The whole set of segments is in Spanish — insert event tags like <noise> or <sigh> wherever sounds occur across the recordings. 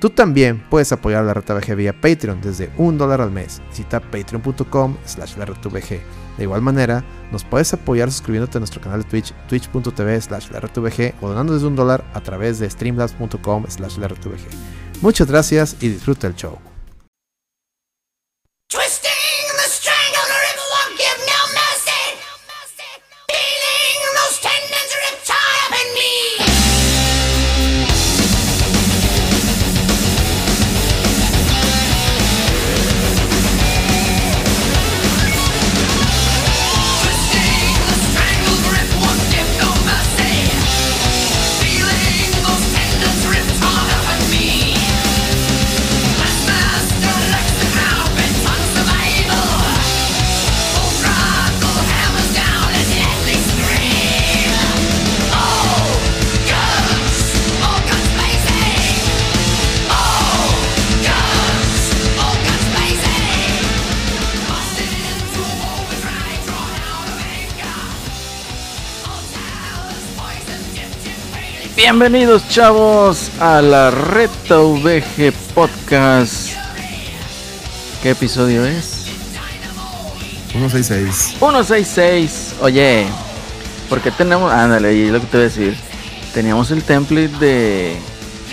Tú también puedes apoyar la RTVG vía Patreon desde un dólar al mes. Visita patreon.com slash la De igual manera, nos puedes apoyar suscribiéndote a nuestro canal de Twitch, twitch.tv slash la o donando desde un dólar a través de streamlabs.com slash la Muchas gracias y disfruta el show. Bienvenidos chavos a la Reta VG Podcast. ¿Qué episodio es? 166. 166. Oye, porque tenemos, ándale, y lo que te voy a decir. Teníamos el template de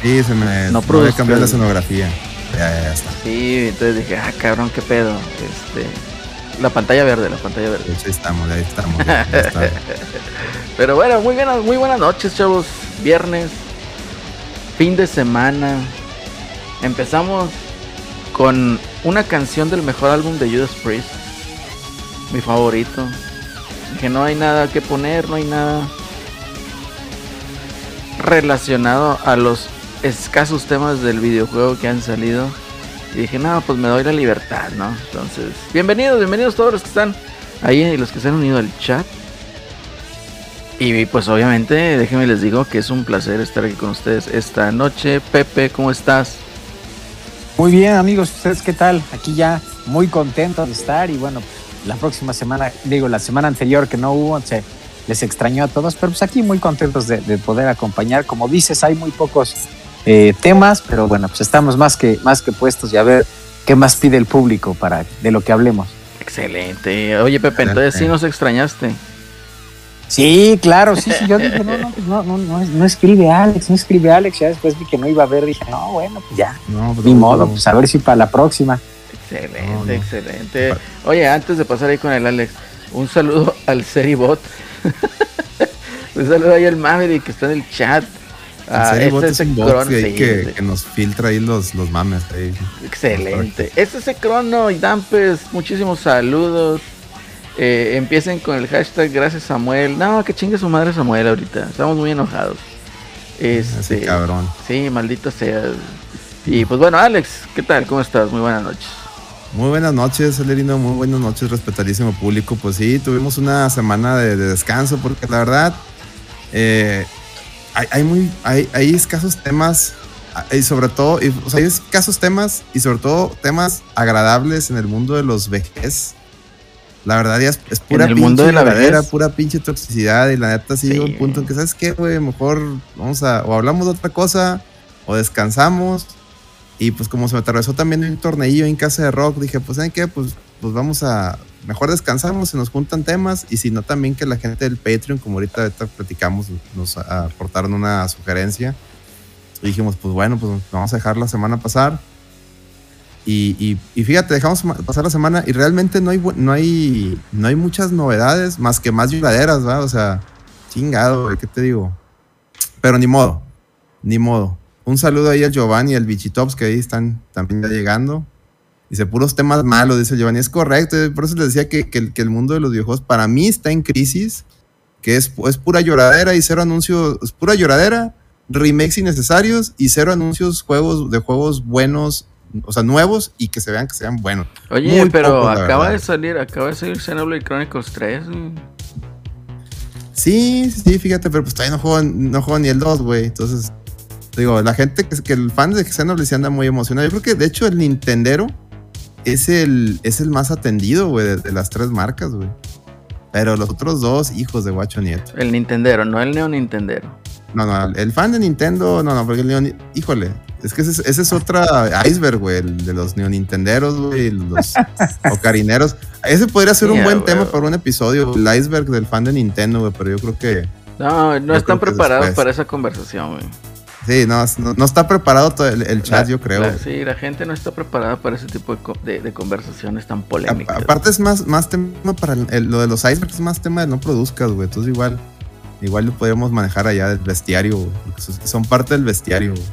Sí, se me no, no cambiar la escenografía. Ya, ya, ya, está. Sí, entonces dije, ah, cabrón, qué pedo. Este, la pantalla verde, la pantalla verde. Ahí estamos, ahí estamos. <laughs> Pero bueno, muy buenas, muy buenas noches, chavos viernes, fin de semana. Empezamos con una canción del mejor álbum de Judas Priest, mi favorito. Dije, no hay nada que poner, no hay nada relacionado a los escasos temas del videojuego que han salido. Y dije, no, pues me doy la libertad, ¿no? Entonces, bienvenidos, bienvenidos todos los que están ahí y los que se han unido al chat. Y pues obviamente, déjenme les digo que es un placer estar aquí con ustedes esta noche. Pepe, ¿cómo estás? Muy bien amigos, ¿ustedes qué tal? Aquí ya muy contento de estar y bueno, la próxima semana, digo, la semana anterior que no hubo, se les extrañó a todos, pero pues aquí muy contentos de, poder acompañar. Como dices, hay muy pocos eh, temas, pero bueno, pues estamos más que, más que puestos y a ver qué más pide el público para de lo que hablemos. Excelente. Oye Pepe, entonces sí nos extrañaste. Sí, claro, sí, sí. Yo <laughs> dije, no, no, pues no, no, no, no escribe Alex, no escribe Alex. Ya después vi que no iba a ver, dije, no, bueno, pues ya. No, pues Ni modo, pues a ver si para la próxima. Excelente, excelente. Oye, antes de pasar ahí con el Alex, un saludo <laughs> al Seribot. <laughs> un saludo ahí al Maverick que está en el chat. Ah, este es un ahí que, que, nos filtra ahí los, los mames. Ahí. Excelente. Este es el Crono y Dampes, muchísimos saludos. Eh, empiecen con el hashtag gracias Samuel. No, que chingue su madre Samuel ahorita. Estamos muy enojados. Este, cabrón. Sí, maldito sea. Y pues bueno, Alex, ¿qué tal? ¿Cómo estás? Muy buenas noches. Muy buenas noches, Alerino. Muy buenas noches, respetarísimo público. Pues sí, tuvimos una semana de, descanso porque la verdad eh, hay, muy, hay, hay, escasos temas y sobre todo, o sea, hay escasos temas y sobre todo temas agradables en el mundo de los vejez la verdad ya es, pura pinche mundo de la pura pinche toxicidad y la neta sí, un punto en que, ¿sabes qué, güey? Mejor vamos a, o hablamos de otra cosa, o descansamos. Y pues como se me atravesó también un torneillo en casa de rock, dije, pues ¿saben qué? Pues, pues vamos a, mejor descansamos, se nos juntan temas, y si no también que la gente del Patreon, como ahorita, ahorita platicamos, nos aportaron una sugerencia. Y dijimos, pues bueno, pues vamos a dejar la semana pasar y, fíjate, dejamos pasar la semana y realmente no hay, no hay, no hay muchas novedades más que más lloraderas, ¿verdad? O sea, chingado, ¿qué te digo? Pero ni modo, ni modo. Un saludo ahí a Giovanni y al Bichitops que ahí están también ya llegando. Dice, puros temas malos, dice Giovanni. Es correcto, por eso les decía que, que, el mundo de los videojuegos para mí está en crisis, que es, es pura lloradera y cero anuncios, es pura lloradera, remakes innecesarios y cero anuncios juegos, de juegos buenos o sea, nuevos y que se vean que sean buenos. Oye, pero acaba de salir, acaba de salir Xenoblade Chronicles 3. Sí, sí, fíjate, pero pues todavía no juego, no juego ni el 2, güey. Entonces, digo, la gente que, que el fan de Xenoblade se anda muy emocionado. Yo creo que de hecho el Nintendero es el, es el más atendido, güey, de, las tres marcas, güey. Pero los otros dos, hijos de guacho nieto. El Nintendero, no el Neo Nintendero. No, no, el fan de Nintendo, no, no, porque el Neo, híjole, es que ese, es otra <laughs> iceberg, güey, el de los neonintenderos, güey, los <laughs> ocarineros. Ese podría ser un buen tema para un episodio, el iceberg del fan de Nintendo, güey, pero yo creo que... No, no están preparados para esa conversación, güey. Sí, no, no, está preparado todo el, chat, yo creo. sí, la gente no está preparada para ese tipo de, conversaciones tan polémicas. aparte es más, más tema para lo de los icebergs, es más tema de no produzcas, güey. Entonces igual, igual lo podríamos manejar allá del bestiario, güey. Son parte del bestiario, güey.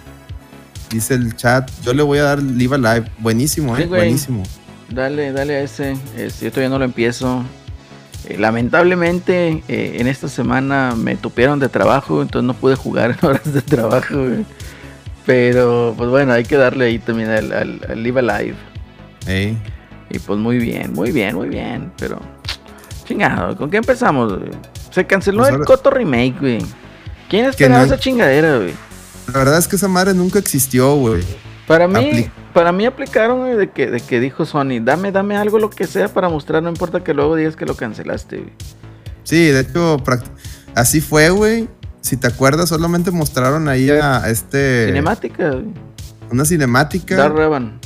Dice el chat, yo le voy a dar Live Live. Buenísimo, eh, buenísimo. Dale, dale a ese. Si yo todavía no lo empiezo. Eh, lamentablemente, eh, en esta semana me tupieron de trabajo, entonces no pude jugar en <laughs> horas de trabajo. Pero, pues bueno, hay que darle ahí también al, al, Live Alive. Y pues muy bien, muy bien, muy bien. Pero, chingado, ¿con qué empezamos? Se canceló pues el Coto Remake, güey. ¿Quién esperaba esa chingadera, güey? La verdad es que esa madre nunca existió, güey. Para mí, para mí aplicaron de que, de que dijo Sony, dame, dame algo lo que sea para mostrar, no importa que luego digas que lo cancelaste, Sí, de hecho, así fue, güey. Si te acuerdas, solamente mostraron ahí a este. Cinemática, güey. Una cinemática. Dar Revan.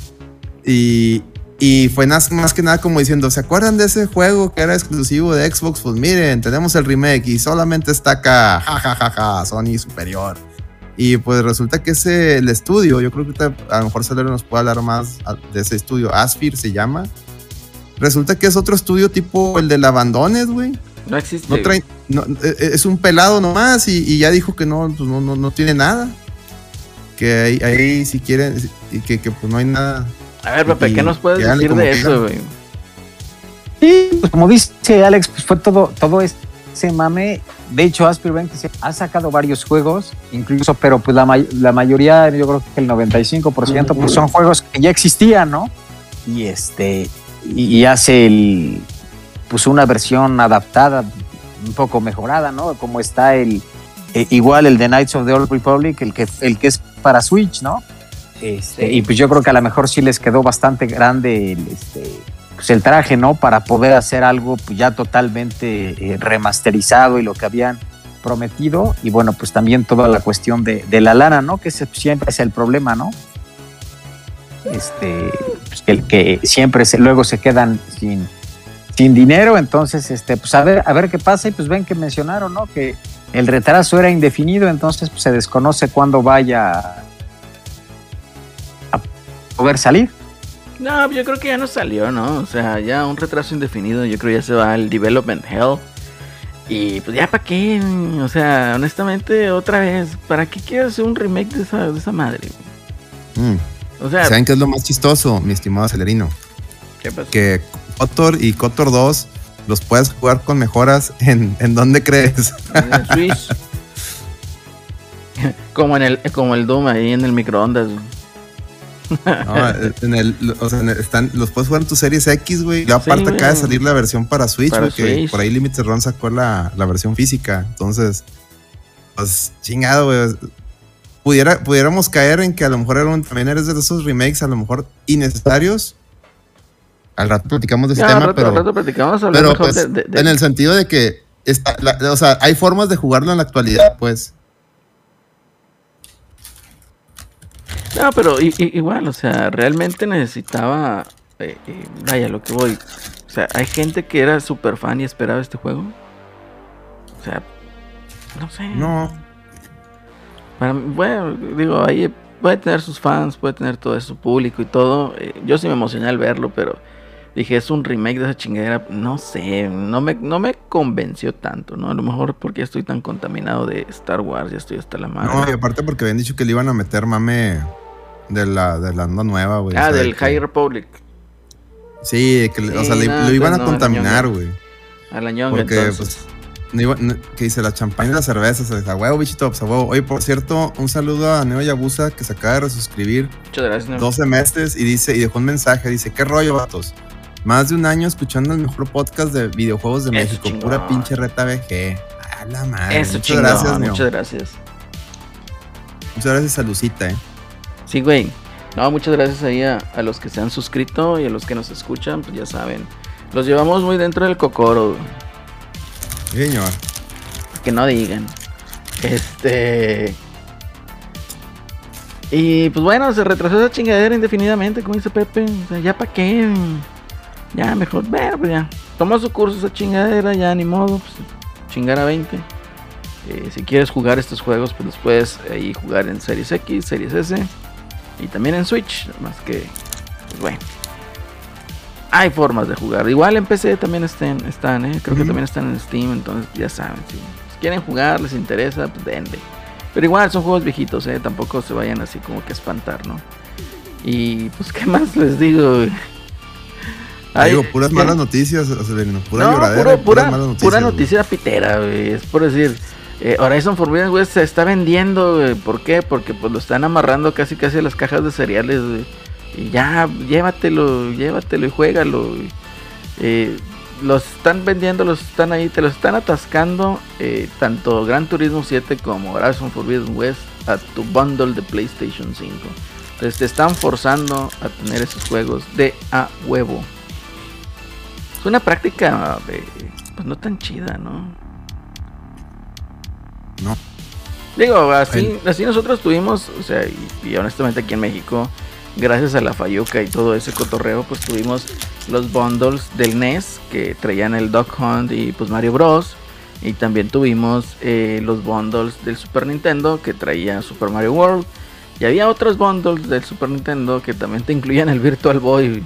Y, y fue más, más que nada como diciendo, ¿se acuerdan de ese juego que era exclusivo de Xbox? Pues miren, tenemos el remake y solamente está acá, jajajaja, ja, ja, Sony superior. Y pues resulta que ese, el estudio, yo creo que a lo mejor Celero nos puede hablar más de ese estudio, Aspir se llama. Resulta que es otro estudio tipo el de la Abandones, güey. No existe. No e, e, es un pelado nomás y, ya dijo que no, pues no, no, tiene nada. Que ahí, si quieren, y que, que, pues no hay nada. A ver, Pepe, ¿qué nos puedes decir de eso, güey? Sí, pues como dice Alex, pues fue todo, todo esto ese mame. De hecho, se ha sacado varios juegos, incluso, pero pues la, la mayoría, yo creo que el 95%, pues son juegos que ya existían, ¿no? Y este, y, hace el, pues una versión adaptada, un poco mejorada, ¿no? Como está el, eh, igual el de Knights of the Old Republic, el que, el que es para Switch, ¿no? Este, y pues yo creo que a lo mejor sí les quedó bastante grande el, este, pues, el traje, ¿no? Para poder hacer algo pues, ya totalmente eh, remasterizado y lo que habían prometido. Y bueno, pues también toda la cuestión de, la lana, ¿no? Que siempre es el problema, ¿no? Este, pues, el que siempre se, luego se quedan sin, sin dinero, entonces, este, pues a ver, a ver qué pasa y pues ven que mencionaron, ¿no? Que el retraso era indefinido, entonces pues, se desconoce cuándo vaya a poder salir. No, yo creo que ya no salió, ¿no? O sea, ya un retraso indefinido, yo creo que ya se va al Development Hell. Y pues ya para qué, o sea, honestamente, otra vez, ¿para qué quieres hacer un remake de esa, de esa madre? Mm. O sea, ¿saben qué es lo más chistoso, mi estimado acelerino? ¿Qué pasa? Que Kotor y Kotor 2 los puedes jugar con mejoras en, en dónde crees. En Switch. <laughs> como en el como el Doom ahí en el microondas. No, en el, o sea, están, los puedes jugar en tu Series X, güey. Y aparte acaba de salir la versión para Switch, porque por ahí Limited Run sacó la, la, versión física. Entonces, pues chingado, güey. Pudiera, pudiéramos caer en que a lo mejor también eres de esos remakes, a lo mejor innecesarios. Al rato platicamos de ese tema, pero, pero pues, en el sentido de que está, o sea, hay formas de jugarlo en la actualidad, pues. No, pero igual, o sea, realmente necesitaba. Eh, eh, vaya, lo que voy. O sea, hay gente que era súper fan y esperaba este juego. O sea, no sé. No. bueno, digo, ahí puede tener sus fans, puede tener todo su público y todo. Eh, yo sí me emocioné al verlo, pero dije, es un remake de esa chingadera. No sé, no me, no me convenció tanto, ¿no? A lo mejor porque estoy tan contaminado de Star Wars, ya estoy hasta la madre. No, y aparte porque habían dicho que le iban a meter mame de la, de la nueva, güey. Ah, del High Republic. Sí, que, o sea, lo iban a contaminar, güey. A la ñonga, Porque, pues, que dice la champaña y las cervezas. A huevo, bichito, pues a huevo. Oye, por cierto, un saludo a Neo Yabusa que se acaba de resuscribir. Muchas gracias, Neo. 12 meses y dice, y dejó un mensaje, dice, ¿qué rollo, vatos? Más de un año escuchando el mejor podcast de videojuegos de México. Pura pinche reta VG. A la madre. Eso muchas gracias, Neo. Muchas gracias. Muchas gracias a Lucita, eh. Sí, güey. No, muchas gracias ahí a, los que se han suscrito y a los que nos escuchan, pues ya saben. Los llevamos muy dentro del cocoro. Señor. Que no digan. Este. Y pues bueno, se retrasó esa chingadera indefinidamente, como dice Pepe. O sea, ya para qué. Ya mejor. Bueno, pues ya. Tomó su curso esa chingadera, ya ni modo. Pues, chingar a 20. Eh, si quieres jugar estos juegos, pues los puedes ahí jugar en Series X, Series S y también en Switch. Más que, pues bueno, hay formas de jugar. Igual en PC también están, están ¿eh? creo que también están en Steam, entonces ya saben, si, quieren jugar, les interesa, pues denle. Pero igual son juegos viejitos, ¿eh? tampoco se vayan así como que a espantar, ¿no? Y pues, ¿qué más les digo? Digo, puras malas noticias, pura no, lloradera, pura, pura noticia pitera, es por decir, eh, Horizon Forbidden West se está vendiendo, ¿por qué? Porque pues lo están amarrando casi casi a las cajas de cereales, y ya, llévatelo, llévatelo y juégalo. Eh, los están vendiendo, los están ahí, te los están atascando, eh, tanto Gran Turismo 7 como Horizon Forbidden West, a tu bundle de PlayStation 5. Entonces te están forzando a tener esos juegos de a huevo. Es una práctica de, pues no tan chida, ¿no? No. Digo, así, así nosotros tuvimos, o sea, y, honestamente aquí en México, gracias a la Fayuca y todo ese cotorreo, pues tuvimos los bundles del NES que traían el Dog Hunt y pues Mario Bros. Y también tuvimos eh, los bundles del Super Nintendo que traía Super Mario World. Y había otros bundles del Super Nintendo que también te incluían el Virtual Boy.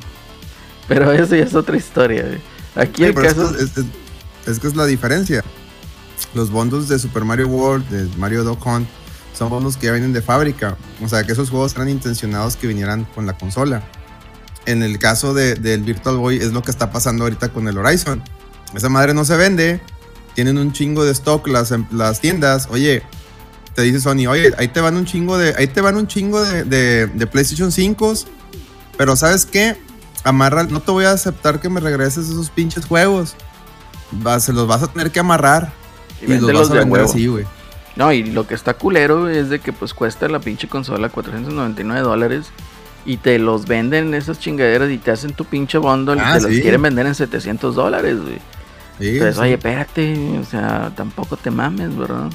Pero eso ya es otra historia. Aquí el caso... es que es la diferencia los bundles de Super Mario World, de Mario Dog Hunt, son bundles que ya vienen de fábrica. O sea, que esos juegos eran intencionados que vinieran con la consola. En el caso de, del Virtual Boy es lo que está pasando ahorita con el Horizon. Esa madre no se vende. Tienen un chingo de stock las, las tiendas. Oye, te dice Sony, oye, ahí te van un chingo de, ahí te van un chingo de, de, PlayStation 5. Pero ¿sabes qué? Amarra, no te voy a aceptar que me regreses esos pinches juegos. se los vas a tener que amarrar. Y, los de huevo. No, y lo que está culero es de que pues cuesta la pinche consola 499 dólares y te los venden esas chingaderas y te hacen tu pinche bundle y ah, te los quieren vender en 700 dólares, güey. Entonces, oye, espérate, o sea, tampoco te mames, ¿verdad?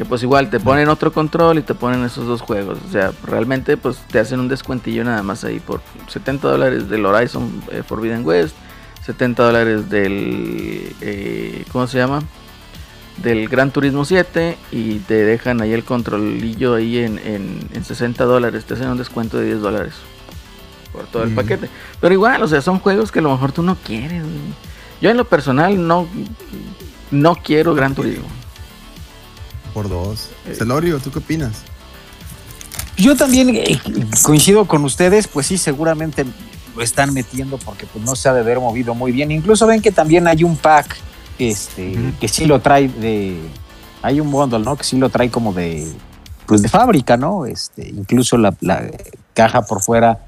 Que pues igual te ponen otro control y te ponen esos dos juegos. O sea, realmente pues te hacen un descuentillo nada más ahí por 70 dólares del Horizon eh, Forbidden West, 70 dólares del... Eh, ¿Cómo se llama? del Gran Turismo 7 y te dejan ahí el controlillo ahí en, en, 60 dólares, te hacen un descuento de 10 dólares por todo el paquete. Pero igual, o sea, son juegos que a lo mejor tú no quieres. Yo en lo personal no, no quiero Gran Turismo. Por dos. Celorio, ¿tú qué opinas? Yo también eh, coincido con ustedes, pues sí, seguramente lo están metiendo porque pues, no se ha de haber movido muy bien. Incluso ven que también hay un pack este, que sí lo trae de. Hay un bundle, ¿no? Que sí lo trae como de. Pues de fábrica, ¿no? Este, incluso la, caja por fuera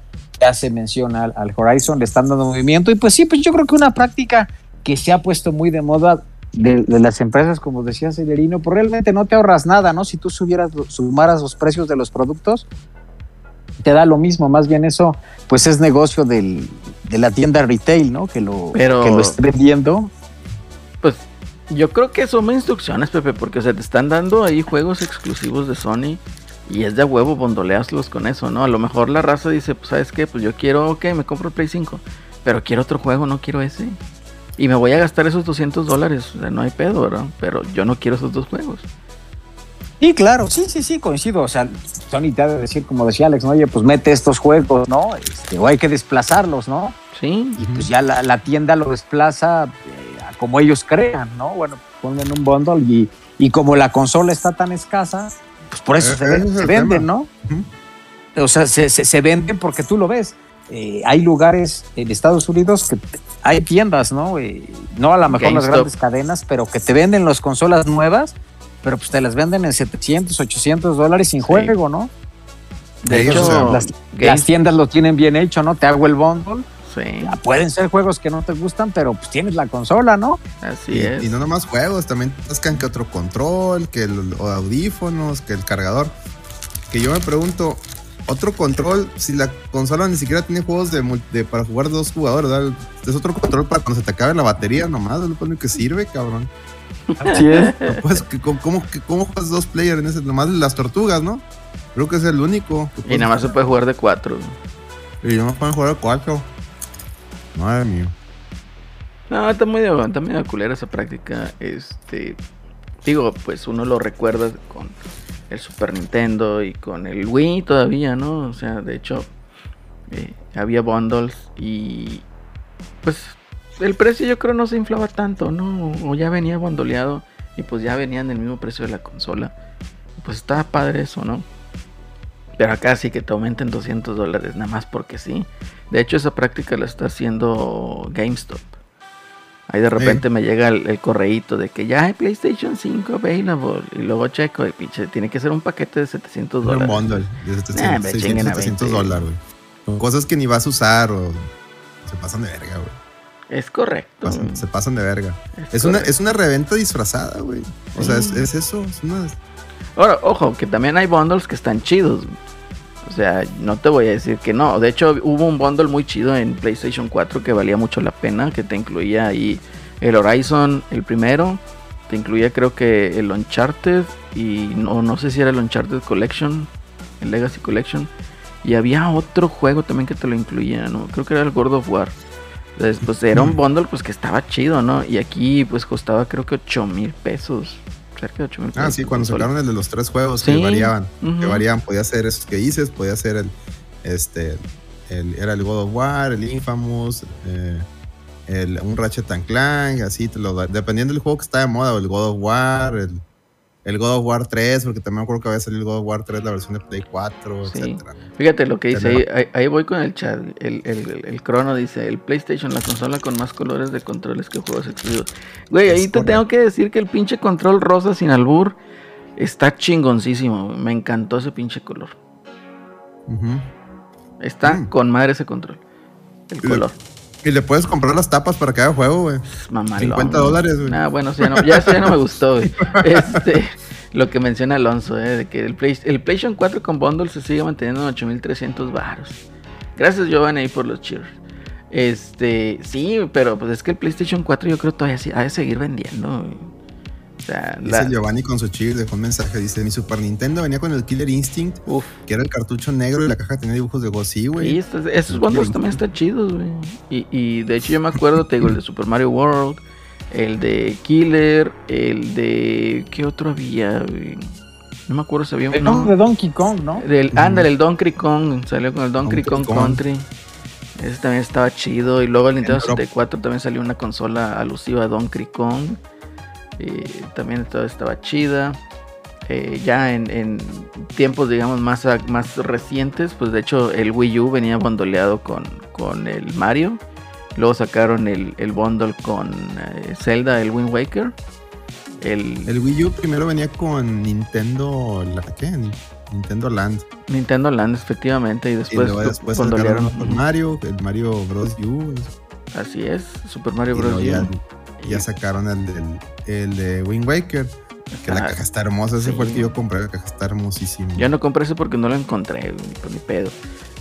hace mención al, Horizon, le están dando movimiento. Y pues sí, pues yo creo que una práctica que se ha puesto muy de moda de, las empresas, como decía Celerino, pues realmente no te ahorras nada, ¿no? Si tú subieras, sumaras los precios de los productos, te da lo mismo. Más bien eso, pues es negocio del, de la tienda retail, ¿no? Que lo, que lo esté vendiendo pues yo creo que son instrucciones, Pepe, porque se te están dando ahí juegos exclusivos de Sony y es de huevo bondoleaslos con eso, ¿no? A lo mejor la raza dice, pues sabes qué, pues yo quiero, ok, me compro el Play 5, pero quiero otro juego, no quiero ese. Y me voy a gastar esos 200 dólares, o sea, no hay pedo, ¿verdad? Pero yo no quiero esos dos juegos. Sí, claro, sí, sí, sí, coincido. O sea, Sony te ha de decir, como decía Alex, ¿no? oye, pues mete estos juegos, ¿no? Este, o hay que desplazarlos, ¿no? Sí. Y pues ya la, la tienda lo desplaza como ellos crean, ¿no? Bueno, ponen un bundle y, y como la consola está tan escasa, pues por eso se, eh, venden, ¿no? O sea, se, se, venden porque tú lo ves. Eh, hay lugares en Estados Unidos que hay tiendas, ¿no? no a lo mejor las grandes cadenas, pero que te venden las consolas nuevas, pero pues te las venden en 700, 800 dólares sin juego, ¿no? De hecho, las, tiendas lo tienen bien hecho, ¿no? Te hago el bundle. Sí. pueden ser juegos que no te gustan, pero pues tienes la consola, ¿no? Así es. Y no nomás juegos, también buscan que otro control, que el, audífonos, que el cargador. Que yo me pregunto, otro control, si la consola ni siquiera tiene juegos de, para jugar dos jugadores, ¿verdad? Es otro control para cuando se te acabe la batería nomás, es lo único que sirve, cabrón. Así es. <laughs> Pues, ¿cómo, cómo, juegas dos players en ese? Nomás las tortugas, ¿no? Creo que es el único. Y nada más se puede jugar de cuatro. Y no más pueden jugar de cuatro. Madre mía. No, está muy está medio culera esa práctica. Este. Digo, pues uno lo recuerda con el Super Nintendo y con el Wii todavía, ¿no? O sea, de hecho, eh, había bundles y pues el precio yo creo no se inflaba tanto, ¿no? O ya venía bondoleado y pues ya venía en el mismo precio de la consola. Pues estaba padre eso, ¿no? Pero acá sí que te aumenten 200 dólares, nada más porque sí. De hecho, esa práctica la está haciendo GameStop. Ahí de repente me llega el, el correíto de que ya hay PlayStation 5 available. Y luego checo, y pinche, tiene que ser un paquete de 700 dólares. Un bundle de 700, dólares, güey. Cosas que ni vas a usar o se pasan de verga, güey. Es correcto. se pasan de verga. Es, una, es una reventa disfrazada, güey. O sea, es, eso. Es una... Ahora, ojo, que también hay bundles que están chidos. O sea, no te voy a decir que no. De hecho, hubo un bundle muy chido en PlayStation 4 que valía mucho la pena, que te incluía ahí el Horizon, el primero. Te incluía creo que el Uncharted y no, no sé si era el Uncharted Collection, el Legacy Collection. Y había otro juego también que te lo incluía, ¿no? Creo que era el God of War. Entonces, pues era un bundle pues que estaba chido, ¿no? Y aquí pues costaba creo que 8 mil pesos. Cerca de 8 mil pesos. Ah, sí, cuando sacaron el de los tres juegos que variaban. Que variaban. Podía ser esos que dices, podía ser el, este, el, era el God of War, el Infamous, eh, el, un Ratchet and Clank, así, te lo, dependiendo del juego que está de moda, o el God of War, el el God of War 3, porque también me acuerdo que había salido el God of War 3, la versión de Play 4, sí. Fíjate lo que dice ahí, ahí, voy con el chat. El, el, el, crono dice: el PlayStation, la consola con más colores de controles que juegos exclusivos. Güey, ahí te tengo que decir que el pinche control rosa sin albur está chingoncísimo. Me encantó ese pinche color. Está mm. con madre ese control. El color. Y le puedes comprar las tapas para cada juego, güey. 50 dólares, güey. Ah, bueno, ya, no, ya, eso ya no me gustó, güey. <laughs> Este, lo que menciona Alonso, eh, de que el, Play, el PlayStation 4 con bundle se sigue manteniendo en 8300 baros. Gracias, Giovanni, por los cheers. Este, sí, pero pues es que el PlayStation 4 yo creo todavía ha de seguir vendiendo. Güey. Dice Giovanni con su chip, dejó un mensaje, dice, mi Super Nintendo venía con el Killer Instinct, que era el cartucho negro y la caja tenía dibujos de Gossi, güey. Esos bandos también están chidos, güey. Y, y, de hecho yo me acuerdo, te digo, el de Super Mario World, el de Killer, el de... ¿Qué otro había, güey? No me acuerdo si había uno. de Donkey Kong, ¿no? Del, ándale, el Donkey Kong, salió con el Donkey, Kong, Country. Ese también estaba chido. Y luego el Nintendo 64 también salió una consola alusiva a Donkey Kong también todo estaba chida. Eh, ya en, tiempos, digamos, más, más recientes, pues de hecho el Wii U venía bondoleado con, con el Mario. Luego sacaron el, el bundle con eh, Zelda, el Wind Waker. El, el, Wii U primero venía con Nintendo, ¿la qué? Nintendo Land. Nintendo Land, efectivamente, y después, y después sacaron con Mario, el Mario Bros. U. Así es, Super Mario Bros. U ya sacaron el, el de Wind Waker. Que la caja está hermosa. Ese fue el que yo compré. La caja está hermosísima. Yo no compré ese porque no lo encontré, ni por mi pedo.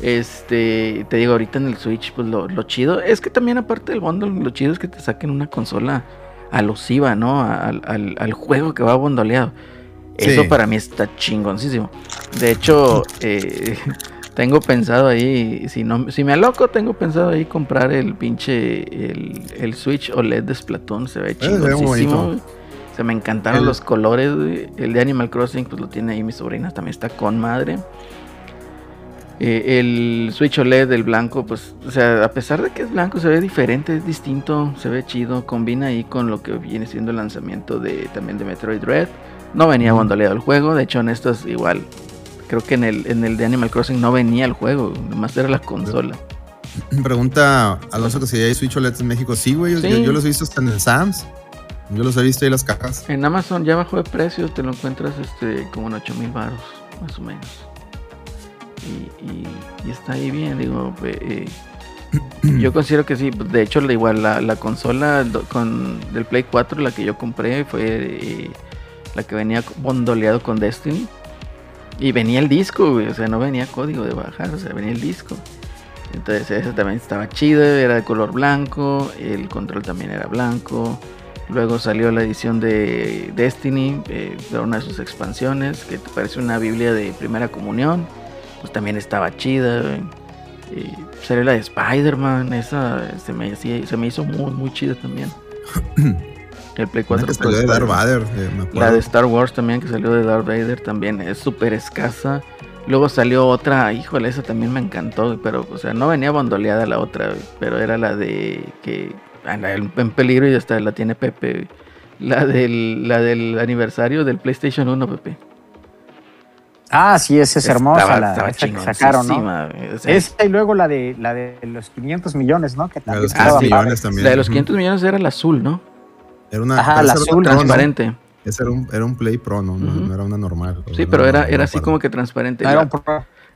Este, te digo, ahorita en el Switch, pues lo, chido es que también, aparte del bundle, lo chido es que te saquen una consola alusiva, ¿no? Al, juego que va bondoleado. Eso para mí está chingoncísimo. De hecho, eh, tengo pensado ahí, si no si me aloco, tengo pensado ahí comprar el pinche el, el Switch OLED de Splatoon, se ve chingoncísimo. Se me encantaron los colores, El de Animal Crossing, pues lo tiene ahí mi sobrina, también está con madre. Eh, el Switch OLED del blanco, pues, o sea, a pesar de que es blanco, se ve diferente, es distinto, se ve chido, combina ahí con lo que viene siendo el lanzamiento de también de Metroid Red. No venía bondoleado el juego, de hecho en estos igual creo que en el, en el de Animal Crossing no venía el juego, nomás era la consola. <laughs> Pregunta Alonso que si hay Switch OLED en México. Sí, güey. Sí. Yo, yo los he visto hasta en el Sams. Yo los he visto ahí las cajas. En Amazon ya bajó de precio, te lo encuentras este como en 8 mil baros, más o menos. Y, y- y está ahí bien, digo, eh, eh, yo considero que sí, de hecho la- igual la, la consola con del Play 4, la que yo compré fue eh, la que venía bondoleado con Destiny. Y venía el disco, o sea, no venía código de bajar, o sea, venía el disco. Entonces ese también estaba chido, era de color blanco, el control también era blanco. Luego salió la edición de Destiny, eh, una de sus expansiones, que te parece una Biblia de primera comunión. Pues también estaba chida. Y la de Spider-Man, esa se me, se me hizo muy, muy chida también. <clears throat> El Play 4 Una que salió de Darth. Vader, eh, me La de Star Wars también, que salió de Darth Vader, también es súper escasa. Luego salió otra, híjole, esa también me encantó, pero, o sea, no venía bondoleada la otra, pero era la de que anda en peligro y hasta la tiene Pepe. La del, la del aniversario del PlayStation 1, Pepe. Ah, sí, esa es hermosa, Estaba- la estaba esa que sacaron, ¿no? o sea, Esa y luego la de la de los 500 millones, ¿no? Que La de también los Ah, 15 estaba sí. padre. millones también. la de los Ujú. 500 millones era el azul, ¿no? Era una, Ajá, la azul. Transparente. Ese era un, era un Play Pro, no, era una normal. Sí, pero era, era así como que transparente. Era La- un pro-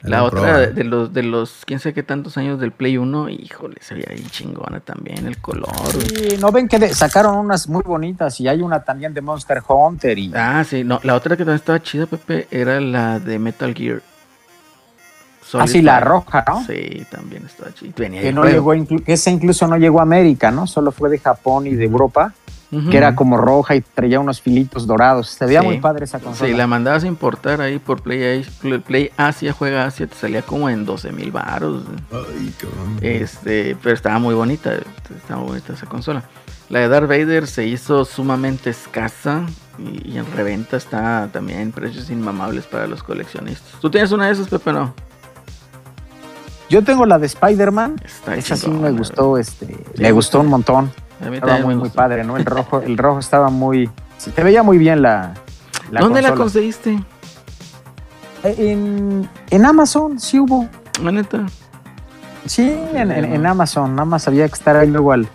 La Era un Pro, otra eh. de los de los quién sabe qué tantos años del Play 1, híjole, se veía bien chingona también el color. Sí, no ven que de- sacaron unas muy bonitas y hay una también de Monster Hunter y Ah, sí, no, la otra que también estaba chida, Pepe, era la de Metal Gear. Solid así la Snake. roja, ¿no? Sí, también estaba chida. Venía Que no juego. llegó, que esa incluso no llegó a América, ¿no? Solo fue de Japón y de Europa, Que era como roja y traía unos filitos dorados. Se veía Sí. muy padre esa consola. Sí, la mandabas a importar ahí por Play, Play, Play Asia, juega Asia, te salía como en 12 mil baros. Ay, cabrón. Este, pero estaba muy bonita, estaba muy bonita esa consola. La de Darth Vader se hizo sumamente escasa y, y en reventa está también en precios inmamables para los coleccionistas. ¿Tú tienes una de esas, Pepe? No. Yo tengo la de Spider-Man. Esa sí me gustó, este, Sí, me gustó un montón. A mí Estaba muy, padre, ¿no? El rojo, el rojo estaba muy. Se te veía muy bien la. la ¿Dónde la conseguiste? En, en Amazon sí hubo. La neta. Sí, en, en- en Amazon. Nada más había que estar ahí luego al.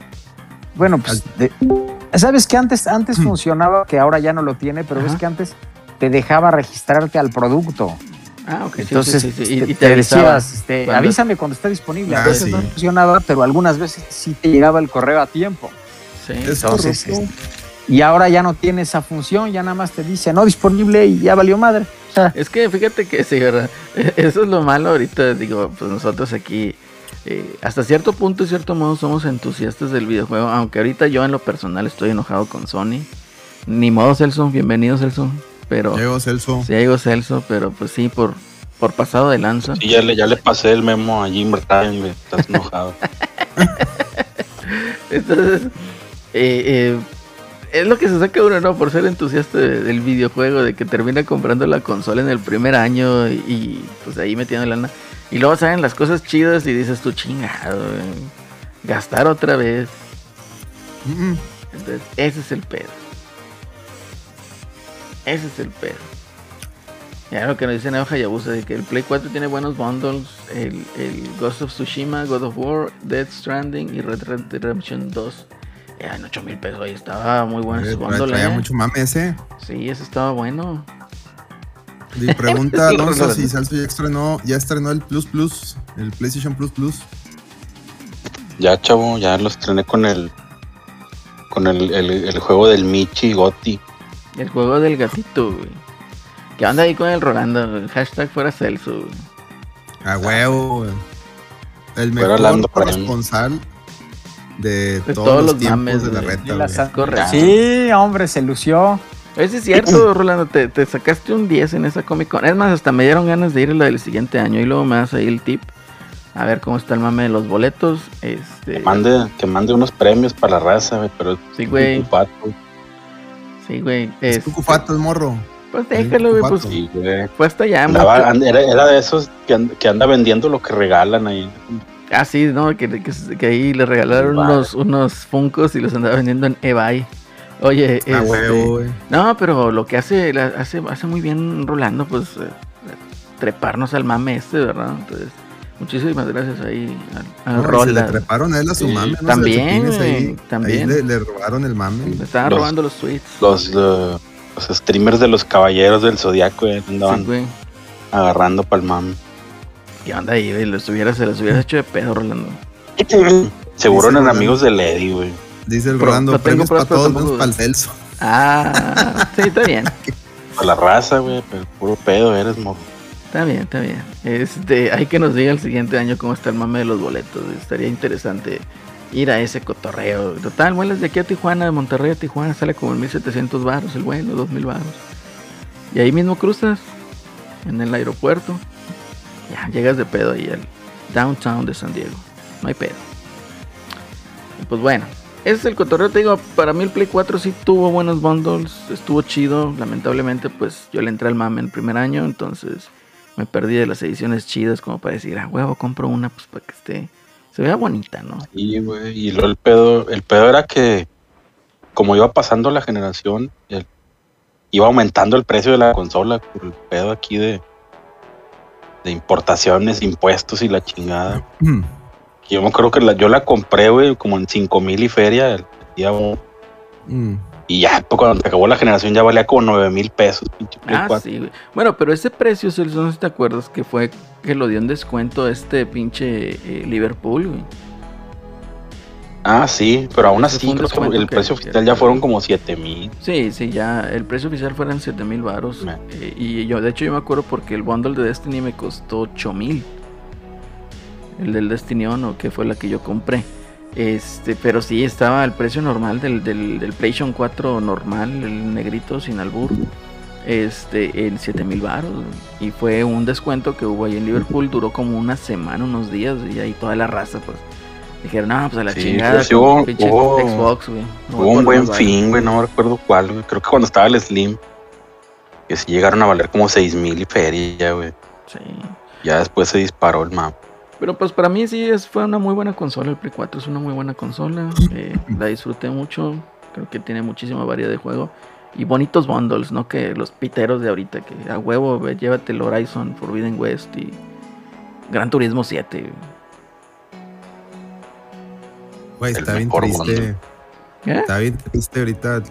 Bueno, pues. de- Sabes que antes, antes funcionaba, que ahora ya no lo tiene, pero ves Ajá. que antes te dejaba registrarte al producto. Ah, ok. sí, Entonces, sí, sí, sí. Y, te, y te avisaba. decías, este, cuando- avísame cuando esté disponible. A Ah, veces sí. no funcionaba, pero algunas veces sí te llegaba el correo a tiempo. Sí. Es Entonces, corrupto. este, y ahora ya no tiene esa función, ya nada más te dice no disponible y ya valió madre. O sea, Es que fíjate que sí, ¿verdad? <laughs> Eso es lo malo ahorita, digo, pues nosotros aquí, eh, hasta cierto punto y cierto modo somos entusiastas del videojuego, aunque ahorita yo en lo personal estoy enojado con Sony. Ni modo Celso, bienvenido Celso, pero Llegó Celso. sí llegó Celso, pero pues sí, por, por pasado de lanza. Sí, ya le, ya le pasé el memo a Jim Ryan. Estás enojado. <laughs> Entonces, eh, eh, es lo que se saca uno, ¿no? Por ser entusiasta de- del videojuego, de que termina comprando la consola en el primer año y, y, pues ahí metiendo lana. Y luego salen las cosas chidas y dices tú, chingado, güey, gastar otra vez. Mm, mm. Entonces, ese es el pedo. Ese es el pedo. Ya lo que nos dice Neo Hayabusa, de que el Play 4 tiene buenos bundles, el, el Ghost of Tsushima, God of War, Dead Stranding y Red Dead Redemption 2. Ya en 8 mil pesos ahí estaba muy bueno ese Eh, bundle. Traía eh. mucho mame ese. Sí, ese estaba bueno. Y pregunta <laughs> Alonso si Celso ya estrenó, ya estrenó el Plus Plus, el PlayStation Plus Plus. Ya, chavo, ya lo estrené con el con el, el, el juego del Michi Gotti. El juego del gatito, güey. ¿Qué onda ahí con el Rolando? Hashtag fuera Celso. güey. A huevo, güey. El mejor corresponsal de, De todos, todos los los tiempos mames, de la reta, la Correcto. Sí, hombre, se lució. Ese es cierto, <clears throat> Rolando, te, te sacaste un 10 en esa Comic Con. Es más, hasta me dieron ganas de ir a la del siguiente año y luego me das ahí el tip. A ver cómo está el mame de los boletos. Este, Que mande, que mande unos premios para la raza, güey, pero Sí, güey. Sí, güey. Es este, cucufato el morro. Pues déjalo, güey. Pues Sí, güey. era, era de esos que, and- que anda vendiendo lo que regalan ahí. Ah, sí, no, que, que, que ahí le regalaron Vale. unos, unos Funcos y los andaba vendiendo en eBay. Oye, A este, güey. No, pero lo que hace, la- hace, hace muy bien Rolando, pues eh, treparnos al mame este, ¿verdad? Entonces, Muchísimas gracias ahí al, al No, se le treparon a él a su Sí, mame, ¿no? también, ahí, también. Ahí le, le robaron el mame. Me estaban Los- robando los tweets. Los, eh, los streamers de los caballeros del zodiaco eh, andaban Sí, güey. agarrando pa'l mame. ¿Qué onda ahí, güey? Hubieras, se les hubieras hecho de pedo, Rolando. <clears throat> Seguro eran Rolando. amigos del Eddie, güey. Dice el Pro- Rolando, no tengo para todos, menos para el Celso. Ah, sí, está bien. <laughs> A la raza, güey, pero puro pedo eres, morro. Está bien, está bien. Este, hay que nos diga el siguiente año cómo está el mame de los boletos. Estaría interesante ir a ese cotorreo. Total, vuelas de aquí a Tijuana, de Monterrey a Tijuana, sale como en 1700 baros el vuelo, 2000 baros. Y ahí mismo cruzas, en el aeropuerto. Ya, llegas de pedo ahí al downtown de San Diego. No hay pedo. Pues bueno, ese es el cotorreo. Te digo, para mí el Play 4 sí tuvo buenos bundles, estuvo chido. Lamentablemente, pues yo le entré al mame el primer año, entonces me perdí de las ediciones chidas como para decir, ah, huevo, compro una pues para que esté, se vea bonita, ¿no? Sí, güey. Y luego el pedo, el pedo era que como iba pasando la generación, el- iba aumentando el precio de la consola por el pedo aquí de, de importaciones, impuestos y la chingada. <clears throat> Yo me acuerdo que la, yo la compré, güey, como en 5 mil y feria el día uno. Mm. Y ya, cuando acabó la generación ya valía como 9 mil pesos, Ah, 4. sí, güey. Bueno, pero ese precio, Celso, no sé si te acuerdas que fue que lo dio en descuento este pinche eh, Liverpool, güey. Ah, sí, pero aún así creo que el que- precio que- oficial ya fueron como 7 mil. Sí, sí, ya el precio oficial fueron 7 mil baros. Eh, y yo, de hecho, yo me acuerdo porque el bundle de Destiny me costó 8 mil. El del Destiny Ono, que fue la que yo compré. Este, pero sí, estaba el precio normal del, del, del PlayStation 4 normal, el negrito sin albur. Este, en 7 mil baros. Y fue un descuento que hubo ahí en Liverpool. Duró como una semana, unos días. Y ahí toda la raza, pues. Dijeron, no, pues a la Sí, chingada. sí hubo- Xbox, güey. No Hubo un buen los baros". fin, güey, no me recuerdo cuál, güey. Creo que cuando estaba el Slim, que sí llegaron a valer como 6 mil y feria, güey. Sí. Ya después se disparó el mapa. Pero pues para mí sí es, fue una muy buena consola. El Play 4 es una muy buena consola. eh, la disfruté mucho. Creo que tiene muchísima variedad de juego. Y bonitos bundles, ¿no? Que los piteros de ahorita, que a huevo, ve, llévate el Horizon Forbidden West y Gran Turismo 7. Güey, está bien triste. ¿Eh? Está bien triste ahorita.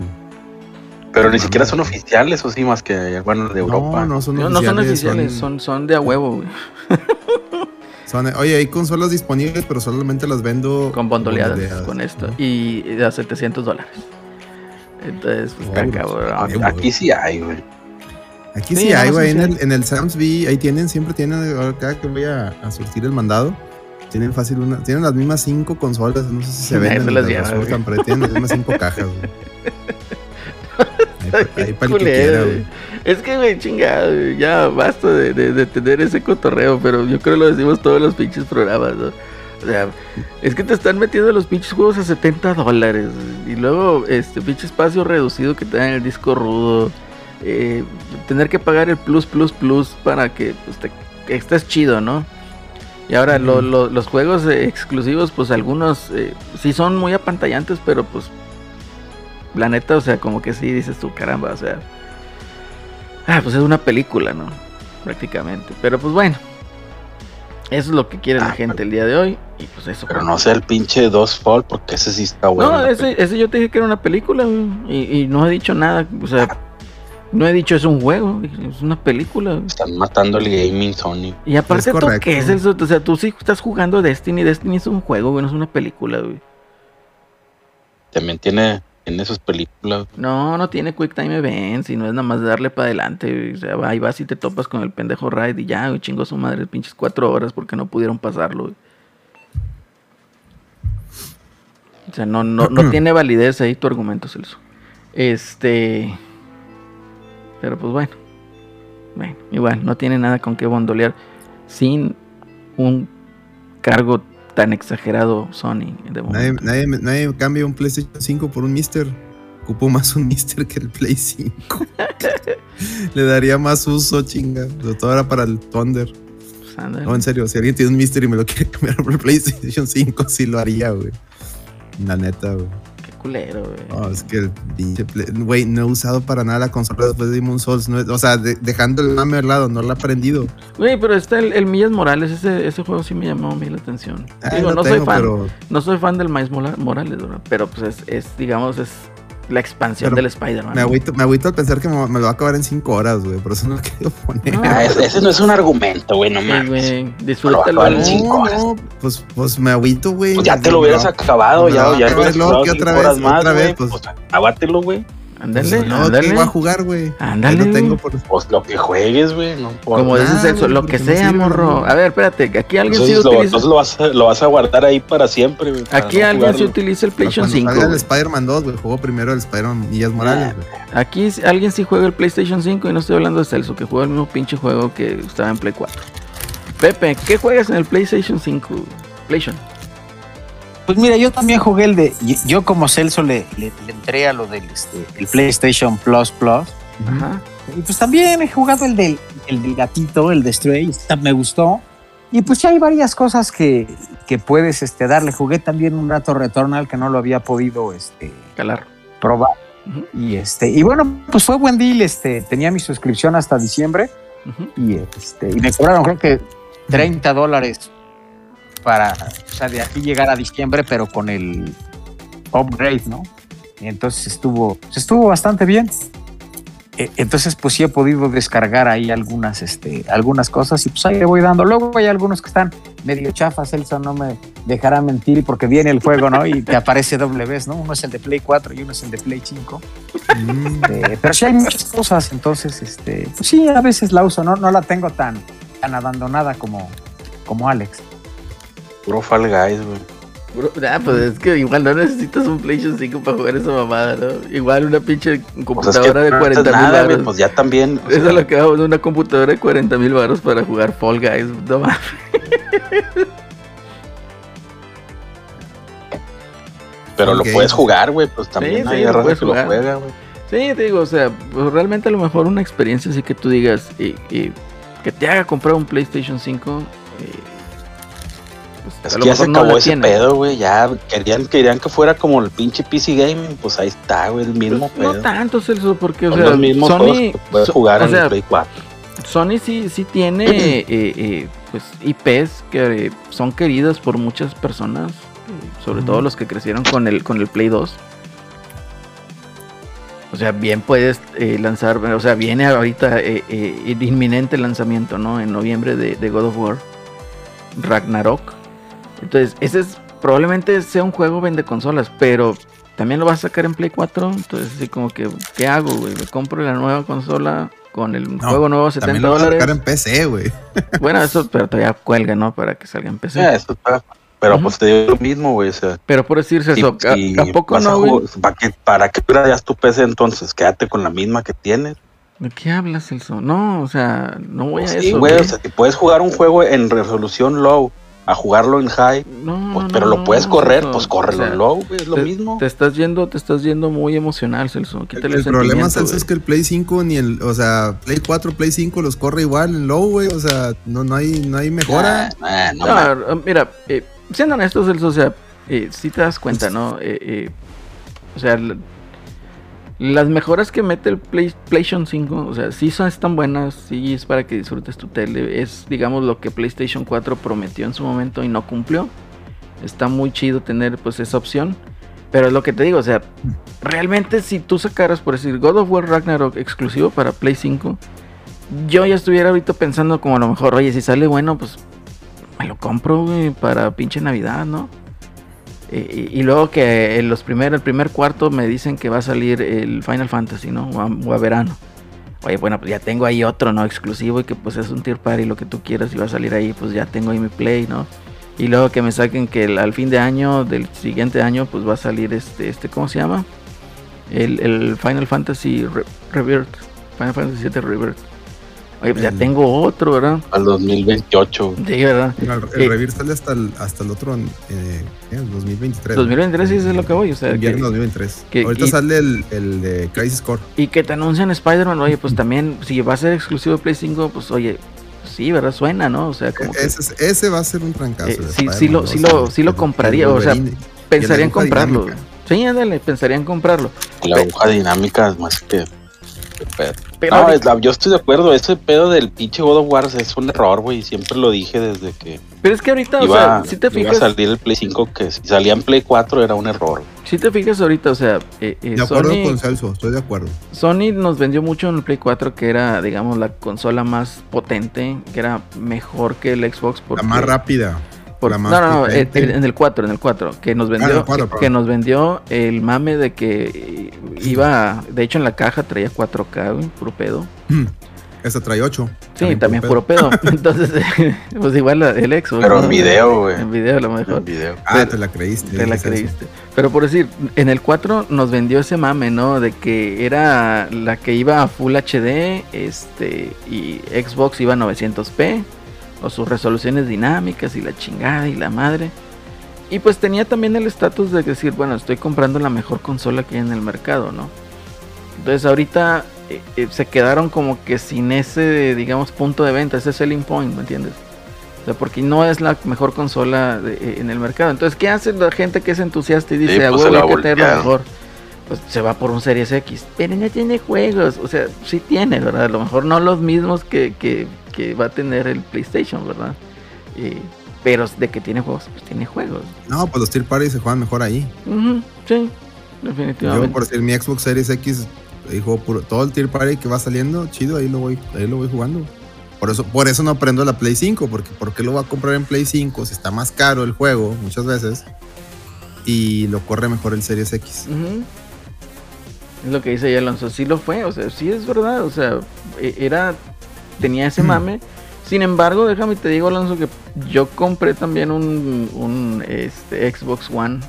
Pero ni siquiera son oficiales, o sí, más que, bueno, de Europa. No, no son No, no son oficiales. oficiales, son, son de a huevo, güey. <laughs> son- oye, hay consolas disponibles, pero solamente las vendo Con bondoleadas bondoleadas, con esto. ¿no? Y a 700 dólares. Entonces, pues, cabrón. Aquí, sí hay, güey. Aquí Sí, sí, hay, güey. en, el, en el Sam's B, ahí tienen, siempre tienen, cada que voy a, a surtir el mandado, tienen fácil una, tienen las mismas cinco consolas, no sé si se <laughs> venden, se las tienen las mismas cinco cajas, güey. <laughs> Ahí, ahí para el que quiera, güey. Es que, güey, chingada, güey, ya basta de, de- de tener ese cotorreo, pero yo creo que lo decimos todos los pinches programas, ¿no? O sea, es que te están metiendo los pinches juegos a 70 dólares. Y luego, este pinche espacio reducido que te dan el disco rudo. eh, tener que pagar el plus, plus, plus para que, pues, te, estés chido, ¿no? Y ahora lo- los juegos eh, exclusivos, pues algunos eh, sí son muy apantallantes, pero pues la neta, o sea, como que sí dices tú, caramba, o sea. Ah, pues es una película, ¿no? Prácticamente. Pero pues bueno. Eso es lo que quiere la Ah, gente el día de hoy. Y pues eso. Pero no sea el pinche Dos Fall, porque ese sí está bueno. no, ese, ese yo te dije que era una película, güey, y, y no he dicho nada. O sea, no he dicho es un juego, es una película. güey. Están matando el gaming Sony. Y aparte, ¿tú qué es eso? O sea, tú sí estás jugando Destiny. Destiny es un juego, güey, no es una película, güey. También tiene, tiene sus películas. No, no tiene Quick Time Events y no es nada más darle para adelante. güey. O sea, ahí vas y te topas con el pendejo Raid y ya, güey, chingó su madre pinches cuatro horas porque no pudieron pasarlo. güey. O sea, no, no, no <clears throat> tiene validez ahí tu argumento, Celso. Este. Pero pues bueno. Bueno, igual, no tiene nada con qué bondolear sin un cargo tan exagerado Sony de Nadie, nadie, nadie cambia un PlayStation 5 por un Mister. Ocupo más un Mister que el Play 5. <laughs> Le daría más uso, chinga. Sobre todo ahora para el Thunder. Pues. No, en serio, si alguien tiene un Mister y me lo quiere <laughs> cambiar por el PlayStation 5, sí lo haría, güey. La neta, güey. Culero, güey. No, es que el pinche güey, no he usado para nada la consola después de Demon Souls. no he- o sea, de- dejando el mame al lado, no la he aprendido. Güey, pero está el, el Millas Morales, ese, ese juego sí me llamó a mí la atención. Ah, Digo, no soy fan, pero- no soy fan del Miles Morales, ¿verdad? Pero pues es, es, digamos, es la expansión Pero del Spider-Man. Me agüito, me agüito al pensar que me, me lo va a acabar en 5 horas, güey. Por eso no lo <laughs> quiero poner. No. Ah, ese, ese no es un argumento, güey, no mames. disfrútalo. Güey. cinco horas. no, pues, pues me agüito, güey. Pues ya te lo hubieras acabado, ya, lo ya acabé, hubieras otra horas más, otra vez, güey, pues. pues güey. Ándale, no, ándale. voy a jugar, güey. Ándale, lo tengo por. Pues lo que juegues, güey, no por Como nada, dices eso, lo que no sea, sirve, morro. ¿no? A ver, espérate, aquí alguien sí Entonces, lo, utiliza. entonces lo, vas a, lo vas a guardar ahí para siempre, güey. Aquí no alguien sí utiliza el PlayStation cuando 5. salga el. Spider-Man 2, güey. Jugó primero el Spider-Man Millas Morales, güey. Aquí sí- alguien sí juega el PlayStation 5 y no estoy hablando de Celso, que juega el mismo pinche juego que estaba en Play 4. Pepe, ¿qué juegas en el PlayStation 5? PlayStation. Pues mira, yo también jugué el de. Yo, como Celso le, le- le entré a lo del este, el PlayStation Plus Plus. Ajá. Y pues también he jugado el del, el del gatito, el de Stray, esta me gustó. Y pues ya hay varias cosas que, que puedes este, darle. Jugué también un rato Returnal que no lo había podido este, Calar. probar. Y este, y bueno, pues fue buen deal. Este, tenía mi suscripción hasta diciembre y, este, y me cobraron creo que 30 dólares para, o sea, de aquí llegar a diciembre, pero con el upgrade, ¿no? Y entonces estuvo, estuvo bastante bien. E- Entonces, pues sí he podido descargar ahí algunas, este, algunas cosas y pues ahí le voy dando. Luego hay algunos que están medio chafas, Elsa no me dejará mentir porque viene el juego, ¿no? Y te aparece doble vez, ¿no? Uno es el de Play 4 y uno es el de Play 5. Mm, Este, pero sí hay muchas cosas, entonces, este, pues sí, a veces la uso, no, no la tengo tan, tan abandonada como, como Alex. Puro Fall Guys, güey. Ah, pues es que igual no necesitas un PlayStation 5 para jugar esa mamada, ¿no? Igual una pinche Pues es que computadora de no 40 haces mil baros. Pues ya también. o Eso es sea, lo que hago, una computadora de 40 mil baros para jugar Fall Guys. No mames. <laughs> Pero lo puedes jugar, güey. Pues también Sí, hay sí, lo raza que lo jugar. juega, güey. Sí, te digo, o sea, pues realmente a lo mejor una experiencia así que tú digas y, y que te haga comprar un PlayStation 5. eh, pues, Es que ya se no acabó ese tiene. pedo, güey. Ya querían, querían que fuera como el pinche PC Gaming. Pues ahí está, güey, el mismo Pues, no pedo. tanto, Celso, porque, o Son sea, los mismos juegos Sony, que puedes so- jugar o en sea, el Play 4. Sony sí, sí tiene <clears throat> eh, eh, pues IPs que eh, son queridas por muchas personas, sobre todo los que crecieron con el con el Play 2. O sea, bien puedes eh, lanzar, o sea, viene ahorita eh, eh, el inminente lanzamiento, ¿no? En noviembre de, de God of War, Ragnarok. Entonces, ese es probablemente sea un juego vende consolas, pero también lo vas a sacar en Play 4. Entonces, así como que, ¿qué hago, güey? ¿Me compro la nueva consola con el No, juego nuevo a 70 También lo van a sacar en PC, güey. <laughs> Bueno, eso, pero todavía cuelga, ¿no? Para que salga en PC. Ya, eso está- Pero Ujú. pues te digo lo mismo, güey. O sea, Pero por decirse si- eso, ¿a, si a poco vas a no, güey? ¿Para qué, ¿Para qué ya tu PC entonces? Quédate con la misma que tienes. ¿De qué hablas, Celso? No, o sea, no voy a Pues sí, eso. güey. güey. O sea, si puedes jugar un juego en resolución low a jugarlo en high, no, pues, no, pero no, lo puedes correr, pues córrelo O sea, en low, güey. Es lo te, mismo. Te estás yendo, te estás yendo muy emocional, Celso. Quítale El problema, Celso, es que el Play 5 ni el, o sea, Play 4, Play 5 los corre igual en low, güey. O sea, no, no hay, no hay mejora. Ah, ah, no, No, mames. eh, mira, eh, siendo honestos, Celso, o sea, eh, si te das cuenta, ¿no? Eh, eh, o sea, las mejoras que mete el Play- PlayStation 5, o sea, sí son están buenas, sí es para que disfrutes tu tele, es digamos lo que PlayStation 4 prometió en su momento y no cumplió. Está muy chido tener pues esa opción, pero es lo que te digo, o sea, realmente si tú sacaras por decir God of War Ragnarok exclusivo para Play 5, yo ya estuviera ahorita pensando como a lo mejor, oye, si sale bueno, pues me lo compro, güey, para pinche Navidad, ¿no? Y, luego que en los primer, el primer cuarto me dicen que va a salir el Final Fantasy, ¿no? O a, verano. Oye, bueno, pues ya tengo ahí otro, ¿no? Exclusivo y que pues es un tier party, lo que tú quieras y va a salir ahí, pues ya tengo ahí mi play, ¿no? Y luego que me saquen que al fin de año, del siguiente año, pues va a salir este, este ¿cómo se llama? El, el Final Fantasy Re- Rebirth. Final Fantasy VII Rebirth. Oye, pues ya tengo otro, ¿verdad? Al 2028. güey. Sí, ¿verdad? El, Eh, el Revir sale hasta el, hasta el otro, eh, ¿qué? El 2023. 2023 sí es lo que voy, o sea, Invierno que- 2023. que- Ahorita y- sale el, el de Crisis Core. Y que te anuncian Spider-Man, oye, pues también, si va a ser exclusivo de Play 5, pues oye, sí, ¿verdad? Suena, ¿no? O sea, como que Ese, ese va a ser un trancazo. Eh, sí, sí lo- 2, sí lo- sí lo compraría, o sea, pensaría en comprarlo. dinámica. Sí, ándale, pensaría en comprarlo. La aguja dinámica es más que. Pedo. Pero no, ahorita- es la- yo estoy de acuerdo. Ese pedo del pinche God of War es un error, güey. Siempre lo dije desde que Pero es que ahorita, o iba, sea, si te iba a fijas, salir el Play 5, que si salía en Play 4 era un error. si te fijas ahorita, o sea, eh, eh, De acuerdo Sony, con Celso, estoy de acuerdo. Sony nos vendió mucho en el Play 4 que era, digamos, la consola más potente, que era mejor que el Xbox. Porque, La más rápida. Por- no, no, no, en, en el 4, en el 4, que nos vendió, en el 4, que, nos vendió el mame de que iba, de hecho en la caja traía 4K, güey, puro pedo. Esta trae 8. Sí, también, puro pedo. <laughs> Entonces, <laughs> pues igual el Xbox. Pero ¿no? en video, güey. En video a lo mejor. El video. Ah, te la creíste. Te la eso. creíste. Pero por decir, en el 4 nos vendió ese mame, ¿no? De que era la que iba a Full HD, este, y Xbox iba a 900p, o sus resoluciones dinámicas y la chingada y la madre. Y pues tenía también el estatus de decir, bueno, estoy comprando la mejor consola que hay en el mercado, ¿no? Entonces ahorita eh, eh, se quedaron como que sin ese, digamos, punto de venta, ese selling point, ¿me entiendes? O sea, porque no es la mejor consola de- eh, en el mercado. Entonces, ¿qué hace la gente que es entusiasta y dice, Sí, a pues, huevo, se la hay que tener lo voltearon. mejor? Pues se va por un Series X. Pero no tiene juegos. O sea, sí tiene, ¿verdad? A lo mejor no los mismos que, que, que va a tener el PlayStation, ¿verdad? Y- pero de que tiene juegos, pues tiene juegos. No, pues los Tier Party se juegan mejor ahí. Sí, Yo, definitivamente. por decir, mi Xbox Series X, dijo puro, todo el Tier Party que va saliendo, chido, ahí lo voy, ahí lo voy jugando. Por eso, por eso no prendo la Play 5, porque ¿por qué lo voy a comprar en Play 5 si está más caro el juego muchas veces? Y lo corre mejor el Series X. Es lo que dice ya Alonso, sí lo fue, o sea, sí es verdad, o sea, e- era, tenía ese Mm. mame. Sin embargo, déjame te digo, Alonso, que yo compré también un, un este, Xbox One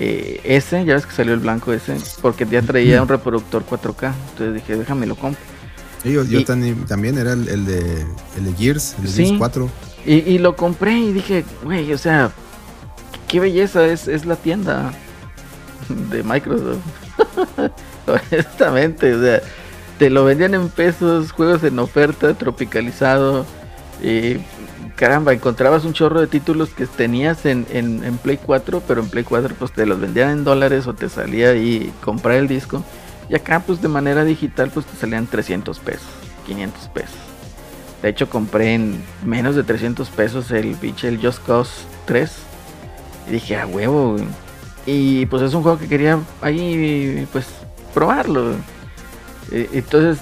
eh, S, ya ves que salió el blanco ese, porque ya traía un reproductor 4K, entonces dije, déjame lo compro. Yo, yo Y- tan- también era el, el de, el de Gears, el de Sí. Gears 4. Y, y lo compré y dije, güey, o sea, qué belleza es, es la tienda de Microsoft. <laughs> Honestamente, o sea, te lo vendían en pesos, juegos en oferta, tropicalizado. Y caramba, encontrabas un chorro de títulos que tenías en, en, en Play 4, pero en Play 4 pues te los vendían en dólares o te salía ahí comprar el disco. Y acá pues de manera digital pues te salían 300 pesos, 500 pesos. De hecho compré en menos de 300 pesos el pinche el Just Cause 3. Y dije, a huevo. güey". Y pues es un juego que quería ahí pues probarlo. Entonces,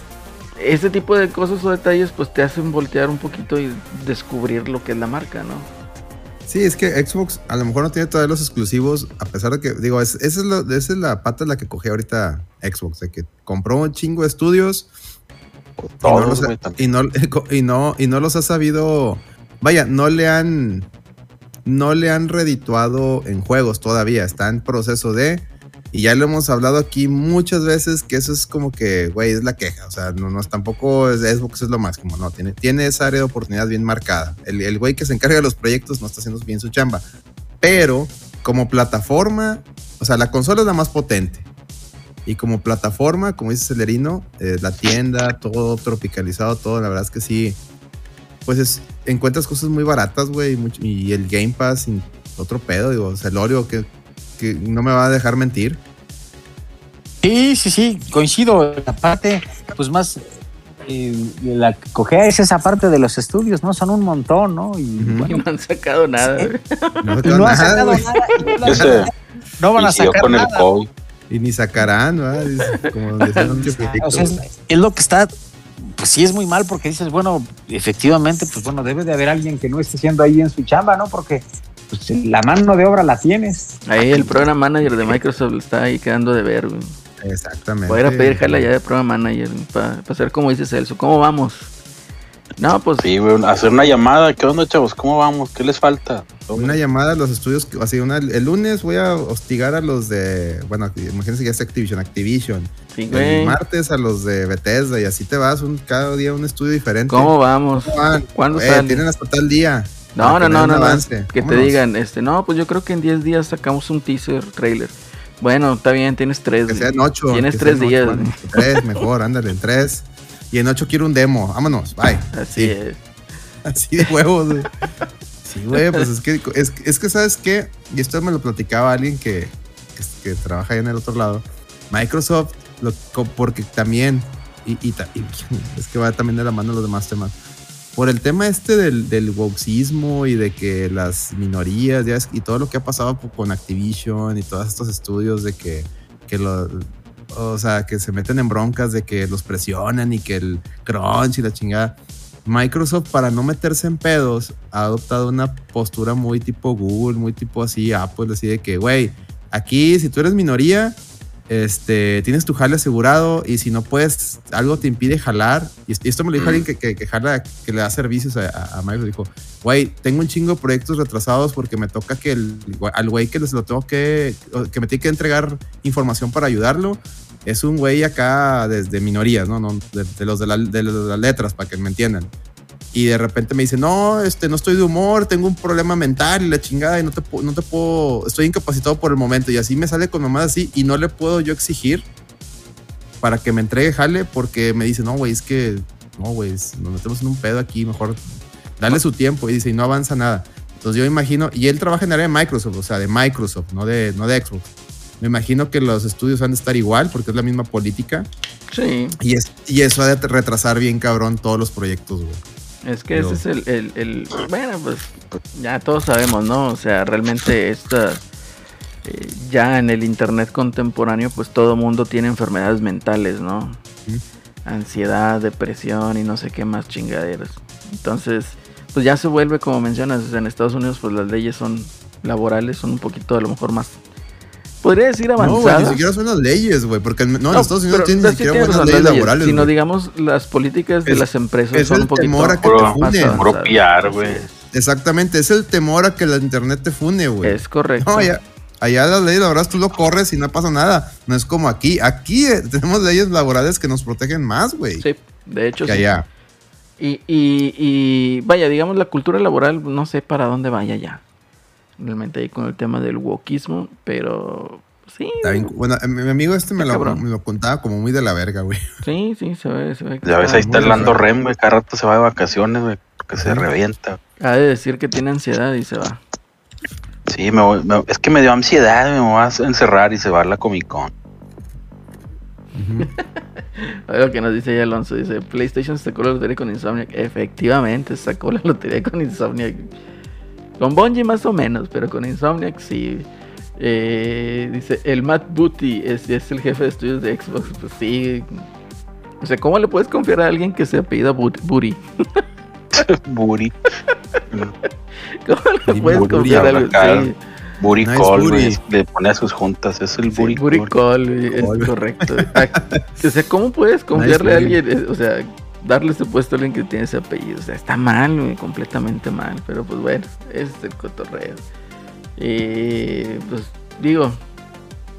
ese tipo de cosas o detalles pues te hacen voltear un poquito y descubrir lo que es la marca, ¿no? Sí, es que Xbox a lo mejor no tiene todavía los exclusivos, a pesar de que, digo, es- esa, es lo- esa es la pata en la que cogí ahorita Xbox, de que compró un chingo de estudios y no, los no, <laughs> y, no, y no los ha sabido, vaya, no le han, no le han redituado en juegos todavía, está en proceso de, y ya lo hemos hablado aquí muchas veces, que eso es como que, güey, es la queja, o sea, no, no es tampoco es, Xbox es lo máximo, no, tiene, tiene esa área de oportunidad bien marcada, el, el güey que se encarga de los proyectos no está haciendo bien su chamba, pero como plataforma, o sea, la consola es la más potente. Y como plataforma, como dice Celerino, eh, la tienda, todo tropicalizado, todo, la verdad es que sí. Pues es, encuentras cosas muy baratas, güey, y, y el Game Pass, y otro pedo, digo, Celorio, que, que no me va a dejar mentir. Sí, sí, sí, coincido. La parte, pues más, eh, la que cogea es esa parte de los estudios, ¿no? Son un montón, ¿no? Y bueno, No han sacado nada. Sí. No, <laughs> no han sacado nada. no, van a sacar con el nada. COVID. Y ni sacarán, ¿verdad? Dice, Como. <laughs> O sea, es, es lo que está, pues sí es muy mal porque dices, bueno, efectivamente, pues bueno, debe de haber alguien que no esté haciendo ahí en su chamba, ¿no? Porque pues, la mano de obra la tienes. Ahí el program manager de Microsoft está ahí quedando de ver, güey. Exactamente. Voy a ir a pedir jala ya de program manager para hacer como dice Celso. ¿Cómo vamos? No, pues Sí, güey, hacer una llamada. ¿Qué onda, chavos? ¿Cómo vamos? ¿Qué les falta? Una llamada a los estudios, así, una, el lunes voy a hostigar a los de, bueno, imagínense que ya es Activision, Activision. sí, El martes a los de Bethesda y así te vas un, cada día a un estudio diferente. ¿Cómo vamos? ¿Cómo van? ¿Cuándo Eh? Tienen hasta tal día. No, no, no, no, no. Que te digan, este, no, pues yo creo que en 10 días sacamos un teaser trailer. Bueno, está bien, tienes tres. Que güey. sean ocho. Tienes que tres sean días. ocho, bueno, <laughs> tres, mejor, ándale, en tres. Y en ocho quiero un demo. Vámonos, bye. Así Sí. es. Así de huevos, güey. <laughs> Sí, güey, pues es que, es, es que, ¿sabes qué? Y esto me lo platicaba alguien que, que, que trabaja en el otro lado, Microsoft, lo, porque también, y, y <laughs> es que va también de la mano los demás temas, por el tema este del, del y de que las minorías ya ves, y todo lo que ha pasado con Activision y todos estos estudios de que, que lo, o sea, que se meten en broncas de que los presionan y que el crunch y la chingada. Microsoft, para no meterse en pedos, ha adoptado una postura muy tipo Google, muy tipo así Apple, así de que, güey, aquí si tú eres minoría, este, tienes tu jale asegurado y si no puedes, algo te impide jalar. Y esto- me lo dijo alguien que, que, que jala, que le da servicios a, a, a Microsoft. Dijo, güey, tengo un chingo de proyectos retrasados porque me toca que el, al güey que les lo tengo que, que me tiene que entregar información para ayudarlo, es un güey acá desde minorías, ¿no? no de, de los de, la- de las letras, para que me entiendan. Y de repente me dice, no, este, no estoy de humor, tengo un problema mental y la chingada y no te, no te puedo, estoy incapacitado por el momento. Y así me sale con mamás así y no le puedo yo exigir para que me entregue jale porque me dice, no, güey, es que, no, güey, nos metemos en un pedo aquí, mejor dale su tiempo. Y dice, y no avanza nada. Entonces yo imagino, y él trabaja en área de Microsoft, o sea, de Microsoft, no de, no de Xbox. Me imagino que los estudios van a estar igual porque es la misma política Sí, y, es, y eso ha de retrasar bien cabrón todos los proyectos, güey. Es que Pero- ese es el, el, el- Bueno, pues ya todos sabemos, ¿no? O sea, realmente esta... eh, ya en el internet contemporáneo, pues todo mundo tiene enfermedades mentales, ¿no? Ansiedad, depresión y no sé qué más chingaderas. Entonces, pues ya se vuelve, como mencionas, en Estados Unidos, pues las leyes son laborales, son un poquito a lo mejor más... Podría decir No, güey, avanzadas. ni siquiera son las leyes, güey, porque no, en No, Estados Unidos no tienen sí ni siquiera tienes buenas leyes las leyes, laborales. Sino digamos las políticas de Es- las empresas es son el un poquito temor a que te funen. güey. Exactamente, es el temor a que la internet te fune, güey. es correcto. No, allá, allá las leyes laborales tú lo corres y no pasa nada. No es como aquí. Aquí eh, tenemos leyes laborales que nos protegen más, güey. Sí, de hecho Que sí. allá. Y, y, y vaya, digamos, la cultura laboral, no sé para dónde vaya ya. Realmente ahí con el tema del wokismo, pero sí, Está bien- Bueno, eh, mi amigo este me lo, cabrón. me lo contaba como muy de la verga, güey. sí, sí, se ve, se ve. que Ya ves, ahí está el Lando. Rem, güey. Cada rato se va de vacaciones, güey. Porque se revienta. Ha de decir que tiene ansiedad y se va. Sí, me voy- me- es que me dio ansiedad, me voy a encerrar y se va a la Comic Con. Lo <laughs> que nos dice ahí Alonso. Dice, PlayStation sacó la lotería con Insomniac. Efectivamente, sacó la lotería con Insomniac. Con Bungie más o menos, pero con Insomniac sí. Eh, dice, el Matt Booty es, es el jefe de estudios de Xbox. Pues sí. O sea, ¿cómo le puedes confiar a alguien que se apellida Boot- Booty? Buri. <laughs> <laughs> ¿Cómo le puedes Booty, confiar a alguien? Sí. Buri Nice Call, booty. Le pone a sus juntas. Es el Sí, Buri booty Call. call, es correcto. <laughs> Ah, o sea, ¿cómo puedes confiarle a booty. alguien? O sea, darle ese puesto a alguien que tiene ese apellido. O sea, está mal, güey, completamente mal. Pero pues bueno, ese es el cotorreo. Y pues digo,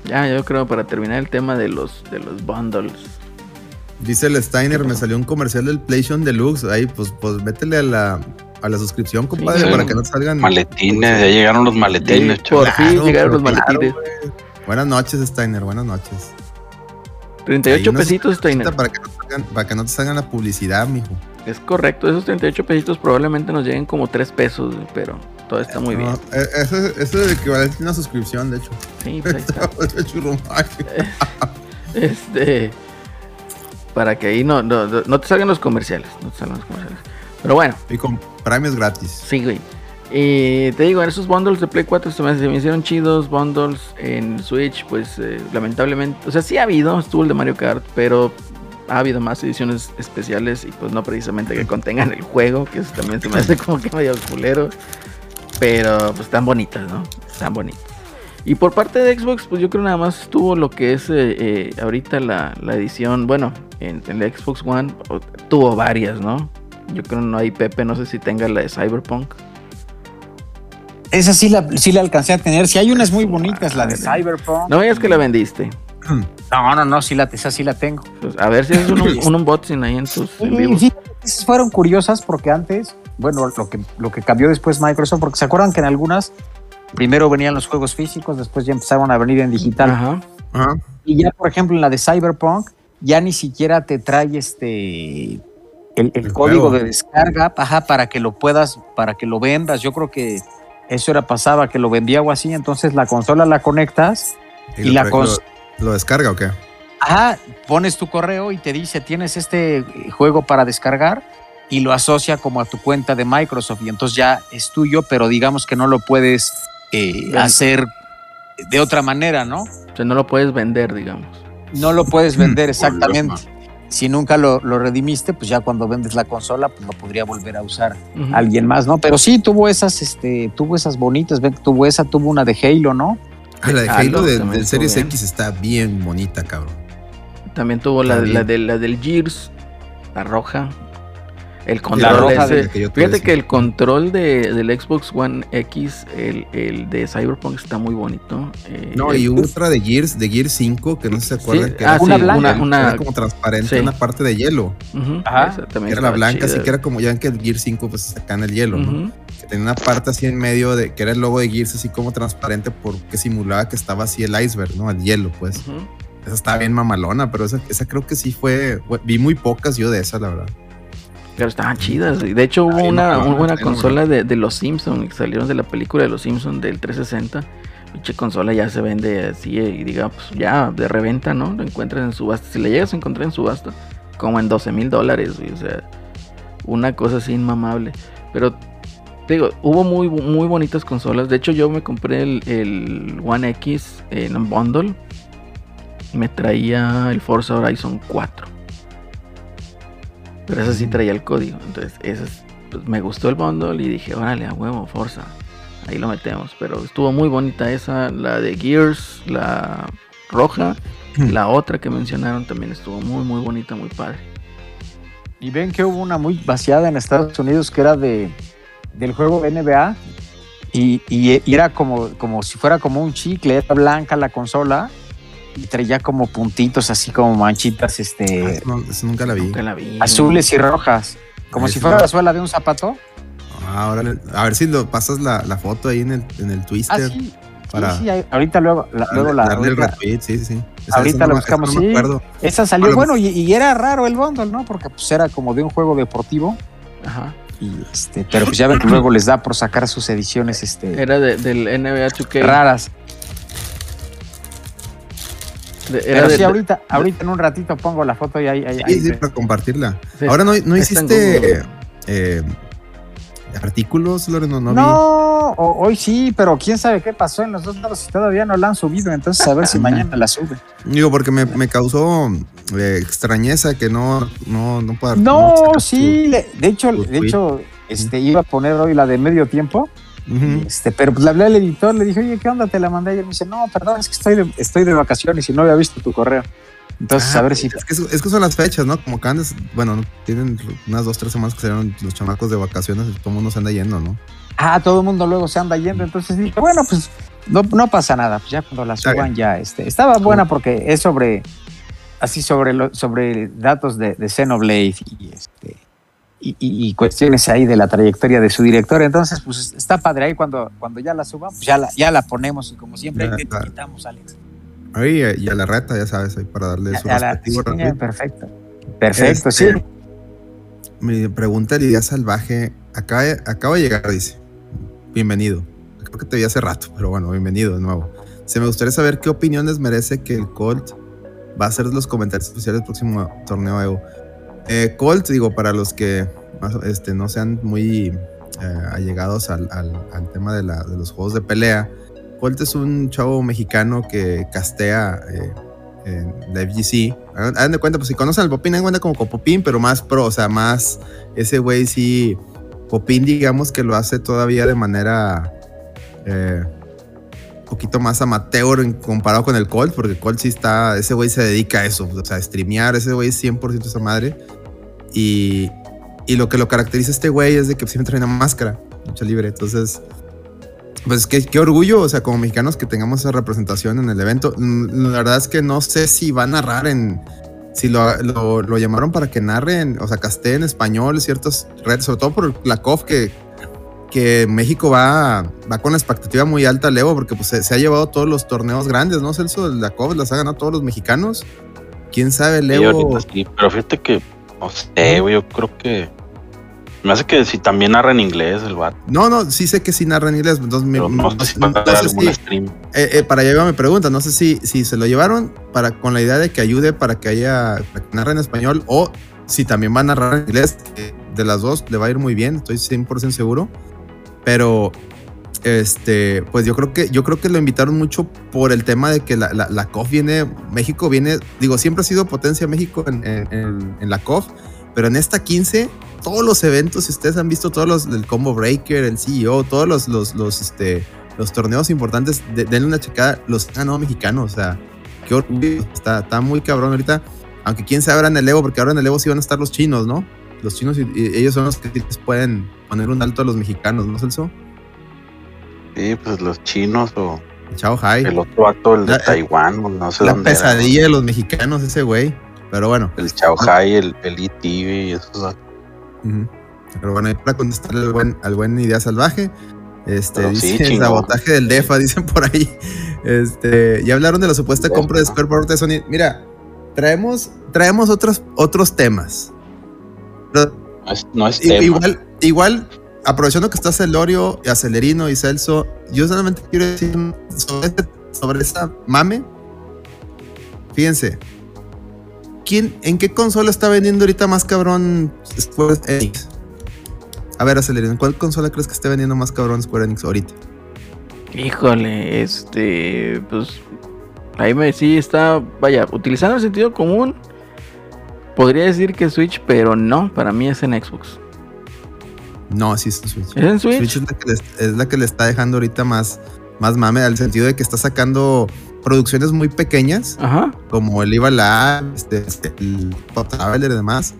ya yo creo para terminar el tema de los, de los bundles. Dice el Steiner, ¿Qué me salió un comercial del PlayStation Deluxe. Ahí, pues, pues métele a la, a la suscripción, compadre, Sí. para que no salgan. Maletines, ya llegaron los maletines, chaval. por fin Claro, llegaron los claro, maletines. Buenas noches, Steiner, buenas noches. 38 Ahí una pesitos, Steiner. Para que, no te salgan, para que no te salgan la publicidad, mijo. Es correcto, esos 38 pesitos probablemente nos lleguen como 3 pesos, pero todo está muy bien. No, eh, eso, eso es el equivalente a una suscripción, de hecho. Sí, <laughs> pues ahí está. <laughs> Este. Para que ahí no, no, no- te salgan los comerciales. No te salgan los comerciales. Pero bueno, y con Prime es gratis. sí, güey. Y te digo, en esos bundles de Play 4 se me, se me hicieron chidos. Bundles en Switch, pues eh, lamentablemente. O sea, sí ha habido, estuvo el de Mario Kart, pero ha habido más ediciones especiales y pues no precisamente que contengan el juego, que eso también se me hace como que medio culero. Pero pues están bonitas, ¿no? Están bonitas. Y por parte de Xbox, pues yo creo nada más tuvo lo que es eh, eh, ahorita la, la edición, bueno, en, en la Xbox One o- tuvo varias, ¿no? Yo creo no hay Pepe, no sé si tenga la de Cyberpunk. Esa sí la, sí la alcancé a tener. Si hay unas muy bonitas, la de. Cyberpunk. No veas que la vendiste. <clears throat> No, no, no, sí la, esa sí la tengo. Pues, a ver si es <clears throat> un, un unboxing ahí en tus en Y vivos. que esas fueron curiosas porque antes, bueno, lo que, lo que cambió después Microsoft, porque se acuerdan que en algunas primero venían los juegos físicos, después ya empezaron a venir en digital. Ajá. Ajá. Y ya, por ejemplo, en la de Cyberpunk, ya ni siquiera te trae este el, el El código juego. de descarga ajá, para que lo puedas, para que lo vendas. Yo creo que eso era pasaba, que lo vendía o así. Entonces la consola la conectas Y, la cons- lo, ¿Lo descarga o qué? Ajá, pones tu correo y te dice, tienes este juego para descargar y lo asocia como a tu cuenta de Microsoft y entonces ya es tuyo, pero digamos que no lo puedes eh, hacer de otra manera, ¿no? O sea, no lo puedes vender, digamos. No lo puedes vender exactamente. Si nunca lo, lo redimiste, pues ya cuando vendes la consola, pues lo podría volver a usar alguien más, ¿no? Pero sí tuvo esas, este, tuvo esas bonitas, ven, tuvo esa, tuvo una de Halo, ¿no? Ah, la de Halo Halo de- del Series bien. X está bien bonita, cabrón. También tuvo la, de, la del Gears, la roja. El control roja ese- que Fíjate decía. que el control de, del Xbox One X, el, el de Cyberpunk, está muy bonito. Eh, No, y hubo otra de Gears, de Gears 5, que no sé si se acuerdan, Sí, que ah, era, una blanca. era como transparente, Sí. una parte de hielo. Ajá. Que era la blanca, así que era como ya ven que el Gears 5 pues en el hielo, ¿no? Que tenía una parte así en medio de que era el logo de Gears así como transparente porque simulaba que estaba así el iceberg, ¿no? El hielo, pues. Esa estaba bien mamalona, pero esa, esa creo que sí fue. Vi muy pocas yo de esa, la verdad. Pero estaban chidas. De hecho, hubo Ay, una, no, no, una no, consola de, de los Simpsons. que Salieron de la película de los Simpsons del 360. Pinche consola ya se vende así eh, y diga, pues ya de reventa, ¿no? Lo encuentras en subasta. Si la llegas a encontrar en subasta, como en 12 mil dólares, O sea, una cosa así inmamable. Pero, te digo, hubo muy, muy bonitas consolas. De hecho, yo me compré el, el One X en un bundle. Y me traía el Forza Horizon 4. Pero ese sí traía el código. Entonces, ese es- pues, me gustó el bundle y dije, órale, a huevo, Forza. Ahí lo metemos. Pero estuvo muy bonita esa, la de Gears, la roja. Hmm. La otra que mencionaron también estuvo muy, muy bonita, muy padre. Y ven que hubo una muy vaciada en Estados Unidos que era de del juego NBA y, y- y era como, como si fuera como un chicle, era blanca la consola y traía como puntitos así como manchitas Ah, este no- eso nunca la vi. Nunca la vi. azules y rojas, como Ah, si fuera la suela de un zapato. Ah, órale. a ver si lo pasas la, la foto ahí en el, en el Ah, Twister. sí. para- sí, sí, ahorita luego, la, luego la, darle el ahorita- retweet, sí, sí. Esa- ahorita esa la no me- buscamos, esa no me sí. esa salió Bueno, bueno y, y era raro el bundle, ¿no? Porque pues era como de un juego deportivo Ajá. y este, pero pues ya ven que luego les da por sacar sus ediciones este Era de- del NBA 2K. raras. Pero de- sí, ahorita, ahorita en un ratito pongo la foto y ahí, ahí, ahí Sí, sí, ve. para compartirla. Sí, Ahora no, no hiciste eh, artículos, Loreno, no, No, hoy sí, pero quién sabe qué pasó en los dos lados y todavía no la han subido, entonces a ver si <laughs> mañana la sube. Digo, porque me, me causó eh, extrañeza que no, no, no pueda. No, sacar sí, le- de hecho, de tweet. hecho, este, iba a poner hoy la de medio tiempo, este, pero pues le hablé al editor, le dije, oye, ¿qué onda? Te la mandé ayer, me dice, no, perdón, es que estoy de, estoy de vacaciones y no había visto tu correo. Entonces, Ah, a ver si... Es que, es que son las fechas, ¿no? Como que antes, bueno, tienen unas dos, tres semanas que salieron los chamacos de vacaciones y todo el mundo se anda yendo, ¿no? Ah, todo el mundo luego se anda yendo, entonces dije, bueno, pues no, no pasa nada, pues ya cuando la suban ya, este, estaba buena porque es sobre, así sobre, lo- sobre datos de, de Xenoblade y, este, y, y- cuestiones ahí de la trayectoria de su director, entonces pues está padre ahí cuando, cuando ya la suban, pues ya la, ya la ponemos y como siempre ahí te quitamos, Alex. Ahí, eh, y a la reta, ya sabes, ahí para darle Ya- su ya la- respectivo sí, perfecto, perfecto, Este, sí. Mi pregunta Lidia Salvaje, acaba, acaba de llegar, dice. Bienvenido. Creo que te vi hace rato, pero bueno, bienvenido de nuevo. Se me gustaría saber qué opiniones merece que el Colt va a hacer los comentarios especiales del próximo torneo Evo. Eh, Colt, digo, para los que este, no sean muy eh, allegados al, tema de, los juegos de pelea, Colt es un chavo mexicano que castea eh, en la FGC. Hagan de cuenta, pues si conocen al Popín, hagan cuenta como con pero más pro, o sea, más ese güey sí. Popín, digamos que lo hace todavía de manera eh, un poquito más amateur comparado con el Colt, porque Colt sí está, ese güey se dedica a eso, o sea, a streamear, ese güey es 100% esa madre. Y, y lo que lo caracteriza a este güey es de que siempre trae una máscara, lucha libre, entonces pues qué, qué orgullo, o sea, como mexicanos que tengamos esa representación en el evento. Mm, La verdad es que no sé si va a narrar en. Si lo, lo- lo llamaron para que narre, en- o sea, casté en español ciertas redes, sobre todo por la COF, que, que México va, va con la expectativa muy alta, Leo, porque pues, se, se ha llevado todos los torneos grandes, ¿no, Celso? La COF las ha ganado todos los mexicanos. ¿Quién sabe, Leo? sí, pero fíjate que, no sé, güey, yo creo que Me hace que si también narra en inglés el vato. No, no, sí sé que sí narra en inglés. Entonces, me- no sé si no sé si- stream. Eh, eh, para iba mi pregunta. No sé si, si se lo llevaron para, con la idea de que ayude para que haya para que narre en español o si también va a narrar en inglés. que De las dos le va a ir muy bien, estoy 100% seguro. Pero este, pues yo creo que yo creo que lo invitaron mucho por el tema de que la, la, la COF viene, México viene, digo, siempre ha sido potencia México en, en- la COF, pero en esta 15, todos los eventos, si ustedes han visto todos los del Combo Breaker, el CEO, todos los, los, los, este, los torneos importantes, de- denle una checada, los han ganado mexicanos, o sea, qué orgullo, está, está muy cabrón ahorita, aunque quién sabe ahora en el Evo, porque ahora en el Evo sí van a estar los chinos, ¿no? Los chinos y, ellos son los que pueden poner un alto a los mexicanos, ¿no, Celso? Sí, pues los chinos o Chao, hi. el otro vato, el de La- Taiwán, no sé La dónde era. pesadilla de los mexicanos, ese güey. Pero bueno. El Shanghai, el, el ET y esos. ujú. Pero bueno, y para contestarle al buen, al buen Idea Salvaje. Este, Pero sí, dice el chingón. sabotaje del DEFA, <laughs> dicen por ahí. Este, ya hablaron de la supuesta Defa. compra de Square por parte de Sony. Mira, traemos, traemos otros, otros temas. Pero No es, no es tema. Igual, igual, aprovechando que está Celorio, Acelerino y Celso, yo solamente quiero decir sobre, este- sobre esa mame. Fíjense. ¿Quién, ¿En qué consola está vendiendo ahorita más cabrón Square Enix? A ver, Acelerino, ¿en cuál consola crees que esté vendiendo más cabrón Square Enix ahorita? Híjole, este, pues ahí me sí está, vaya, utilizando el sentido común, podría decir que Switch, pero no, para mí es en Xbox. No, sí es en Switch. ¿Es en Switch? Switch es la que, le, es la que le está dejando ahorita más, más mame, al sentido de que está sacando producciones muy pequeñas. Ajá. como el Iva Lab, este, este, el Pop Traveler y demás.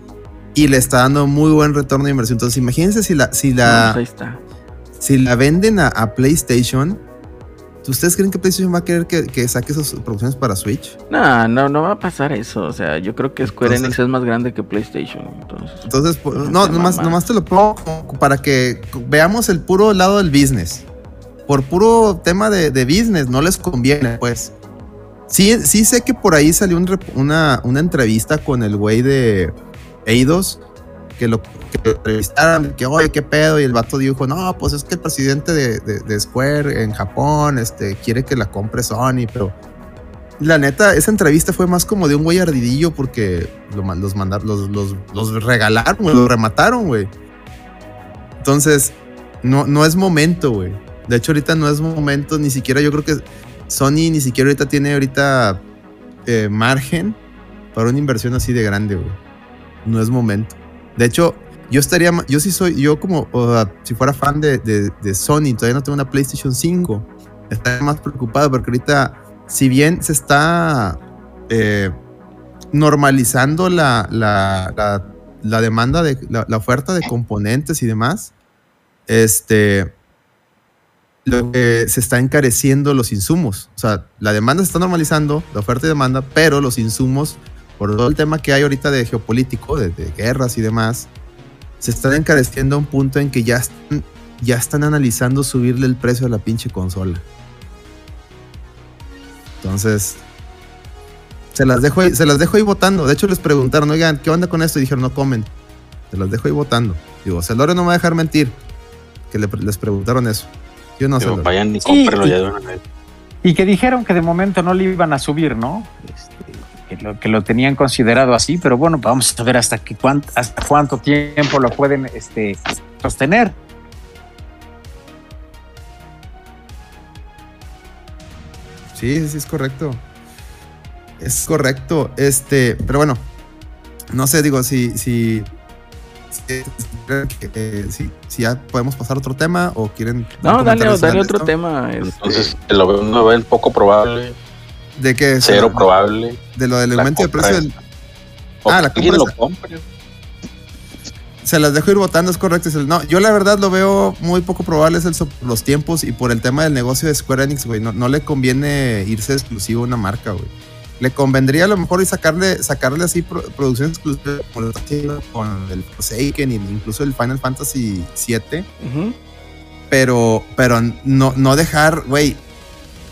Y le está dando muy buen retorno de inversión. Entonces, imagínense si la, si Pues la, ahí está. si la venden a, a PlayStation. ¿Ustedes creen que PlayStation va a querer que, que saque esas producciones para Switch? No, no, no va a pasar eso. O sea, yo creo que Square Entonces- Enix es más grande que PlayStation. Entonces, Entonces, pues, No nomás, nomás te lo pongo para que veamos el puro lado del business. Por puro tema de, de business, no les conviene, pues. Sí, sí sé que por ahí salió un una, una entrevista con el güey de Eidos, que lo, que lo entrevistaron, que oye, qué pedo, y el vato dijo, no, pues es que el presidente de, de- Square en Japón este, quiere que la compre Sony, pero la neta, esa entrevista fue más como de un güey ardidillo porque los mandaron, los, los, los regalaron, los remataron, güey. Entonces, no, no es momento, güey. De hecho, ahorita no es momento, ni siquiera yo creo que Sony ni siquiera ahorita tiene ahorita eh, margen para una inversión así de grande, güey. No es momento. De hecho, yo estaría, yo sí soy, yo como, si fuera fan de, Sony, todavía no tengo una PlayStation 5, estaría más preocupado porque ahorita, si bien se está eh, normalizando la, la, la, la demanda de la oferta de componentes y demás, este, lo que se está encareciendo los insumos. O sea, la demanda se está normalizando, la oferta y demanda, pero los insumos, por todo el tema que hay ahorita de geopolítico, de, de guerras y demás, se están encareciendo a un punto en que ya están, ya están analizando subirle el precio a la pinche consola. Entonces, se las dejo ahí, se las dejo ahí votando. De hecho, les preguntaron, oigan, ¿qué onda con esto? Y dijeron, no comen. Se las dejo ahí votando. Digo, Celorio no me va a dejar mentir. Que le- les preguntaron eso. Yo no sé. Vayan y cómprenlo ya de una vez. Y que dijeron que de momento no le iban a subir, ¿no? Este, que, lo, que lo tenían considerado así, pero bueno, vamos a ver hasta, qué cuánt- hasta cuánto tiempo lo pueden este, sostener. Sí, sí, es correcto. Es correcto. Este, pero bueno, no sé, digo, si, si, si, eh, si- si ya podemos pasar a otro tema o quieren. no, dale, dale otro esto. tema. este, Entonces, lo veo, ven poco probable, De que cero de- probable. De lo del aumento de precio. del- O Ah, la compra lo compre. se las dejo ir votando, es correcto. No, yo la verdad lo veo muy poco probable, es el so- los tiempos y por el tema del negocio de Square Enix, güey. No, no le conviene irse exclusivo a una marca, güey. Le convendría a lo mejor y sacarle, sacarle así pro- producción exclusiva como lo está haciendo con el Forsaken e incluso el Final Fantasy VII, pero, pero no, no dejar, güey,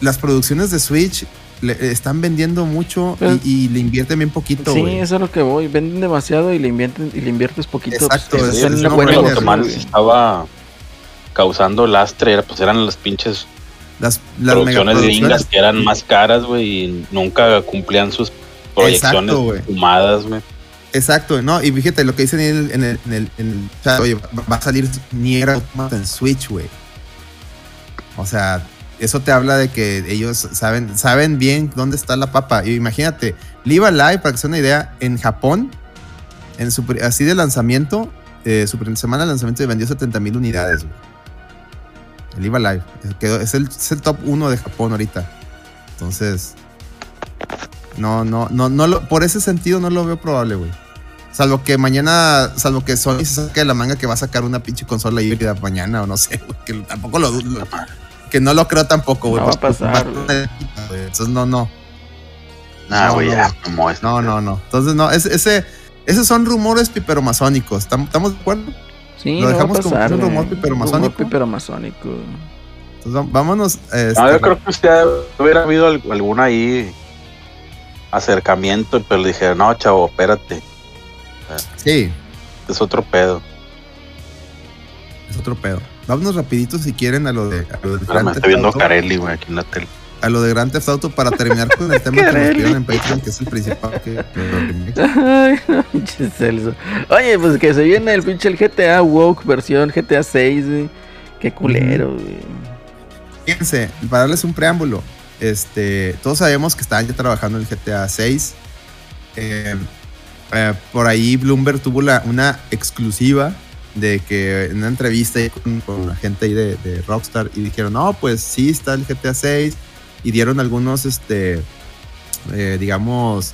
las producciones de Switch le están vendiendo mucho Pero- y, y le invierten bien poquito, Sí, eso es lo que voy. Venden demasiado y le invierten y le inviertes poquito. Exacto, pues, es- es buena buena lo que inversión, más güey. les estaba causando lastre era, pues eran las pinches Las, las producciones gringas que eran más caras, güey, y nunca cumplían sus proyecciones Exacto, fumadas, güey. Exacto, no, y fíjate lo que dicen en el, en el, en el, en el chat, oye, va, va a salir Nier Automata en Switch, güey. O sea, eso te habla de que ellos saben, saben bien dónde está la papa. Y imagínate, Live Alive, para que sea una idea, en Japón, en su, así de lanzamiento, eh, su semana de lanzamiento vendió 70 mil unidades. El Live Alive. Es, el, es el top 1 de Japón ahorita. Entonces, no, no, no, no lo, por ese sentido no lo veo probable, güey. Salvo que mañana, salvo que Sony se saque de la manga que va a sacar una pinche consola híbrida mañana o no sé, que tampoco lo dudo. Que no lo creo tampoco, güey. No va a pues, pasar, pues, güey. Entonces, no, no. Nah, No, güey, no, ya, como es. No, no, no. Entonces, no, ese, ese, esos son rumores piperomasónicos. ¿Tam- ¿Estamos de acuerdo? Sí, Lo no va a dejamos como pasar, un rumor piperomasónico. Rumor piperomasónico. Entonces, vámonos. este, No, yo creo que usted hubiera habido al- algún ahí acercamiento, pero le dije, no, chavo, espérate, Sí, es otro pedo. es otro pedo. Vámonos rapidito si quieren a lo de, a lo de Ahora Grand me Theft estoy viendo Auto. Carelli, güey, aquí en la tele. a lo de Grand Theft Auto para terminar con el <laughs> tema que nos pidieron en Patreon, que es el principal que. <laughs> Ay, no. Oye, pues que se viene el pinche el GTA Woke versión GTA 6, güey. Qué culero, güey. Fíjense, para darles un preámbulo, este, todos sabemos que estaban ya trabajando en el GTA 6. Eh, eh, por ahí Bloomberg tuvo la, una exclusiva de que en una entrevista con, la gente ahí de, de Rockstar y dijeron, no, pues sí está el GTA 6 y dieron algunos, este, eh, digamos,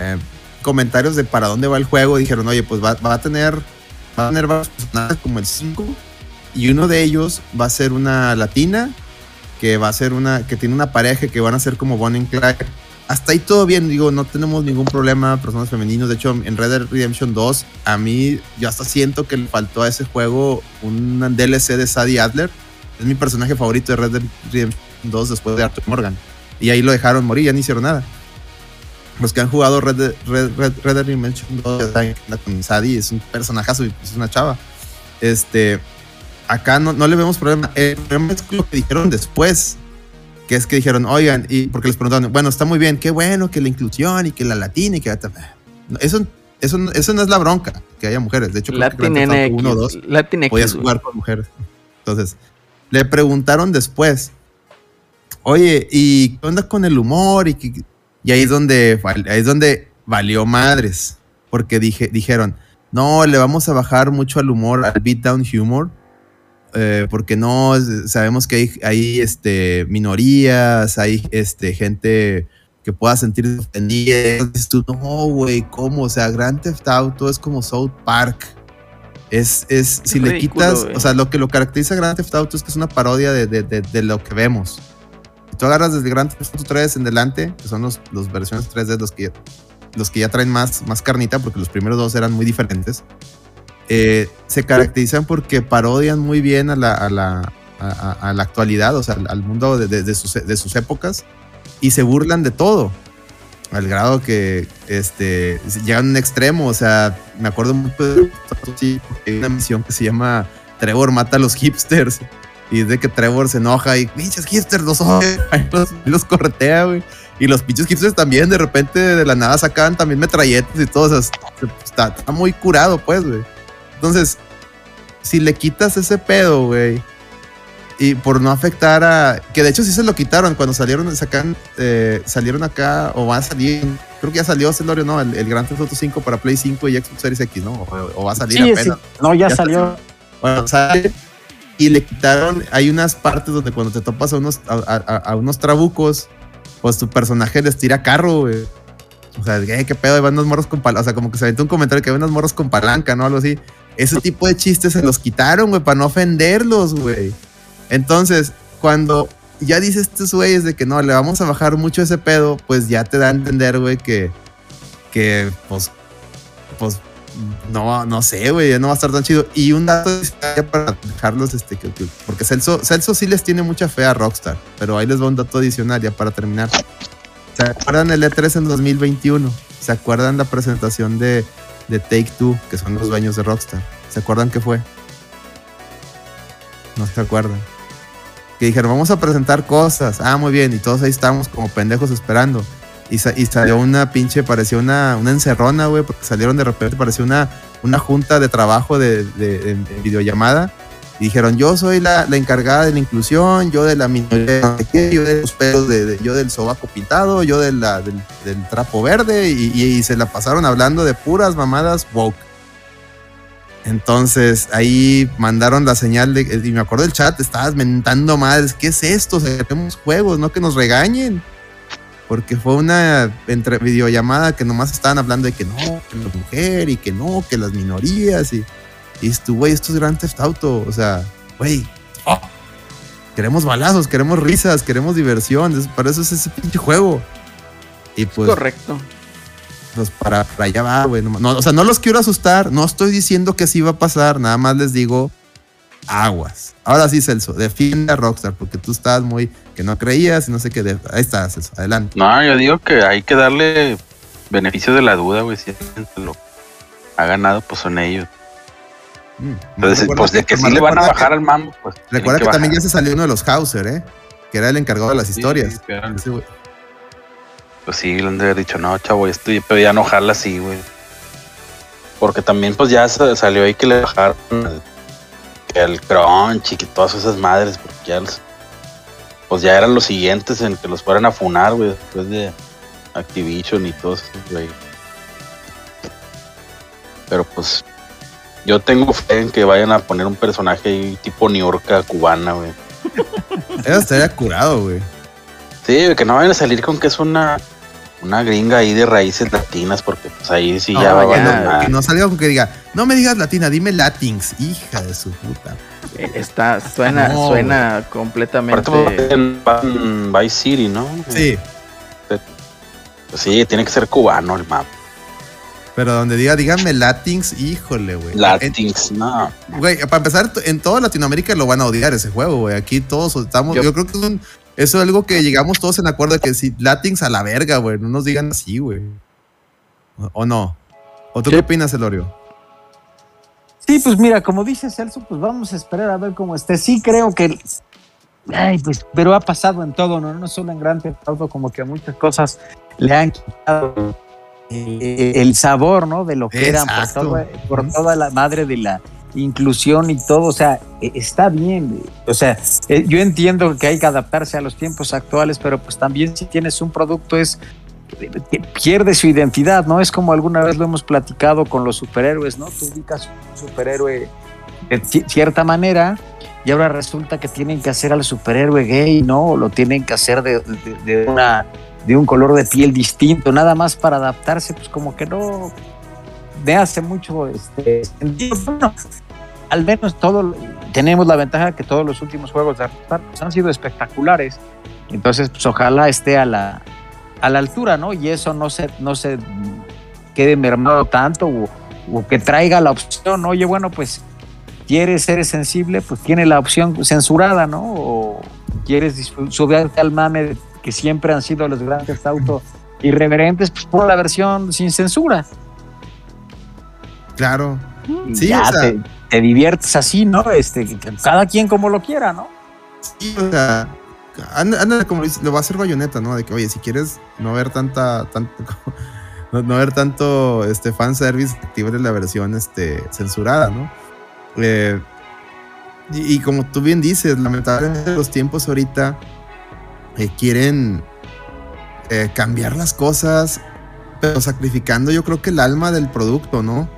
eh, comentarios de para dónde va el juego. Dijeron, oye, pues va, va a tener, va a tener varios personajes como el 5 y uno de ellos va a ser una latina que va a ser una, que tiene una pareja que van a ser como Bonnie y Clyde. Hasta ahí todo bien, digo, no tenemos ningún problema, personas femeninos. De hecho, en Red Dead Redemption 2, a mí, yo hasta siento que le faltó a ese juego un DLC de Sadie Adler. Es mi personaje favorito de Red Dead Redemption 2 después de Arthur Morgan. Y ahí lo dejaron morir, ya ni hicieron nada. Los que han jugado Red Dead, Red, Red- Red Dead Redemption 2 ya saben que anda con Sadie, es un personajazo es una chava. Este, acá no, no le vemos problema. El problema es lo que dijeron después. Que es que dijeron, oigan, y porque les preguntaron, bueno, está muy bien, qué bueno que la inclusión y que la latina y que. Eso, eso, eso no es la bronca, que haya mujeres. De hecho, creo que Latin Auto NX. 1 o 2 Latin podías jugar con mujeres. Entonces, le preguntaron después, oye, ¿y qué onda con el humor? Y, que- y ahí, es donde, ahí es donde valió madres, porque dije, dijeron, no, le vamos a bajar mucho al humor, al beatdown humor, eh, porque no, sabemos que hay, hay, este, minorías, hay este, gente que pueda sentir ofendida. Dices tú, no, güey, ¿cómo? O sea, Grand Theft Auto es como South Park. Es, es, si le ridículo, quitas, o sea, lo que lo caracteriza a Grand Theft Auto es que es una parodia de, de- de- de lo que vemos. Si tú agarras desde Grand Theft Auto 3 en delante, que son los, los versiones 3D, los que, los que ya traen más, más carnita, porque los primeros dos eran muy diferentes, eh, se caracterizan porque parodian muy bien a la, a la, a, a- la actualidad, o sea, al, al mundo de, de- de sus, de sus épocas, y se burlan de todo. Al grado que este, llegan a un extremo, o sea, me acuerdo mucho de una misión que se llama Trevor mata a los hipsters. Y es de que Trevor se enoja y pinches hipsters los odio", <laughs> ahí los, los corretea, güey. Y los pinches hipsters también de repente de la nada sacan también metralletas y todo. O sea, está, está muy curado, pues, güey. Entonces, si le quitas ese pedo, güey, y por no afectar a. Que de hecho sí se lo quitaron cuando salieron, sacan, eh, salieron acá, o va a salir. Creo que ya salió, Celorio, ¿no? El, el Grand Theft Auto 5 para Play 5 y Xbox Series X, ¿no? O, o va a salir Sí, apenas. sí. No, ya Ya salió. Bueno, sale y le quitaron. Hay unas partes donde cuando te topas a unos, a, a- a unos trabucos, pues tu personaje les tira carro, güey. O sea, ¿qué, qué pedo? Van unos morros con palanca. O sea, como que se aventó un comentario que hay unos morros con palanca, ¿no? Algo así. Ese tipo de chistes se los quitaron, güey, para no ofenderlos, güey. Entonces, cuando ya dices estos güeyes de que no, le vamos a bajar mucho ese pedo, pues ya te da a entender, güey, que, que, pues, pues, no, no sé, güey, ya no va a estar tan chido. Y un dato para dejarlos, este, que- porque Celso, Celso sí les tiene mucha fe a Rockstar, pero ahí les va un dato adicional ya para terminar. ¿Se acuerdan el E3 en 2021? ¿Se acuerdan la presentación de, de Take Two, que son los dueños de Rockstar? ¿Se acuerdan qué fue? No se acuerdan. Que dijeron, vamos a presentar cosas. Ah, muy bien. Y todos ahí estábamos como pendejos esperando. Y, sa- y salió una pinche, parecía una, una encerrona, güey, porque salieron de repente, parecía una, una junta de trabajo de, de- en, en videollamada. Y dijeron, yo soy la, la encargada de la inclusión, yo de la minoría, yo de los pelos, de, yo del sobaco pintado, yo de del, del trapo verde, y, se la pasaron hablando de puras mamadas woke. Entonces ahí mandaron la señal y me acuerdo del chat, estabas mentando madres, ¿qué es esto? Tenemos juegos, no que nos regañen. Porque fue una entre videollamada que nomás estaban hablando de que no, que la mujer y que no, que las minorías y, y esto, güey, esto es Grand Theft Auto, o sea, güey, oh, queremos balazos, queremos risas, queremos diversión, es- para eso es ese pinche juego. Y pues, Correcto. pues para, para allá va, güey. No, no, o sea, no los quiero asustar. No estoy diciendo que así va a pasar. Nada más les digo aguas. Ahora sí, Celso, defiende a Rockstar porque tú estabas muy que no creías y no sé qué. de- ahí está, Celso. Adelante. No, yo digo que hay que darle beneficio de la duda, güey. Si alguien se lo ha ganado, pues son ellos. Mm. Entonces, pues de que sí le van a que- bajar al mambo, pues. Recuerda que, también ya se salió uno de los Hauser, ¿eh? Que era el encargado de las historias. sí, claro. Pues sí, le han haber dicho, no, chavo, esto pero ya no jala así, güey. Porque también, pues ya sa- salió ahí que le bajaron que al crunch y que todas esas madres, porque ya los- pues ya eran los siguientes en que los fueran a funar, güey, después de Activision y todo eso, güey. Pero pues, yo tengo fe en que vayan a poner un personaje ahí tipo New York cubana, güey. <laughs> Eso estaría curado, güey. Sí, que no vayan a salir con que es una, una gringa ahí de raíces latinas, porque pues ahí sí No, ya va a Que no salga con que diga, no me digas latina, dime latins. Hija de su puta. Eh, Está, suena, No, suena completamente. Aparte, en en Vice City, ¿no? Sí, Pues sí, tiene que ser cubano el mapa. Pero donde diga, díganme latins, híjole, güey. Latins, no. Güey, para empezar, en toda Latinoamérica lo van a odiar ese juego, güey. Aquí todos estamos. Yo, Yo- creo que es un- eso es algo que llegamos todos en acuerdo de que si Latins a la verga, güey. No nos digan así, güey. ¿O, no? ¿O tú Sí. qué opinas, Elorio? Sí, pues mira, como dice Celso, pues vamos a esperar a ver cómo esté. Sí creo que, ay, pues, pero ha pasado en todo, ¿no? No solo en Gran Auto, como que a muchas cosas le han quitado eh, el sabor, ¿no? De lo que eran por, Exacto. todo- por toda la madre de la inclusión y todo, o sea, eh, está bien, o sea, eh, yo entiendo que hay que adaptarse a los tiempos actuales, pero pues también si tienes un producto es que pierde su identidad, ¿no? Es como alguna vez lo hemos platicado con los superhéroes, ¿no? Tú ubicas un superhéroe de ci- cierta manera y ahora resulta que tienen que hacer al superhéroe gay, ¿no? O lo tienen que hacer de, de- de una, de un color de piel distinto, nada más para adaptarse, pues como que no me hace mucho este, sentido. Bueno, al menos todo, tenemos la ventaja que todos los últimos juegos de Rockstar pues, han sido espectaculares. Entonces, pues ojalá esté a la, a la altura, ¿no? Y eso no se, no se quede mermado tanto o, o que traiga la opción, oye, bueno, pues quieres ser sensible, pues tiene la opción censurada, ¿no? O quieres subirte al mame que siempre han sido los grandes autos irreverentes, pues pon la versión sin censura. Claro. Y Sí, ya o sea- te, te diviertes así, ¿no? Este, cada quien como lo quiera, ¿no? Sí, o sea, anda, anda como lo va a hacer bayoneta, ¿no? De que, oye, si quieres no ver tanta, tanto, <laughs> no, no ver tanto este fanservice, active la versión este, censurada, ¿no? Eh, y, y como tú bien dices, lamentablemente los tiempos ahorita eh, quieren eh, cambiar las cosas, pero sacrificando yo creo que el alma del producto, ¿no?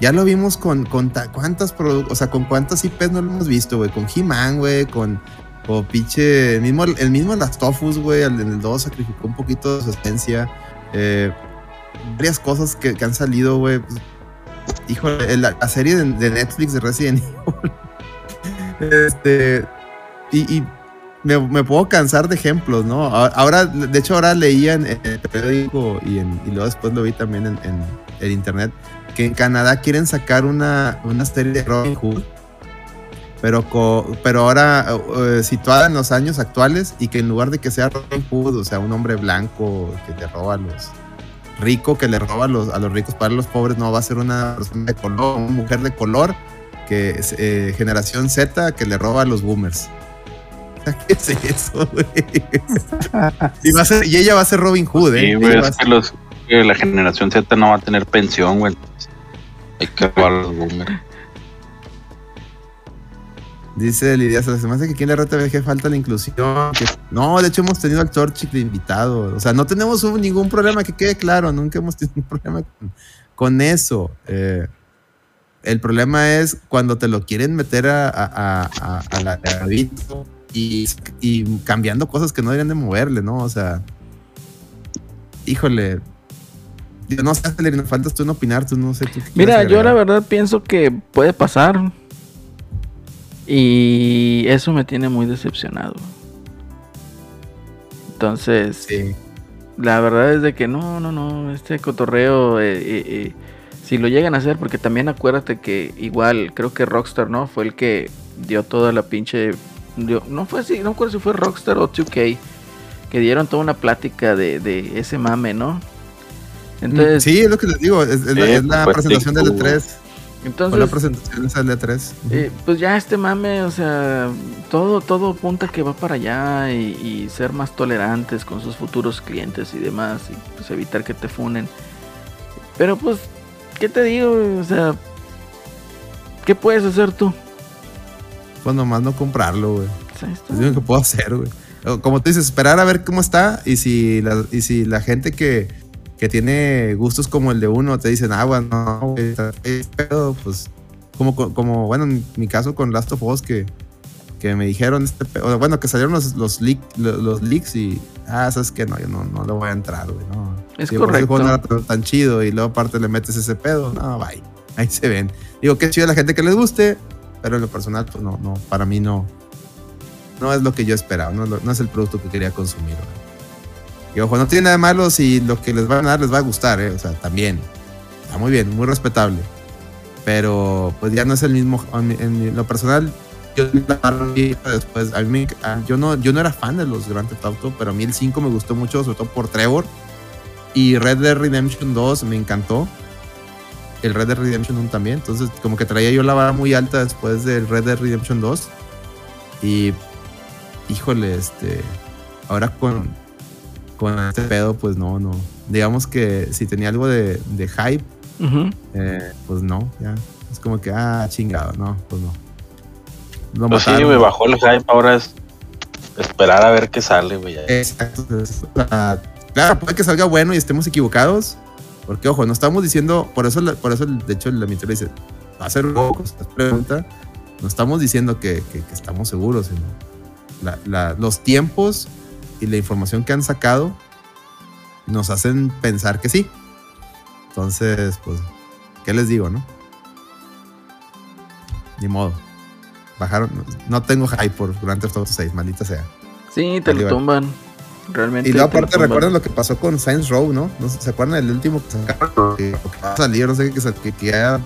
Ya lo vimos con, con ta- cuántas o sea, con cuántas IPs no lo hemos visto, güey. Con He-Man, güey, con o pinche, el mismo, el mismo Las Tofus, güey, en el 2 sacrificó un poquito de su esencia. Eh, varias cosas que, han salido, güey. híjole, la, serie de, Netflix de Resident <laughs> Evil. este, y me, puedo cansar de ejemplos, ¿no? Ahora, de hecho, ahora leía en, el periódico y, en- y luego después lo vi también en, el internet que en Canadá quieren sacar una, una serie de Robin Hood pero, pero ahora eh, situada en los años actuales y que en lugar de que sea Robin Hood, o sea, un hombre blanco que le roba a los rico que le roba a los, a los ricos para los pobres, no va a ser una persona de color, una mujer de color que eh, generación Z que le roba a los boomers. ¿Qué es eso, güey? y, ella va a ser Robin Hood, ¿eh? la generación Z no va a tener pensión, güey. Hay que robar a los boomers. Dice Lidia, se me hace que aquí en la RTVG falta la inclusión. No, de hecho hemos tenido al Torchic de invitado. O sea, no tenemos ningún problema, que quede claro. Nunca hemos tenido un problema con, eso. Eh, el problema es cuando te lo quieren meter a, a, a, la y, y, cambiando cosas que no deberían de moverle, ¿no? O sea, híjole. No sé, le faltas tú en opinar, tú no sé. Mira, yo la verdad pienso que puede pasar y eso me tiene muy decepcionado. Entonces, la verdad es de que no, no, no, este cotorreo, eh, eh, eh, si lo llegan a hacer, porque también acuérdate que igual, creo que Rockstar, ¿no? Fue el que dio toda la pinche... no fue así, no recuerdo si fue Rockstar o 2K, que dieron toda una plática de, ese mame, ¿no? Entonces, sí, es lo que les digo, es, la, pues, presentación del E3. Entonces, la presentación sale 3. Eh, pues ya este mame, o sea, todo, todo apunta que va para allá y, ser más tolerantes con sus futuros clientes y demás, y pues evitar que te funen. Pero pues, ¿qué te digo? O sea, ¿qué puedes hacer tú? Pues nomás no comprarlo, güey. Es lo que puedo hacer, güey. Como tú dices, esperar a ver cómo está y si la, y si la gente que que tiene gustos como el de uno, te dicen, ah, bueno, no, pero pues, como, como, bueno, en mi caso con Last of Us, que, que me dijeron, este, bueno, que salieron los, los, los, leaks y, ah, sabes que no, yo no, no le voy a entrar, güey, no. Es correcto. no era tan, chido y luego aparte le metes ese pedo, no, bye, ahí se ven. Digo, qué chido la gente que les guste, pero en lo personal, pues no, no, para mí no, no es lo que yo esperaba, no, no es el producto que quería consumir. Y ojo, no tiene nada de malo si lo que les van a dar les va a gustar, ¿eh? O sea, también. Está muy bien, muy respetable. Pero pues ya no es el mismo. En, lo personal, yo después, a mí, yo, no, yo no era fan de los Grand Theft Auto, pero a mí el 5 me gustó mucho, sobre todo por Trevor. Y Red Dead Redemption 2 me encantó. El Red Dead Redemption 1 también. Entonces, como que traía yo la vara muy alta después del Red Dead Redemption 2. Y, híjole, este. Ahora con, con este pedo, pues no, no. Digamos que si tenía algo de, de hype, eh, pues no, ya. Es como que, ah, chingado, no, pues no. no pues sí, me bajó el hype, ahora es esperar a ver qué sale, güey. Exacto. claro, puede que salga bueno y estemos equivocados. Porque, ojo, no estamos diciendo, por eso, por eso de hecho, la mitad dice, va a ser un poco, pregunta. No estamos diciendo que, que, estamos seguros, sino la, la, los tiempos y la información que han sacado nos hacen pensar que sí. Entonces, pues, ¿qué les digo, no? Ni modo. Bajaron. No tengo hype por Grand Theft Auto 6, maldita sea. Sí, te lo tumban. Realmente. Y luego aparte recuerdan lo que pasó con Science Row, ¿no? ¿no? ¿Se acuerdan del último que sacaron? Salir, no sé, que, que,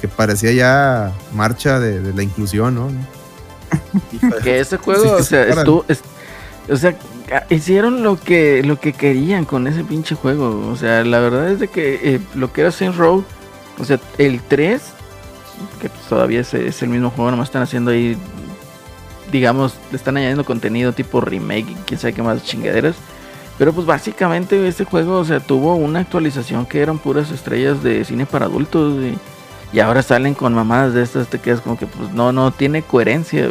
que parecía ya marcha de, la inclusión, ¿no? que ese juego, o sea, estuvo, o sea, hicieron lo que lo que querían con ese pinche juego. O sea, la verdad es de que eh, lo que era Saints Row, o sea, el 3, que todavía es, el mismo juego, nomás están haciendo ahí, digamos, le están añadiendo contenido tipo remake y quién sabe qué más chingaderas. Pero pues básicamente este juego, o sea, tuvo una actualización que eran puras estrellas de cine para adultos. Y, ahora salen con mamadas de estas, te quedas como que pues no, no tiene coherencia,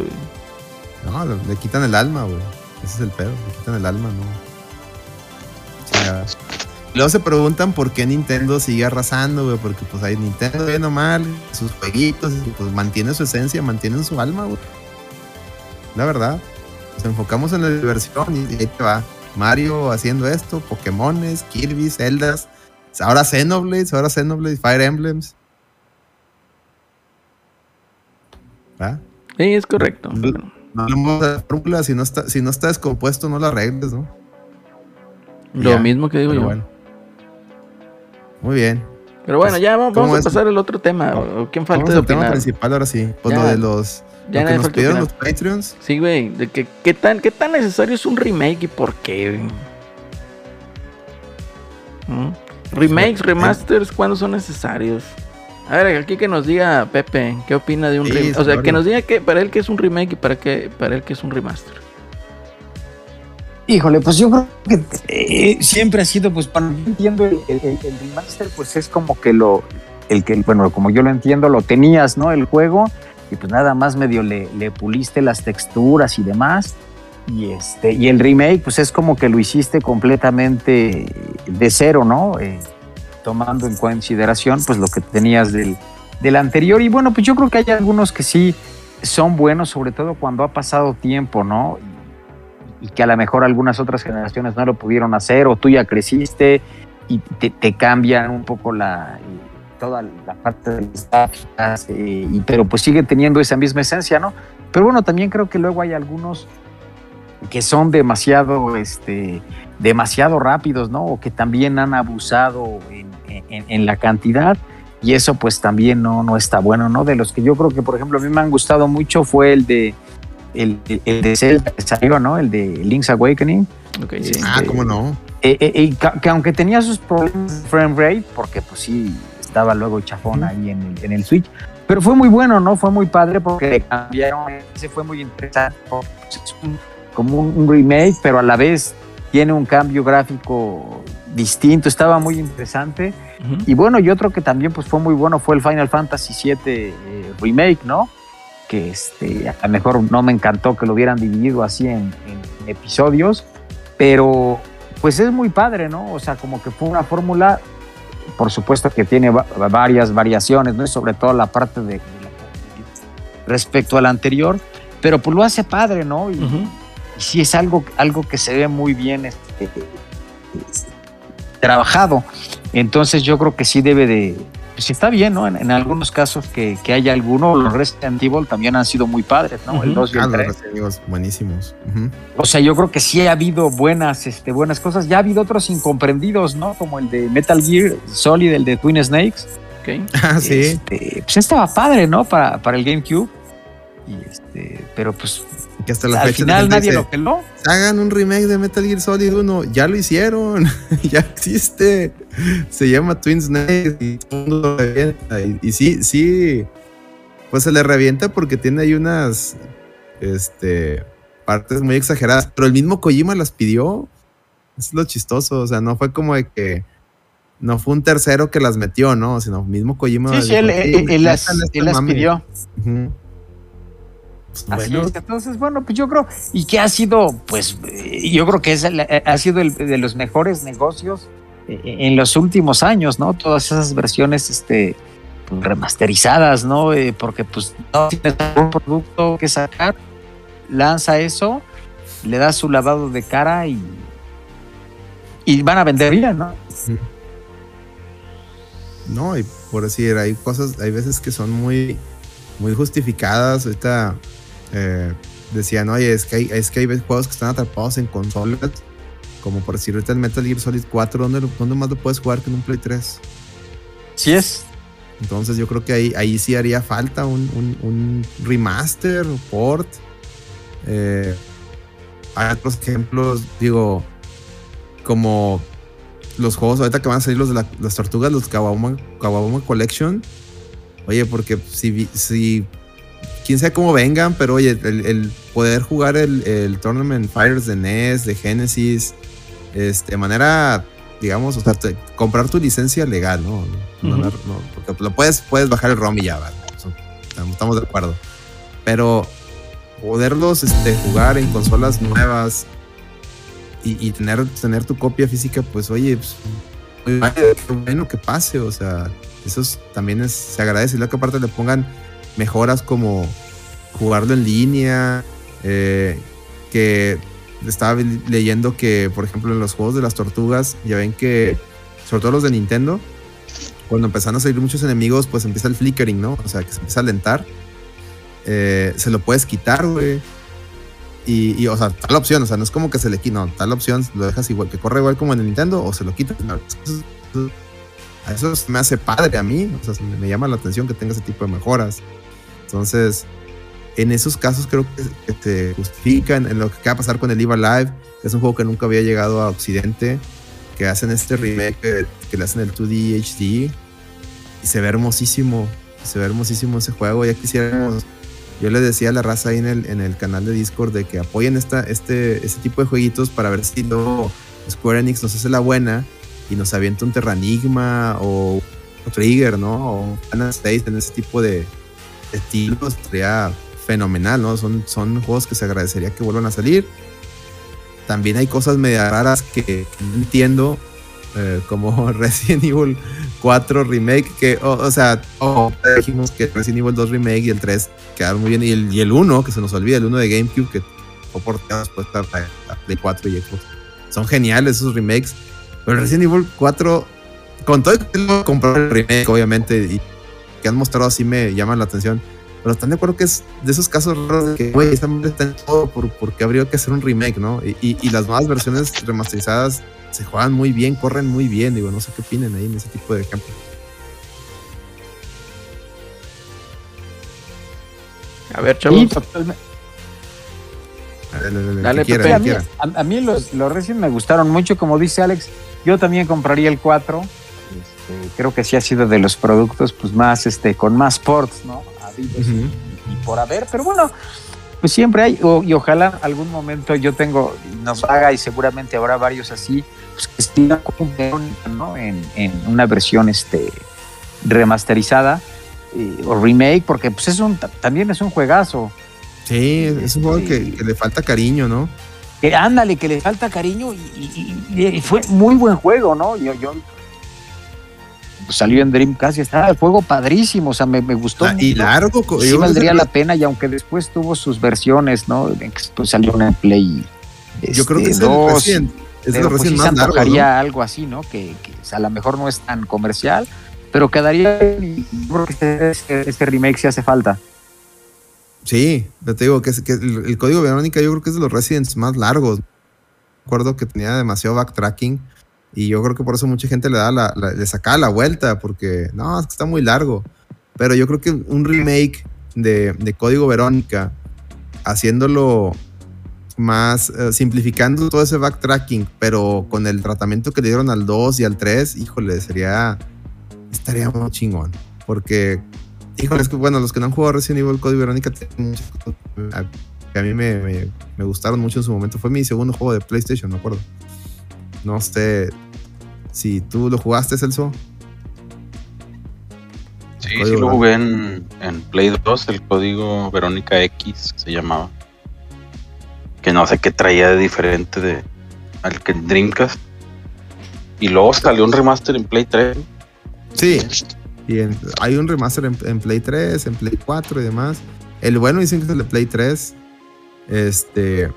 No, le quitan el alma, güey. Ese es el pedo, le quitan el alma, ¿no? luego se preguntan por qué Nintendo sigue arrasando, güey, porque pues ahí Nintendo viene mal, sus jueguitos, pues mantiene su esencia, mantienen su alma, güey. La verdad. Nos enfocamos en la diversión y ahí te va. Mario haciendo esto, Pokémones, Kirby, Zeldas, ahora Xenoblades, ahora Xenoblades, Fire Emblems. ¿Ah? Sí, es correcto. No la fórmula, si no está, si no está descompuesto, no la arregles, ¿no? Lo mismo que digo yo. Bueno. Muy bien. Pero bueno, Pues, ya vamos, ¿cómo vamos a pasar al otro tema. ¿o ¿Quién falta Vamos de al tema principal ahora sí. Pues Ya. lo de los. Ya lo que nos pidieron los. Patreons. Sí, güey, de que qué tan, qué tan necesario es un remake y por qué? ¿Mm? Remakes, remasters, ¿cuándo son necesarios? A ver, aquí que nos diga Pepe, ¿qué opina de un Sí, remake? O sea, que nos diga que para él que es un remake y para qué, para él que es un remaster. Híjole, pues yo creo que eh, siempre ha sido, pues cuando yo entiendo el, el- el- el remaster, pues es como que lo, el que, bueno, como yo lo entiendo, lo tenías, ¿no? El juego, y pues nada más medio le, puliste las texturas y demás. Y este, y el remake, pues es como que lo hiciste completamente de cero, ¿no? Eh, tomando en consideración, pues lo que tenías del, del anterior. Y bueno, pues yo creo que hay algunos que sí son buenos, sobre todo cuando ha pasado tiempo, ¿no? y que a lo mejor algunas otras generaciones no lo pudieron hacer o tú ya creciste y te, cambian un poco la toda la parte de las eh, y, pero pues sigue teniendo esa misma esencia, ¿no? Pero bueno, también creo que luego hay algunos que son demasiado, este, demasiado rápidos, ¿no? O que también han abusado en, en- en la cantidad y eso pues también no, no está bueno, ¿no? De los que yo creo que, por ejemplo, a mí me han gustado mucho fue el de el, el- de Zelda que salió, ¿no? El de Link's Awakening. Ok, sí. Ah, Este, cómo no. Eh, eh, que, aunque tenía sus problemas de frame rate, porque pues sí, estaba luego chafón ahí en el, en el Switch, pero fue muy bueno, ¿no? Fue muy padre porque cambiaron, ese fue muy interesante, es un- como un, un remake, pero a la vez tiene un cambio gráfico distinto, estaba muy interesante. Ujú. Y bueno, y otro que también pues fue muy bueno fue el Final Fantasy VII eh, Remake, ¿no? Que este, a lo mejor no me encantó que lo hubieran dividido así en, en episodios, pero pues es muy padre, ¿no? O sea, como que fue una fórmula, por supuesto que tiene va- varias variaciones, ¿no? Y sobre todo la parte de, de la- respecto al anterior, pero pues lo hace padre, ¿no? Y sí es algo, algo que se ve muy bien este, trabajado. Entonces yo creo que sí debe de, pues está bien, ¿no? En, en algunos casos que, que haya alguno, los Resident Evil también han sido muy padres, ¿no? El Ujú. 2 y Ah, el los 3. Resident Evil buenísimos. O sea, yo creo que sí ha habido buenas, este, buenas cosas. Ya ha habido otros incomprendidos, ¿no? Como el de Metal Gear Solid, el de Twin Snakes. Ok. Ah, sí. Este, pues estaba padre, ¿no? Para, para el GameCube. Y este, pero pues que hasta la al fecha final nadie dice, lo peló. hagan un remake de Metal Gear Solid 1. Ya lo hicieron. <laughs> ya existe. Se llama Twin Snakes y todo el mundo lo revienta. Y, y sí, sí. Pues se le revienta porque tiene ahí unas este, partes muy exageradas. Pero el mismo Kojima las pidió. Es lo chistoso. O sea, no fue como de que. No fue un tercero que las metió, ¿no? Sino mismo Kojima. Sí, sí, él, él- él las, él las mame". pidió. Pues, Así bueno, es. Entonces, bueno, pues yo creo, y que ha sido, pues, eh, yo creo que es el- eh, ha sido el de los mejores negocios eh, en los últimos años, ¿no? Todas esas versiones, este, pues, remasterizadas, ¿no? Eh, porque, pues, no tienes un producto que sacar, lanza eso, le da su lavado de cara y, y van a vender bien, ¿no? <laughs> No, y por decir, hay cosas, hay veces que son muy, muy justificadas. Ahorita eh, decían, oye, es que, hay, es que hay juegos que están atrapados en consolas. Como por decir, ahorita el Metal Gear Solid 4, ¿dónde, dónde más lo puedes jugar que en un Play 3? Sí es. Entonces yo creo que ahí, ahí sí haría falta un, un- un remaster, un port. Eh, hay otros ejemplos, digo, como los juegos ahorita que van a salir los de la- las tortugas, los Kawabuma, Kawabuma Collection. Oye, porque si, si quién sabe cómo vengan, pero oye, el, el poder jugar el, el Tournament Fighters de NES, de Genesis, este, de manera, digamos, o sea, te- comprar tu licencia legal, ¿no? Porque lo puedes, puedes bajar el ROM y ya, ¿vale? Estamos- estamos de acuerdo. Pero poderlos este, jugar en consolas nuevas y, y tener, tener tu copia física, pues oye, pues, muy bueno que pase, o sea, eso es- también es, se agradece. Y luego que aparte le pongan mejoras como jugarlo en línea, eh, que estaba leyendo que, por ejemplo, en los juegos de las tortugas, ya ven que, sobre todo los de Nintendo, cuando empezaron a salir muchos enemigos, pues empieza el flickering, ¿no? O sea, que se empieza a alentar. Eh, se lo puedes quitar, güey. Y, o sea, tal opción, o sea, no es como que se le quita, no, tal opción lo dejas igual, que corre igual como en el Nintendo, o se lo quitas. Eso- eso- Eso me hace padre a mí, o sea, me llama la atención que tenga ese tipo de mejoras. Entonces, en esos casos creo que, se justifican en lo que va a pasar con el EVA Live, que es un juego que nunca había llegado a Occidente, que hacen este remake que, le hacen el 2D HD y se ve hermosísimo, se ve hermosísimo ese juego, ya quisiéramos yo le decía a la raza ahí en el, en el canal de Discord de que apoyen esta, este, este tipo de jueguitos para ver si no Square Enix nos hace la buena y nos avienta un Terranigma o, un Trigger, ¿no? O Final State en ese tipo de estilos. Sería fenomenal, ¿no? Son, son juegos que se agradecería que vuelvan a salir. También hay cosas media raras que, no entiendo, eh, como <laughs> Resident Evil 4 Remake, que, o sea, dijimos que Resident Evil 2 Remake y el 3 quedaron muy bien, y el, y el 1, que se nos olvida, el 1 de GameCube, que fue porteado después de 4 y Xbox. Son geniales esos remakes, pero Resident Evil 4, con todo el que comprar el remake, obviamente, y que han mostrado así me llaman la atención. Pero están de acuerdo que es de esos casos raros de que, güey, esta madre está en todo por, porque habría que hacer un remake, ¿no? Y, y, las nuevas versiones remasterizadas se juegan muy bien, corren muy bien. Digo, no sé qué opinen ahí en ese tipo de ejemplo. A ver, chavos. Dale, Pepe. A mí, los, los Resident me gustaron mucho, como dice Alex. Yo también compraría el 4. Este, creo que sí ha sido de los productos pues más, este, con más ports, ¿no? y, por haber, pero bueno, pues siempre hay, y ojalá algún momento yo tengo, nos haga y seguramente habrá varios así, pues que estén ¿no? En, en, una versión este, remasterizada eh, o remake, porque pues es un, también es un juegazo. Sí, es un juego que, le falta cariño, ¿no? Que ándale, que le falta cariño y, fue muy buen juego, ¿no? Yo, yo salió en Dreamcast y estaba el juego padrísimo, o sea, me, gustó. Ah, y largo, sí valdría la pena, y aunque después tuvo sus versiones, ¿no? Pues salió en Play. yo creo que este, es el recién, es pero, pues, más largo, algo así, ¿no? Que, a lo mejor no es tan comercial, pero quedaría. Yo creo que este, este, este remake sí hace falta. Sí, te digo que, que el, código Verónica yo creo que es de los Residents más largos. Recuerdo que tenía demasiado backtracking y yo creo que por eso mucha gente le da la, le sacaba la vuelta porque no, es que está muy largo. Pero yo creo que un remake de, de código Verónica haciéndolo más eh, simplificando todo ese backtracking, pero con el tratamiento que le dieron al 2 y al 3, híjole, sería estaría muy chingón, porque Híjole, es que bueno, los que no han jugado Resident Evil Code Verónica que a mí me, me, gustaron mucho en su momento. Fue mi segundo juego de PlayStation, me acuerdo. No sé si tú lo jugaste, Celso. Sí, sí lo jugué en, en, Play 2, el código Verónica X se llamaba. Que no sé qué traía de diferente de al que Dreamcast. Y luego salió un remaster en Play 3. Sí. Y hay un remaster en, Play 3, en Play 4 y demás. El bueno dicen que es el de Play 3. Este.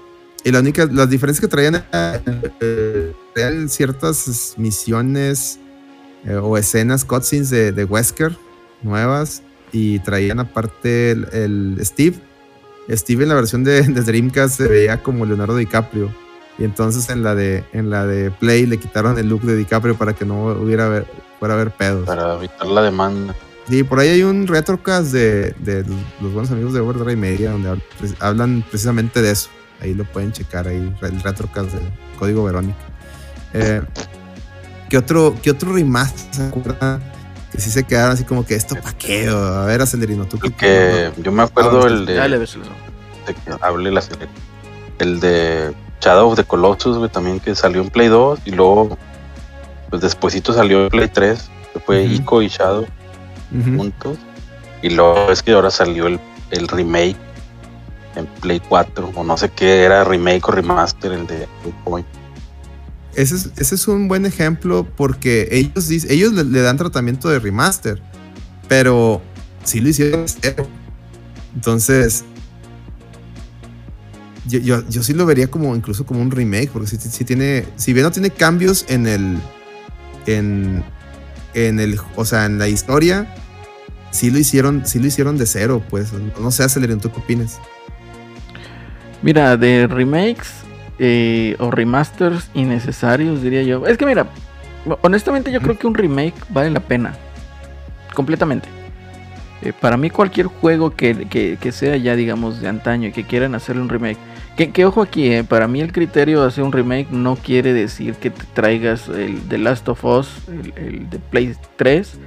Y la única, las diferencias que traían ciertas misiones eh, o escenas, cutscenes de, de, Wesker nuevas. Y traían aparte el, Steve. Steve en la versión de, de, Dreamcast se veía como Leonardo DiCaprio. Y entonces en la de en la de Play le quitaron el look de DiCaprio para que no hubiera fuera a haber pedos. Para evitar la demanda. Sí, por ahí hay un retrocast de, de los buenos amigos de Overdrive Media donde hablan precisamente de eso. Ahí lo pueden checar, ahí el retrocast de Código Verónica. Eh, ¿qué, otro, ¿Qué otro remaster se acuerdan? Que sí se quedaron así como que esto pa' qué? A ver, Acelerino, tú. que yo me acuerdo el de. Dale, de que hable la El de Shadow of the Colossus, también que salió en Play 2 y luego pues despuesito salió Play 3, que fue Ico y Shadow juntos. Y luego es que ahora salió el, remake en Play 4, o no sé qué era remake o remaster, el de Point. Ese es, ese es un buen ejemplo porque ellos, ellos le, dan tratamiento de remaster, pero sí lo hicieron Entonces, yo, yo, sí lo vería como incluso como un remake, porque si, tiene, si bien no tiene cambios en el, en, en el, o sea, en la historia, sí lo hicieron, sí lo hicieron de cero, pues. No sé, Acelerion, ¿tú qué opinas? Mira, de remakes eh, o remasters innecesarios, diría yo. Es que mira, honestamente yo creo que un remake vale la pena. Completamente. Eh, para mí cualquier juego que, sea ya digamos de antaño y que quieran hacerle un remake. Que, ojo aquí, eh, para mí el criterio de hacer un remake no quiere decir que te traigas el The Last of Us, el, de Play 3,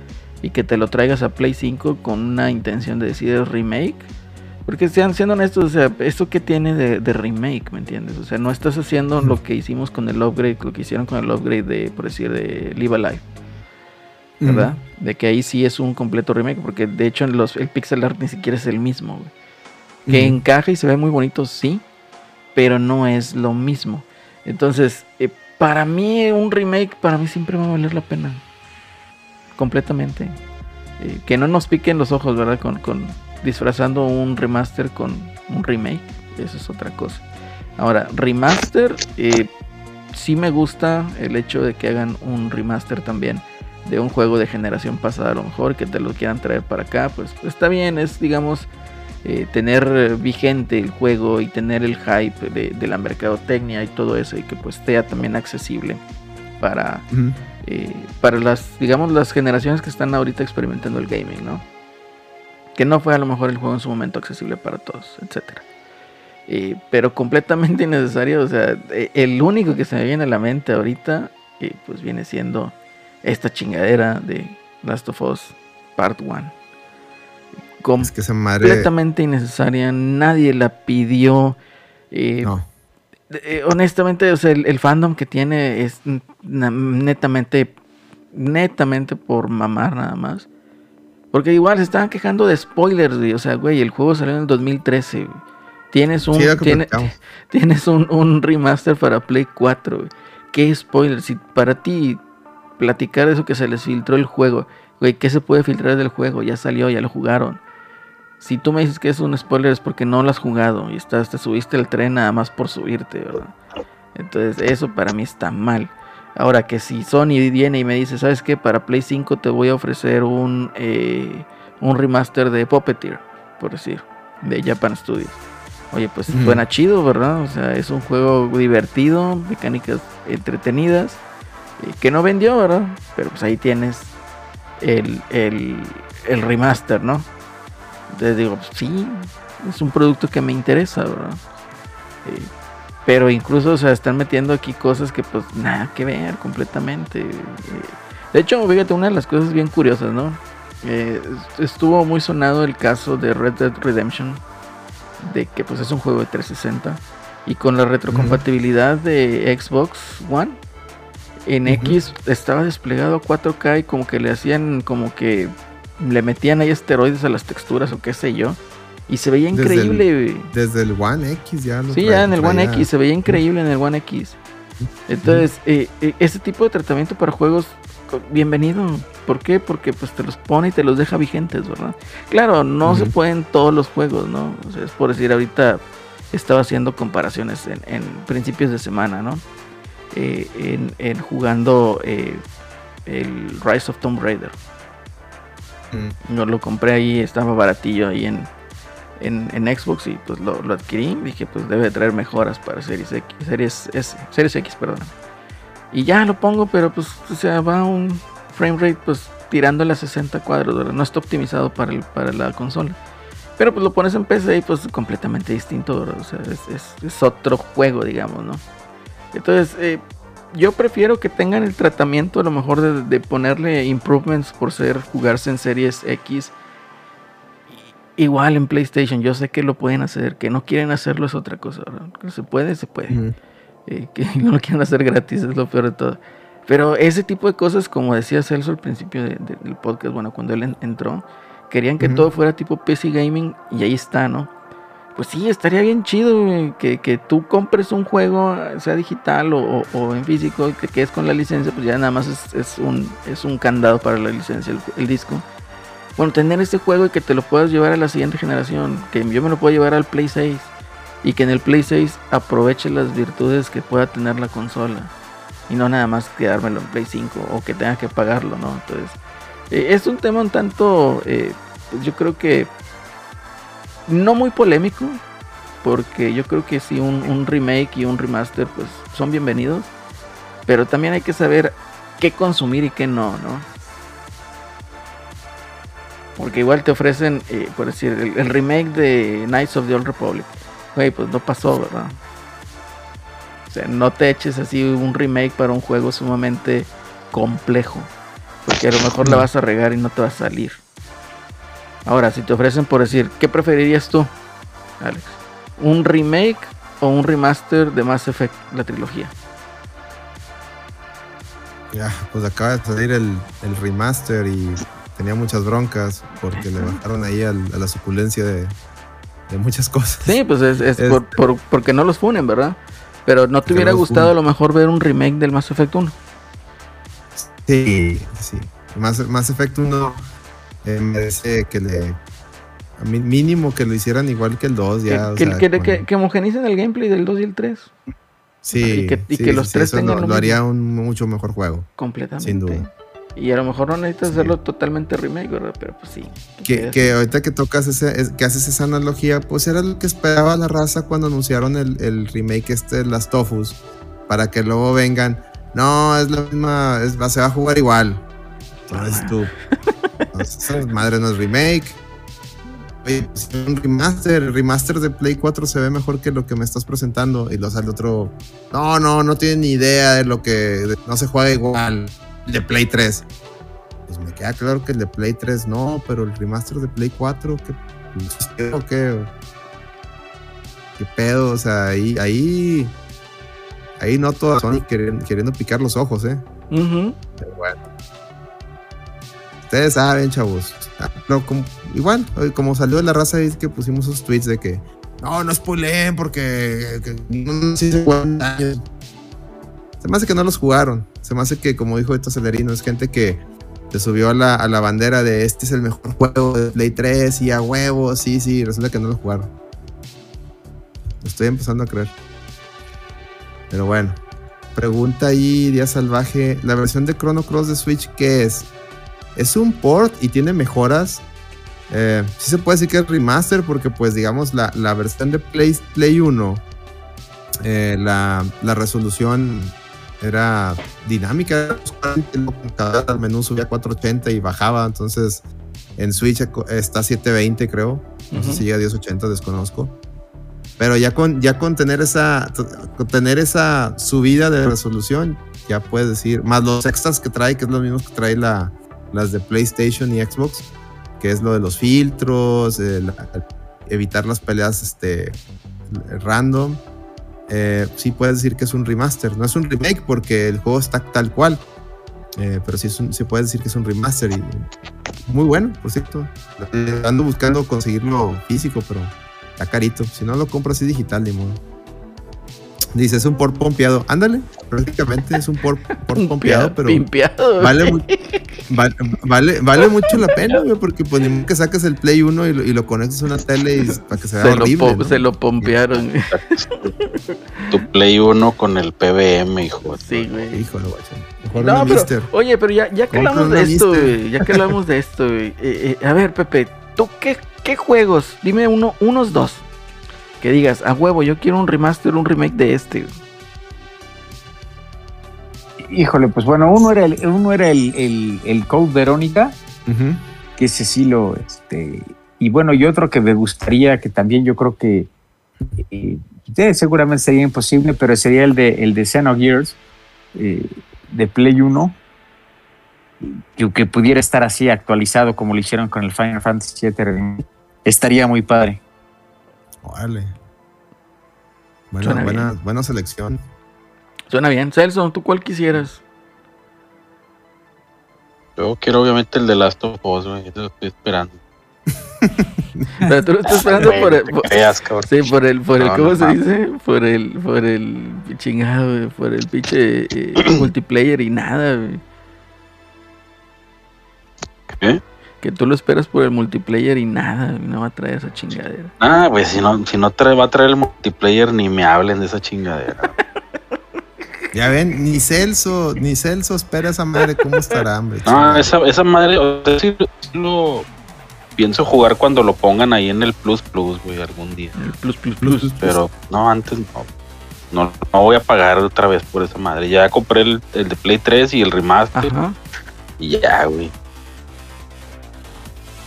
y que te lo traigas a Play 5 con una intención de decir remake. Porque sean siendo honestos, o sea, ¿esto que tiene de, remake? ¿Me entiendes? O sea, no estás haciendo lo que hicimos con el upgrade, lo que hicieron con el upgrade de, por decir, de Live Alive. ¿Verdad? De que ahí sí es un completo remake, porque de hecho en los, el pixel art ni siquiera es el mismo. Que encaja y se ve muy bonito, sí, pero no es lo mismo. Entonces, eh, para mí un remake, para mí siempre va a valer la pena. Completamente. Eh, que no nos piquen los ojos, ¿verdad? Con, con disfrazando un remaster con un remake. Eso es otra cosa. Ahora, remaster, eh, sí me gusta el hecho de que hagan un remaster también de un juego de generación pasada a lo mejor que te lo quieran traer para acá, pues está bien, es digamos eh, tener vigente el juego y tener el hype de, la mercadotecnia y todo eso y que pues sea también accesible para, eh, para las, digamos, las generaciones que están ahorita experimentando el gaming, ¿no? Que no fue a lo mejor el juego en su momento accesible para todos, etcétera. Eh, pero completamente <laughs> innecesario, o sea, el único que se me viene a la mente ahorita, pues viene siendo esta chingadera de Last of Us Part 1. Es que esa madre... Completamente innecesaria, nadie la pidió. Eh, no. Eh, honestamente, o sea, el, fandom que tiene es netamente, netamente por mamar nada más. Porque igual se estaban quejando de spoilers, O sea, güey, el juego salió en el 2013. Tienes un, <laughs> tienes un, un, remaster para Play 4. ¿Qué spoilers? Si para ti platicar eso que se les filtró el juego. Güey, ¿qué se puede filtrar del juego? Ya salió, ya lo jugaron. Si tú me dices que es un spoiler es porque no lo has jugado y estás, te subiste el tren nada más por subirte, ¿verdad? Entonces eso para mí está mal. Ahora que si Sony viene y me dice, ¿sabes qué? Para Play 5 te voy a ofrecer un, eh, un remaster de Puppeteer, por decir, de Japan Studios. Oye, pues suena chido, ¿verdad? O sea, es un juego divertido, mecánicas entretenidas que no vendió, ¿verdad? Pero pues ahí tienes el, remaster, ¿no? Entonces digo, sí, es un producto que me interesa, ¿verdad? Eh, pero incluso, o sea, están metiendo aquí cosas que pues nada que ver completamente. Eh, de hecho, fíjate, una de las cosas bien curiosas, ¿no? Eh, estuvo muy sonado el caso de Red Dead Redemption, de que pues es un juego de 360 y con la retrocompatibilidad de Xbox One en X estaba desplegado a 4K y como que le hacían como que le metían ahí esteroides a las texturas o qué sé yo. Y se veía increíble. Desde el, One X ya Sí, ya en el One X, se veía increíble en el One X. Entonces, eh, eh, ese tipo de tratamiento para juegos, bienvenido. ¿Por qué? Porque pues te los pone y te los deja vigentes, ¿verdad? Claro, no se pueden todos los juegos, ¿no? O sea, es por decir, ahorita estaba haciendo comparaciones en, en principios de semana, ¿no? Eh, en, jugando eh, el Rise of Tomb Raider. Mm. No lo compré ahí, estaba baratillo ahí en, en, Xbox y pues lo, adquirí. Dije, pues debe traer mejoras para Series X, Series S, Series X, perdón. Y ya lo pongo, pero pues o sea, va un frame rate pues tirando a 60 cuadros, no está optimizado para, el, para la consola. Pero pues lo pones en PC y pues completamente distinto, es, es otro juego, digamos, ¿no? Entonces, eh, yo prefiero que tengan el tratamiento a lo mejor de, ponerle improvements por ser jugarse en series X. Igual en PlayStation, yo sé que lo pueden hacer, que no quieren hacerlo es otra cosa. Que se puede, se puede. Eh, que <laughs> no lo quieren hacer gratis es lo peor de todo. Pero ese tipo de cosas, como decía Celso al principio del podcast, bueno, cuando él entró, querían que todo fuera tipo PC Gaming y ahí está, ¿no? pues sí, estaría bien chido que, tú compres un juego, sea digital o, en físico, y te quedes con la licencia, pues ya nada más es, un, es un candado para la licencia, el, disco. Bueno, tener este juego y que te lo puedas llevar a la siguiente generación, que yo me lo puedo llevar al Play 6 y que en el Play 6 aproveche las virtudes que pueda tener la consola y no nada más quedármelo en Play 5 o que tenga que pagarlo, ¿no? Entonces, eh, es un tema un tanto, eh, pues yo creo que no muy polémico, porque yo creo que si un, remake y un remaster pues son bienvenidos, pero también hay que saber qué consumir y qué no, ¿no? Porque igual te ofrecen, eh, por decir, el, el remake de Knights of the Old Republic. Güey, pues no pasó, ¿verdad? O sea, no te eches así un remake para un juego sumamente complejo. Porque a lo mejor la vas a regar y no te va a salir. Ahora, si te ofrecen por decir, ¿qué preferirías tú, Alex? ¿Un remake o un remaster de Mass Effect, la trilogía? Ya, pues acaba de salir el, el remaster y tenía muchas broncas porque le bajaron ahí al- a la suculencia de, de muchas <laughs> cosas. Sí, pues es, es Es- por, por- porque no los funen, ¿verdad? Pero no te hubiera gustado a lo mejor ver un remake del Mass Effect 1. Sí, sí. Más, más efecto uno eh, merece que le. A mí, mínimo que lo hicieran igual que el 2 Que, ya. o que, sea, que- homogenicen el gameplay del 2 y el 3 sí, y que- y sí, los sí, tres eso tengan lo, haría un mucho mejor juego. completamente. Sin duda. Y a lo mejor no necesitas Sí. hacerlo totalmente remake, ¿verdad? Pero pues sí. Que, que ahorita que tocas ese, es- que haces esa analogía, pues era lo que esperaba la raza cuando anunciaron el, el remake este de las Tofus. Para que luego vengan. No, es la misma. es- va- se va a jugar igual. Entonces tú. no, <laughs> esa madre no es remake. Oye, pues, es un remaster. El remaster de Play 4 se ve mejor que lo que me estás presentando. Y lo sale otro. No, no, no tiene ni idea de lo que. de- no se juega igual. El de Play 3. Pues me queda claro que el de Play 3 no, pero el remaster de Play 4, ¿qué, ¿qué, pedo? O sea, ahí, ahí, ahí noto a Sony queriendo, queriendo picar los ojos, ¿eh? Ujú. Pero bueno. Ustedes saben, chavos. Ah, no, como- igual, eh, como salió de la raza ahí que pusimos esos tweets de que no, no spoileen porque que no sé si años. Se me hace que no los jugaron. Se me hace que, como dijo Esto Celerino, es gente que se subió a la, a la bandera de este es el mejor juego de Play 3 y a huevo, sí, sí, resulta que no lo jugaron. Lo estoy empezando a creer. Pero bueno. Pregunta ahí, Día Salvaje. ¿La versión de Chrono Cross de Switch qué es? Es un port y tiene mejoras. Eh, sí se puede decir que es remaster porque pues digamos la, la versión de Play, Play 1, eh, la, la resolución era dinámica. Cada menú subía a 480 y bajaba. Entonces en Switch está 720 creo. No sé Ujú. si llega a 1080, desconozco. Pero ya con, ya con tener esa con tener esa subida de resolución, ya puedes decir, más los extras que trae, que es lo mismo que trae la, las de PlayStation y Xbox, que es lo de los filtros, la- evitar las peleas este, random. Eh, sí puedes decir que es un remaster. No es un remake porque el juego está tal cual. Eh, pero sí, sí puedes decir que es un remaster y muy bueno, por cierto. Ando buscando conseguirlo físico, pero está carito. Si no lo compro así digital, ni modo. Dice, es un port pompeado. Ándale, prácticamente es un port, port <laughs> pompeado, pero Pimpeado. vale, mu- <laughs> vale, vale, vale mucho la pena, güey, porque pues ni que saques el Play 1 y lo, y lo conectes a una tele y para que se vea se, lo horrible. ¿no? se lo pompearon. <laughs> Tu Play 1 con el PBM, hijo. sí, güey. Híjole, guacho. Mejor No, pero, Mister. oye, pero ya, ya que hablamos de esto, güey, ya que hablamos de esto, güey, eh, eh, a ver, Pepe, ¿tú qué, qué juegos? Dime uno, unos dos. Que digas, a huevo, yo quiero un remaster, un remake de este. Híjole, pues bueno, uno era el, uno era el, el, el Code Verónica, que ese sí lo, este, y bueno, y otro que me gustaría, que también yo creo que eh, eh, seguramente sería imposible, pero sería el de, el de Xenogears, eh, de Play 1, que, que pudiera estar así actualizado como lo hicieron con el Final Fantasy VII. Estaría muy padre. Órale. Buena, Suena buena, bien. buena selección. Suena bien. Celso, ¿tú cuál quisieras? Yo quiero obviamente el de Last of Us, güey. Yo lo estoy esperando. <laughs> Pero tú lo estás esperando por el... te por- creas. Sí, por el, por el, No, ¿cómo no se dice? Por el, por el chingado, güey, por el pinche eh, <clears throat> multiplayer y nada, güey. ¿Qué? Que tú lo esperas por el multiplayer y nada, no va a traer esa chingadera. Ah, güey, si no, si no trae, va a traer el multiplayer, ni me hablen de esa chingadera. <laughs> Ya ven, ni Celso, ni Celso espera esa madre, ¿cómo estará, hombre? No, esa, esa madre, o sea, sí lo pienso jugar cuando lo pongan ahí en el Plus Plus, güey, algún día. El plus, plus, Plus, plus. plus, plus. Pero no, antes no. no, no voy a pagar otra vez por esa madre. Ya compré el, el de Play 3 y el remaster Ajá, y ya, güey.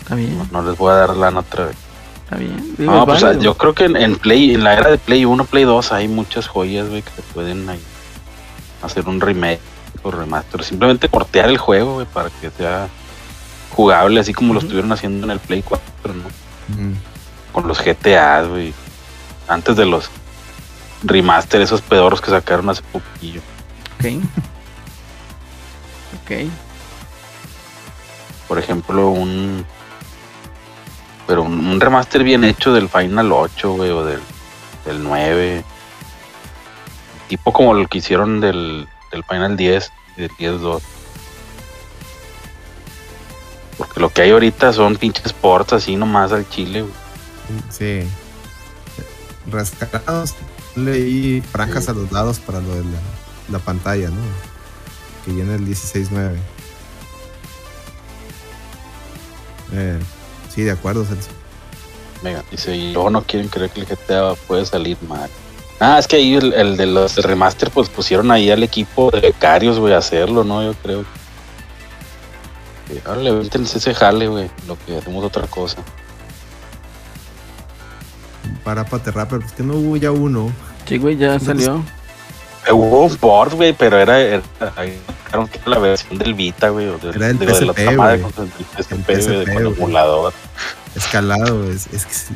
Está bien, No les voy a dar lana otra vez. está bien. Digo, No, es pues válido. yo creo que en, en Play, en la era de Play 1, Play 2 hay muchas joyas, güey, que se pueden ahí hacer un remake o remaster. Simplemente portear el juego, güey, para que sea jugable, así como lo estuvieron haciendo en el Play 4, ¿no? Con los GTA, güey. Antes de los remaster, esos pedorros que sacaron hace poquillo. Ok. Ok. Por ejemplo, un. Pero un, un remaster bien hecho del Final 8, güey, o del, del 9. Tipo como el que hicieron del, del Final 10 y del 10-2. Porque lo que hay ahorita son pinches ports así nomás al chile, güey. Sí. Rascados. Leí franjas a los lados para lo de la, la pantalla, ¿no? Que viene el 16.9. Eh, sí, de acuerdo, Celso. Venga, dice, y luego no quieren creer que el GTA puede salir mal. Ah, es que ahí el, el de los del remaster, pues pusieron ahí al equipo de becarios, güey, a hacerlo, ¿no? Yo creo. Ahora levantense ese jale, güey, lo que hacemos otra cosa. Para Pate Rapper, pues que no hubo ya uno. Sí, güey, ya salió. Hubo un port, güey, pero era, era, la versión del Vita, güey, Era el digo, de la PSP, otra madre güey. con el PSP, El con emulador. Escalado, es, es que es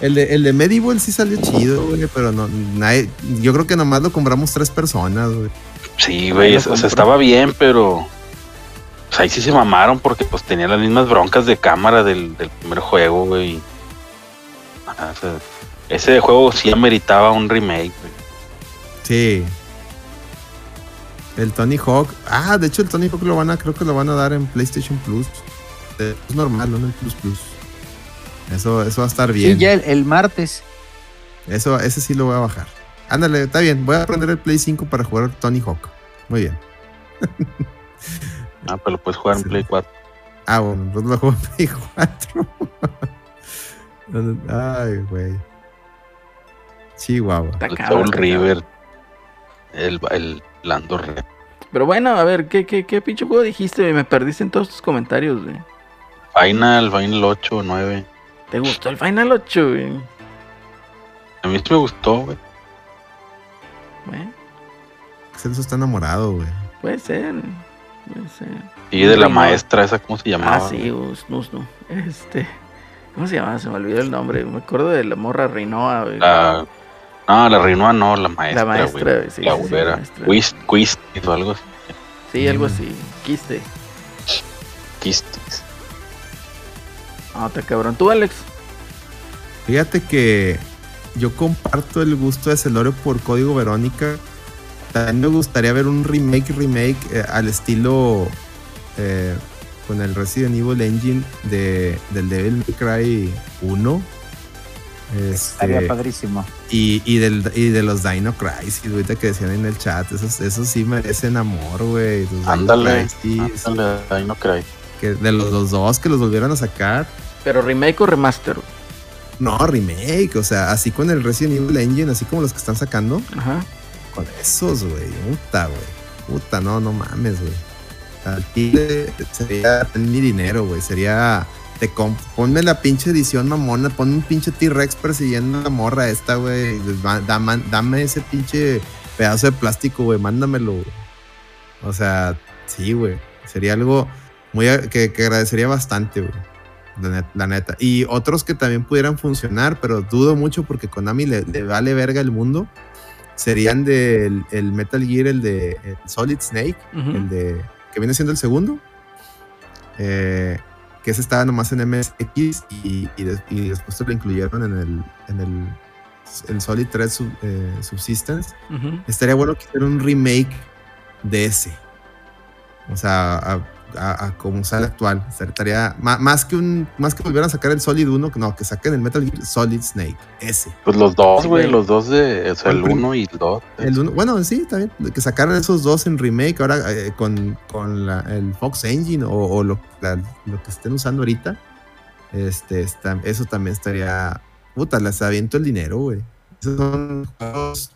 el de, el de Medieval sí salió chido, güey, pero no, nadie, yo creo que nomás lo compramos tres personas, güey. Sí, güey, o sea, estaba bien, pero pues ahí sí se mamaron porque pues tenía las mismas broncas de cámara del, del primer juego, güey. Ah, o sea, ese juego sí ameritaba un remake, güey. Sí. El Tony Hawk. Ah, de hecho el Tony Hawk lo van a, creo que lo van a dar en PlayStation Plus. Es normal, no en el Plus Plus. Eso, eso va a estar Sí, bien. ya el, el martes. Eso, ese sí lo voy a bajar. Ándale, está bien. Voy a aprender el Play 5 para jugar Tony Hawk. Muy bien. Ah, pero lo puedes jugar en Sí. Play 4. Ah, bueno, entonces lo juego en Play 4. <laughs> Ay, güey. Chihuahua. Está El cabrón, Soul River. El, el Lando Red. Pero bueno, a ver, ¿qué, qué, qué pinche juego dijiste? Me perdiste en todos tus comentarios, güey. Final, Final 8, 9. ¿Te gustó el Final 8, güey? A mí sí me gustó, güey. Bueno, Celso está enamorado, güey. puede ser. Puede ser. Y de la maestra, esa, ¿cómo se llamaba? Ah, sí, Snusnu. Este. ¿Cómo se llama? Se me olvidó el nombre. Me acuerdo de la morra Reinoa, güey. La, no, la Rinoa no, la maestra. La maestra, güey, sí, la sí, sí. Quist, Quist o algo así. Sí, algo así. Quiste. Quistis. Ah, está cabrón. ¿Tú, Alex? Fíjate que yo comparto el gusto de Celorio por Código Verónica. También me gustaría ver un remake, remake eh, al estilo eh, con el Resident Evil Engine de, del Devil May Cry 1. Estaría Este, padrísimo. Y, y, del, y de los Dino Crisis, ahorita que decían en el chat, esos, esos sí merecen amor, güey. Dino Ándale. Crisis, Ándale, ahí no creí. que de los, los dos que los volvieron a sacar. Pero remake o remaster. güey? No, remake, o sea, así con el Resident Evil Engine, así como los que están sacando. Ajá. Con esos, güey. Puta, güey. Puta, no, no mames, güey. Al sería mi dinero, güey. Sería. Te ponme la pinche edición mamona. Ponme un pinche T-Rex persiguiendo a la morra esta, güey. Dame, dame ese pinche pedazo de plástico, güey. Mándamelo. güey. O sea, sí, güey. Sería algo muy que, que agradecería bastante, güey. La, net- la neta. Y otros que también pudieran funcionar, pero dudo mucho porque Konami le, le vale verga el mundo serían del el Metal Gear, el de el Solid Snake, el de que viene siendo el segundo, eh, que ese estaba nomás en MSX y, y, y después lo incluyeron en el, en el, el Solid 3 Sub- eh, Subsistence. Estaría bueno que hiciera un remake de ese. O sea, a, a- a como sale actual. Estaría más que un más que volvieran a sacar el Solid 1, no, que saquen el Metal Gear Solid Snake, ese. Pues los dos, güey, los dos de, o sea, el ¿Cuál prim- 1 y el 2. El uno- bueno, sí, bien. Que sacaran esos dos en remake ahora eh, con, con la- el Fox Engine o, o lo, la- lo que estén usando ahorita. Este, está, eso también estaría. Puta, les aviento el dinero, güey. Esos son juegos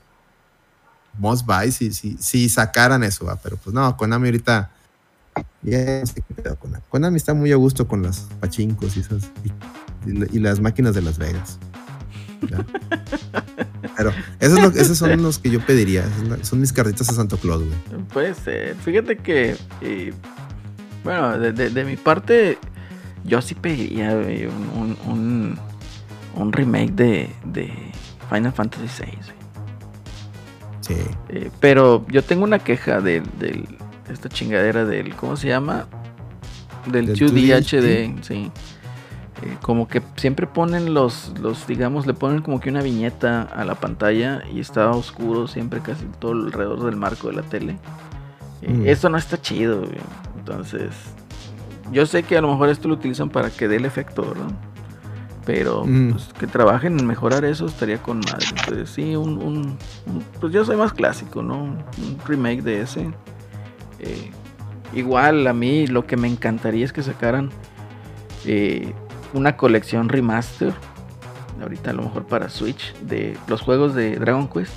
must buy si, si, si sacaran eso, ¿va? pero pues no, Konami ahorita ya no sé qué pedo con Konami. Konami está muy a gusto con las pachincos y esas y, y las máquinas de Las Vegas. ¿ya? <laughs> Pero esos, lo- esos son los que yo pediría. Son- mis cartitas a Santo Claus, güey. Puede ser. Fíjate que, eh, bueno, de, de- de mi parte, yo sí pediría güey, un, un, remake de, de Final Fantasy VI. güey. Sí. Eh, pero yo tengo una queja del, del- de esta chingadera del, ¿cómo se llama? Del, Del 2D 2D, HD, sí. Eh, como que siempre ponen los, los, digamos, le ponen como que una viñeta a la pantalla y está oscuro siempre casi todo alrededor del marco de la tele. Eh, Mm. Eso no está chido, güey. Entonces, yo sé que a lo mejor esto lo utilizan para que dé el efecto, ¿verdad? Pero Mm. pues, que trabajen en mejorar eso estaría con madre. Entonces, sí, un, un- un- Pues yo soy más clásico, ¿no? Un remake de ese. Eh, igual a mí lo que me encantaría es que sacaran eh, una colección remaster. Ahorita a lo mejor para Switch. De los juegos de Dragon Quest.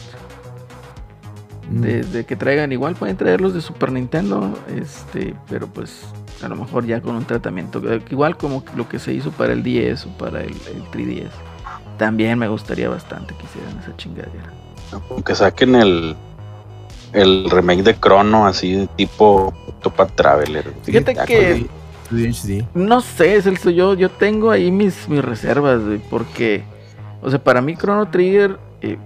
Mm. De, de que traigan igual pueden traerlos de Super Nintendo. Este. Pero pues. A lo mejor ya con un tratamiento. eh, Igual como lo que se hizo para el 10 o para el, el 3DS. También me gustaría bastante que hicieran esa chingadera. Aunque saquen el, el remake de Chrono, así de tipo Topa Traveler. Fíjate que 2D HD. No sé, Celso, yo, yo tengo ahí mis, mis reservas, güey, porque, o sea, para mí Chrono Trigger, eh,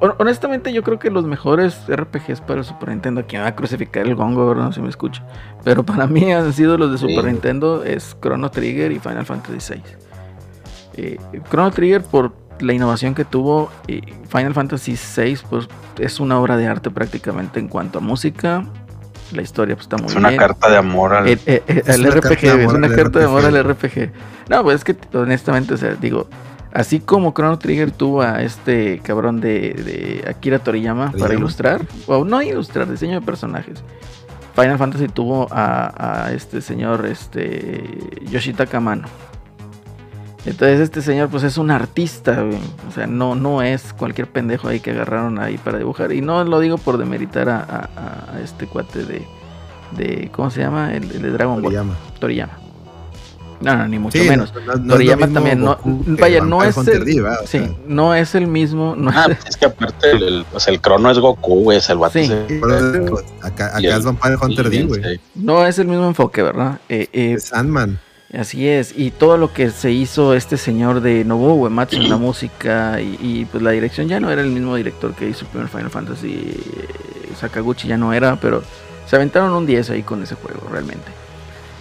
hon- honestamente yo creo que los mejores RPGs para el Super Nintendo, aquí me va a crucificar el gongo, ¿verdad? No se me escucha, pero para mí han sido los de Super Sí. Nintendo, es Chrono Trigger y Final Fantasy VI. Eh, Chrono Trigger por la innovación que tuvo, y Final Fantasy VI pues es una obra de arte prácticamente en cuanto a música, la historia pues está muy Es una bien. carta de amor al. El, eh, eh, Es una carta RPG, de es amor una al carta de amor al RPG. RPG. No, pues es que honestamente, o sea, digo, así como Chrono Trigger tuvo a este cabrón de, de Akira Toriyama para ilustrar, o no ilustrar, diseño de personajes. Final Fantasy tuvo a, a este señor, este Yoshitaka Mano. Entonces este señor pues es un artista, güey. o sea, no, no es cualquier pendejo ahí que agarraron ahí para dibujar. Y no lo digo por demeritar a, a- a este cuate de, de, ¿cómo se llama? El, el de Dragon Ball. Toriyama. Toriyama. No, no, ni mucho Sí, menos. no- es Toriyama también, no, vaya, no es el, no es el mismo, no Ah, pues es que aparte, el, el, o sea, el Chrono es Goku, güey, es el vato. Sí. eso, acá, acá Y el- es Vampire Hunter D, güey. Sí. no es el mismo enfoque, ¿verdad? Eh, eh, Es Sandman. Así es, y todo lo que se hizo este señor de Nobuo Uematsu en la <clears throat> música y, y, pues la dirección ya no era el mismo director que hizo el primer Final Fantasy, eh, Sakaguchi ya no era, pero se aventaron un 10 ahí con ese juego realmente.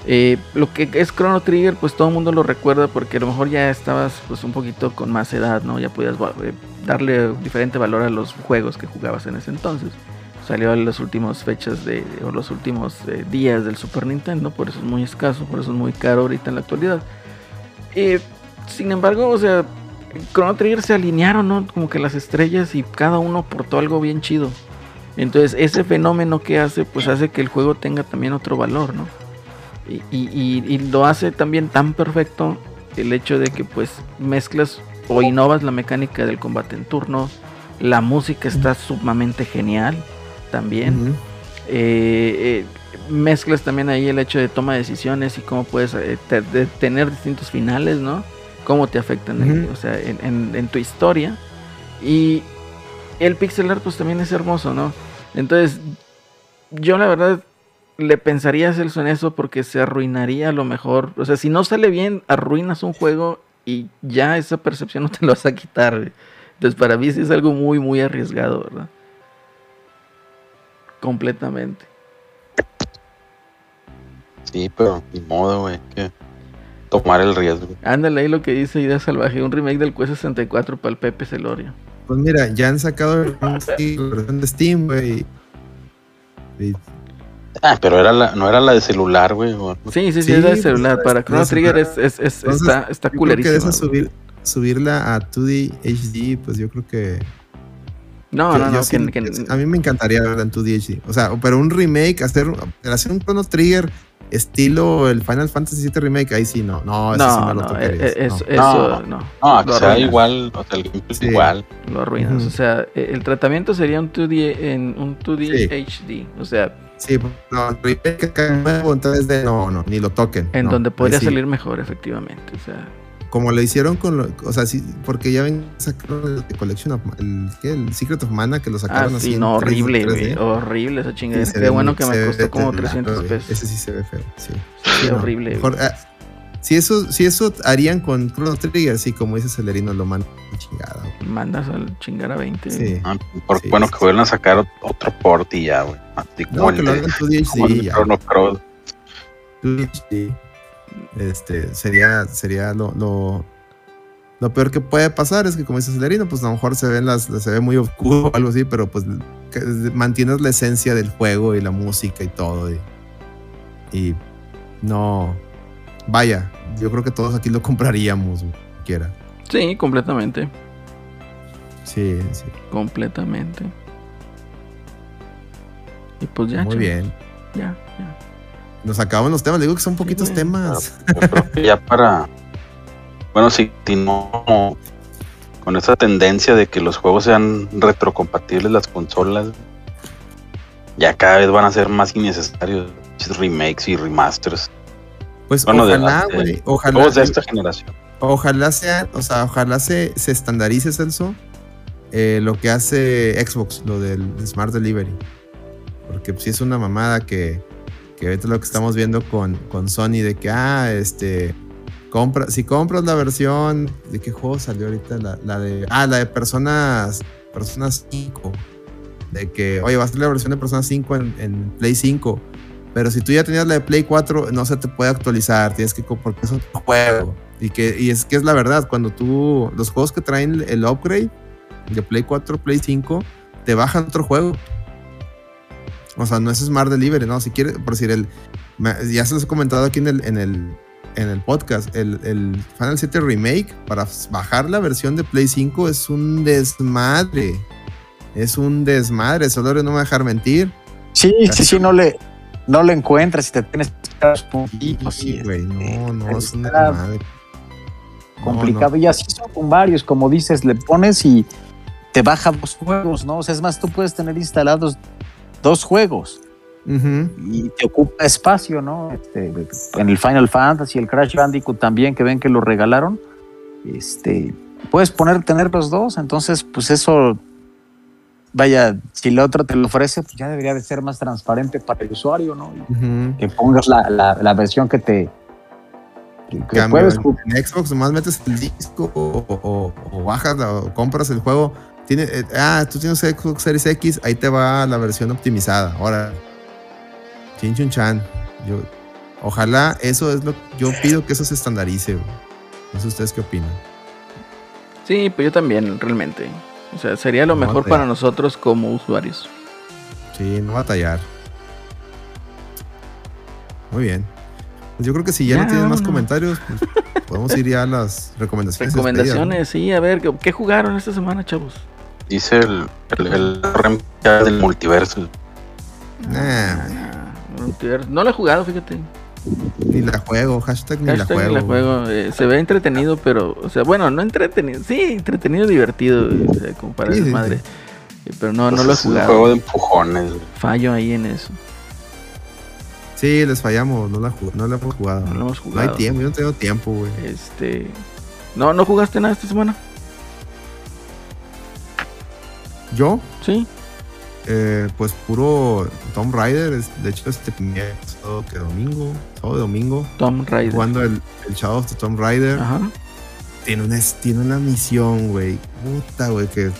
Eh, lo que es Chrono Trigger, pues todo el mundo lo recuerda porque a lo mejor ya estabas pues un poquito con más edad, ¿no? Ya podías eh, darle diferente valor a los juegos que jugabas en ese entonces. Salió en las últimas fechas de, o los últimos eh, días del Super Nintendo, por eso es muy escaso, por eso es muy caro ahorita en la actualidad. Eh, sin embargo, o sea, Chrono Trigger se alinearon, ¿no? Como que las estrellas y cada uno portó algo bien chido. Entonces, ese fenómeno que hace, pues hace que el juego tenga también otro valor, ¿no? Y, y- y- y lo hace también tan perfecto el hecho de que, pues, mezclas o innovas la mecánica del combate en turno. La música está sumamente genial también. Eh, eh, mezclas también ahí el hecho de toma de decisiones y cómo puedes eh, te- de tener distintos finales, ¿no? Cómo te afectan en- o sea, en, en- en tu historia. Y el pixel art pues también es hermoso, ¿no? Entonces, yo la verdad le pensaría a Celso en eso porque se arruinaría a lo mejor. O sea, si no sale bien, arruinas un juego y ya esa percepción no te lo vas a quitar. güey. Entonces, para mí sí es algo muy, muy arriesgado, ¿verdad? Completamente. Sí, pero ni modo, güey. Que tomar el riesgo. Ándale ahí lo que dice Idea Salvaje, un remake del Quest 64 para el Pepe Celorio. Pues mira, ya han sacado la versión de Steam, güey. Ah, pero era la, no era la de celular, güey. Sí, sí, sí, Sí, es de pues, celular. es Para de Chrono Trigger es, es, es- Entonces, está, está yo creo que de subir, subirla a 2D HD, pues yo creo que. No, yo- no, no. sí- que- que- a mí me encantaría verla en 2D HD. O sea, pero un remake, hacer, hacer un Chrono Trigger estilo el Final Fantasy VII Remake, ahí sí no. No, eso sí No, no lo no, tocarías, eh, eh, no. eso, no. No, sea igual, o sea, el gameplay Sí. igual. Lo arruinas. O sea, eh, el tratamiento sería un 2D en un 2D Sí. HD. O sea, Sí, no, remake acá nuevo, entonces de no, no, ni lo toquen. en no, donde podría sí. salir mejor, efectivamente. O sea, Como lo hicieron con lo, o sea, sí, porque ya ven, sacaron el Collection of, el, ¿qué? el Secret of Mana que lo ah, sacaron así. sí, en no, 3D, horrible, 3D. güey. Horrible esa Sí, chingadera. se Qué ve bueno que me costó como terrible, 300 güey. pesos. Ese sí se ve feo, sí. Sí, Sí, no, horrible. mejor, güey. ah, si eso, si eso harían con Chrono Trigger, sí, como dice Celerino, lo mandan a la chingada. güey. Mandas al chingar a 20. Sí. Ah, por- Sí, bueno, sí, que vuelvan a sacar otro port y ya, güey. Así No, que lo hagan como 2D el de ya. Chrono Cross. Este, sería, sería lo, lo, lo peor que puede pasar es que como dice Celerino, pues a lo mejor se ven las, se ve muy oscuro o algo así, pero pues que mantienes la esencia del juego y la música y todo. Y, y no, vaya, yo creo que todos aquí lo compraríamos, quiera. Sí, completamente. Sí, sí. Completamente. Y pues ya, Muy chavos, bien. Ya, ya. Nos acaban los temas, le digo que son poquitos temas. Yo creo que ya para. Bueno, si, si no. Con esa tendencia de que los juegos sean retrocompatibles las consolas, ya cada vez van a ser más innecesarios remakes y remasters. Pues Bueno, ojalá, las- de- güey, ojalá. Juegos de esta generación. Ojalá sea, o sea, ojalá se, se estandarice, Celso, eh, lo que hace Xbox, lo del Smart Delivery. Porque pues, sí es una mamada que, que ahorita lo que estamos viendo con, con Sony, de que, ah, este, compra, si compras la versión, ¿de qué juego salió ahorita? La, la de, ah, la de Personas, Personas 5. De que, oye, va a salir la versión de Persona 5 en, en Play 5. Pero si tú ya tenías la de Play 4, no se te puede actualizar. Tienes que, porque es otro juego. Y, que, y es que es la verdad, cuando tú, los juegos que traen el upgrade de Play 4, Play 5, te bajan otro juego. O sea, no es Smart Delivery, ¿no? Si quieres, por decir, el, ya se los he comentado aquí en el, en el, en el podcast, el, el Final 7 Remake, para bajar la versión de Play 5 es un desmadre. Es un desmadre, solo no me va a dejar mentir. Sí, sí, sí, no le, no le encuentras y te tienes puntitos. Sí, güey, no, no, es desmadre. Complicado. no. Y así son con varios, como dices, le pones y te baja dos juegos, ¿no? O sea, es más, tú puedes tener instalados dos juegos y te ocupa espacio, ¿no? Este, en el Final Fantasy, el Crash Bandicoot también, que ven que lo regalaron, este, puedes poner, tener los dos, entonces, pues eso, vaya, si el otro te lo ofrece, pues ya debería de ser más transparente para el usuario, ¿no? Y Ujú. que pongas la, la, la versión que te que, Cambio, puedes en, en Xbox nomás metes el disco o, o- o bajas la- o compras el juego. Tiene, eh, ah, tú tienes Xbox Series X, ahí te va la versión optimizada. Ahora, chin chun chan. Yo, ojalá eso es lo yo pido que eso se estandarice. güey. No sé ustedes qué opinan. Sí, pues yo también, realmente. O sea, sería lo No, mejor para nosotros como usuarios. Sí, no batallar. Muy bien. Pues yo creo que si ya, Ya, no tienen más comentarios, pues, <laughs> podemos ir ya a las recomendaciones. de despedida, ¿no? Recomendaciones, sí, a ver, ¿qué, qué jugaron esta semana, chavos? Dice el, el, el rem- del multiverso. Nah, Ah, multiverso. no lo he jugado, fíjate. Ni la juego, hashtag ni la Hashtag juego. ni la juego. eh, se ve entretenido, pero, o sea, bueno, no entretenido. Sí, entretenido, divertido, o sea, como para Sí, sí, madre. sí. Eh, Pero no, no Pues lo he es un jugado. juego de empujones. Fallo ahí en eso. Sí, les fallamos, no la, no la hemos jugado. No lo hemos No jugado. hay tiempo, yo no tengo tiempo, güey. Este. No, no jugaste nada esta semana. Yo, Sí. eh, pues puro Tomb Raider, es- de hecho este sábado que domingo, sábado domingo, Tom Raider. jugando el, el Shadow of the Tomb Raider. Ajá. Tiene una, tiene una misión, güey. Puta, güey, que,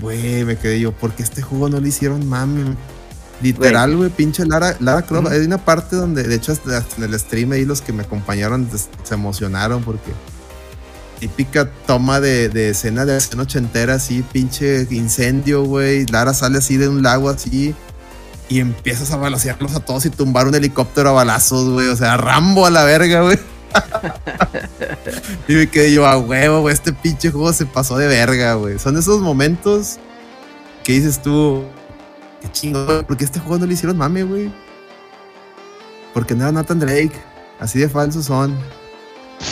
güey, me quedé yo, porque este juego no le hicieron mami. Literal, güey, pinche Lara, Lara Croft. Hay una parte donde, de hecho, hasta, en el stream ahí los que me acompañaron se emocionaron porque típica toma de, de escena de acción ochentera, así, pinche incendio, güey. Lara sale así de un lago así y empiezas a balasearlos a todos y tumbar un helicóptero a balazos, güey. O sea, Rambo a la verga, güey. <laughs> y me quedé yo a huevo, güey. Este pinche juego se pasó de verga, güey. Son esos momentos que dices tú, qué chingo, güey, porque este juego no le hicieron mame, güey. Porque no era Nathan Drake. Así de falsos son.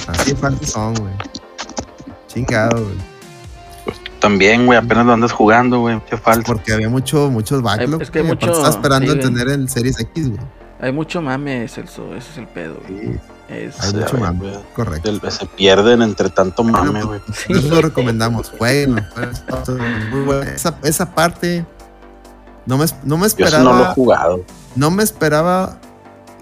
Así de falsos son, güey. Chingado, güey. También, güey, apenas lo andas jugando, güey. Qué falta. Porque había mucho, muchos backlog. es que güey. Mucho- Estaba esperando sí, en güey. tener el Series X, güey. Hay mucho mame, Celso. Ese es el pedo. güey. Sí, Es, hay Sí, mucho güey, mame. güey. Correcto. El- se pierden entre tanto Bueno, mame, güey. pues, por Eso lo recomendamos. Jueguen. Esa, esa parte. No me, no me Yo eso no lo he esperaba. jugado. No me esperaba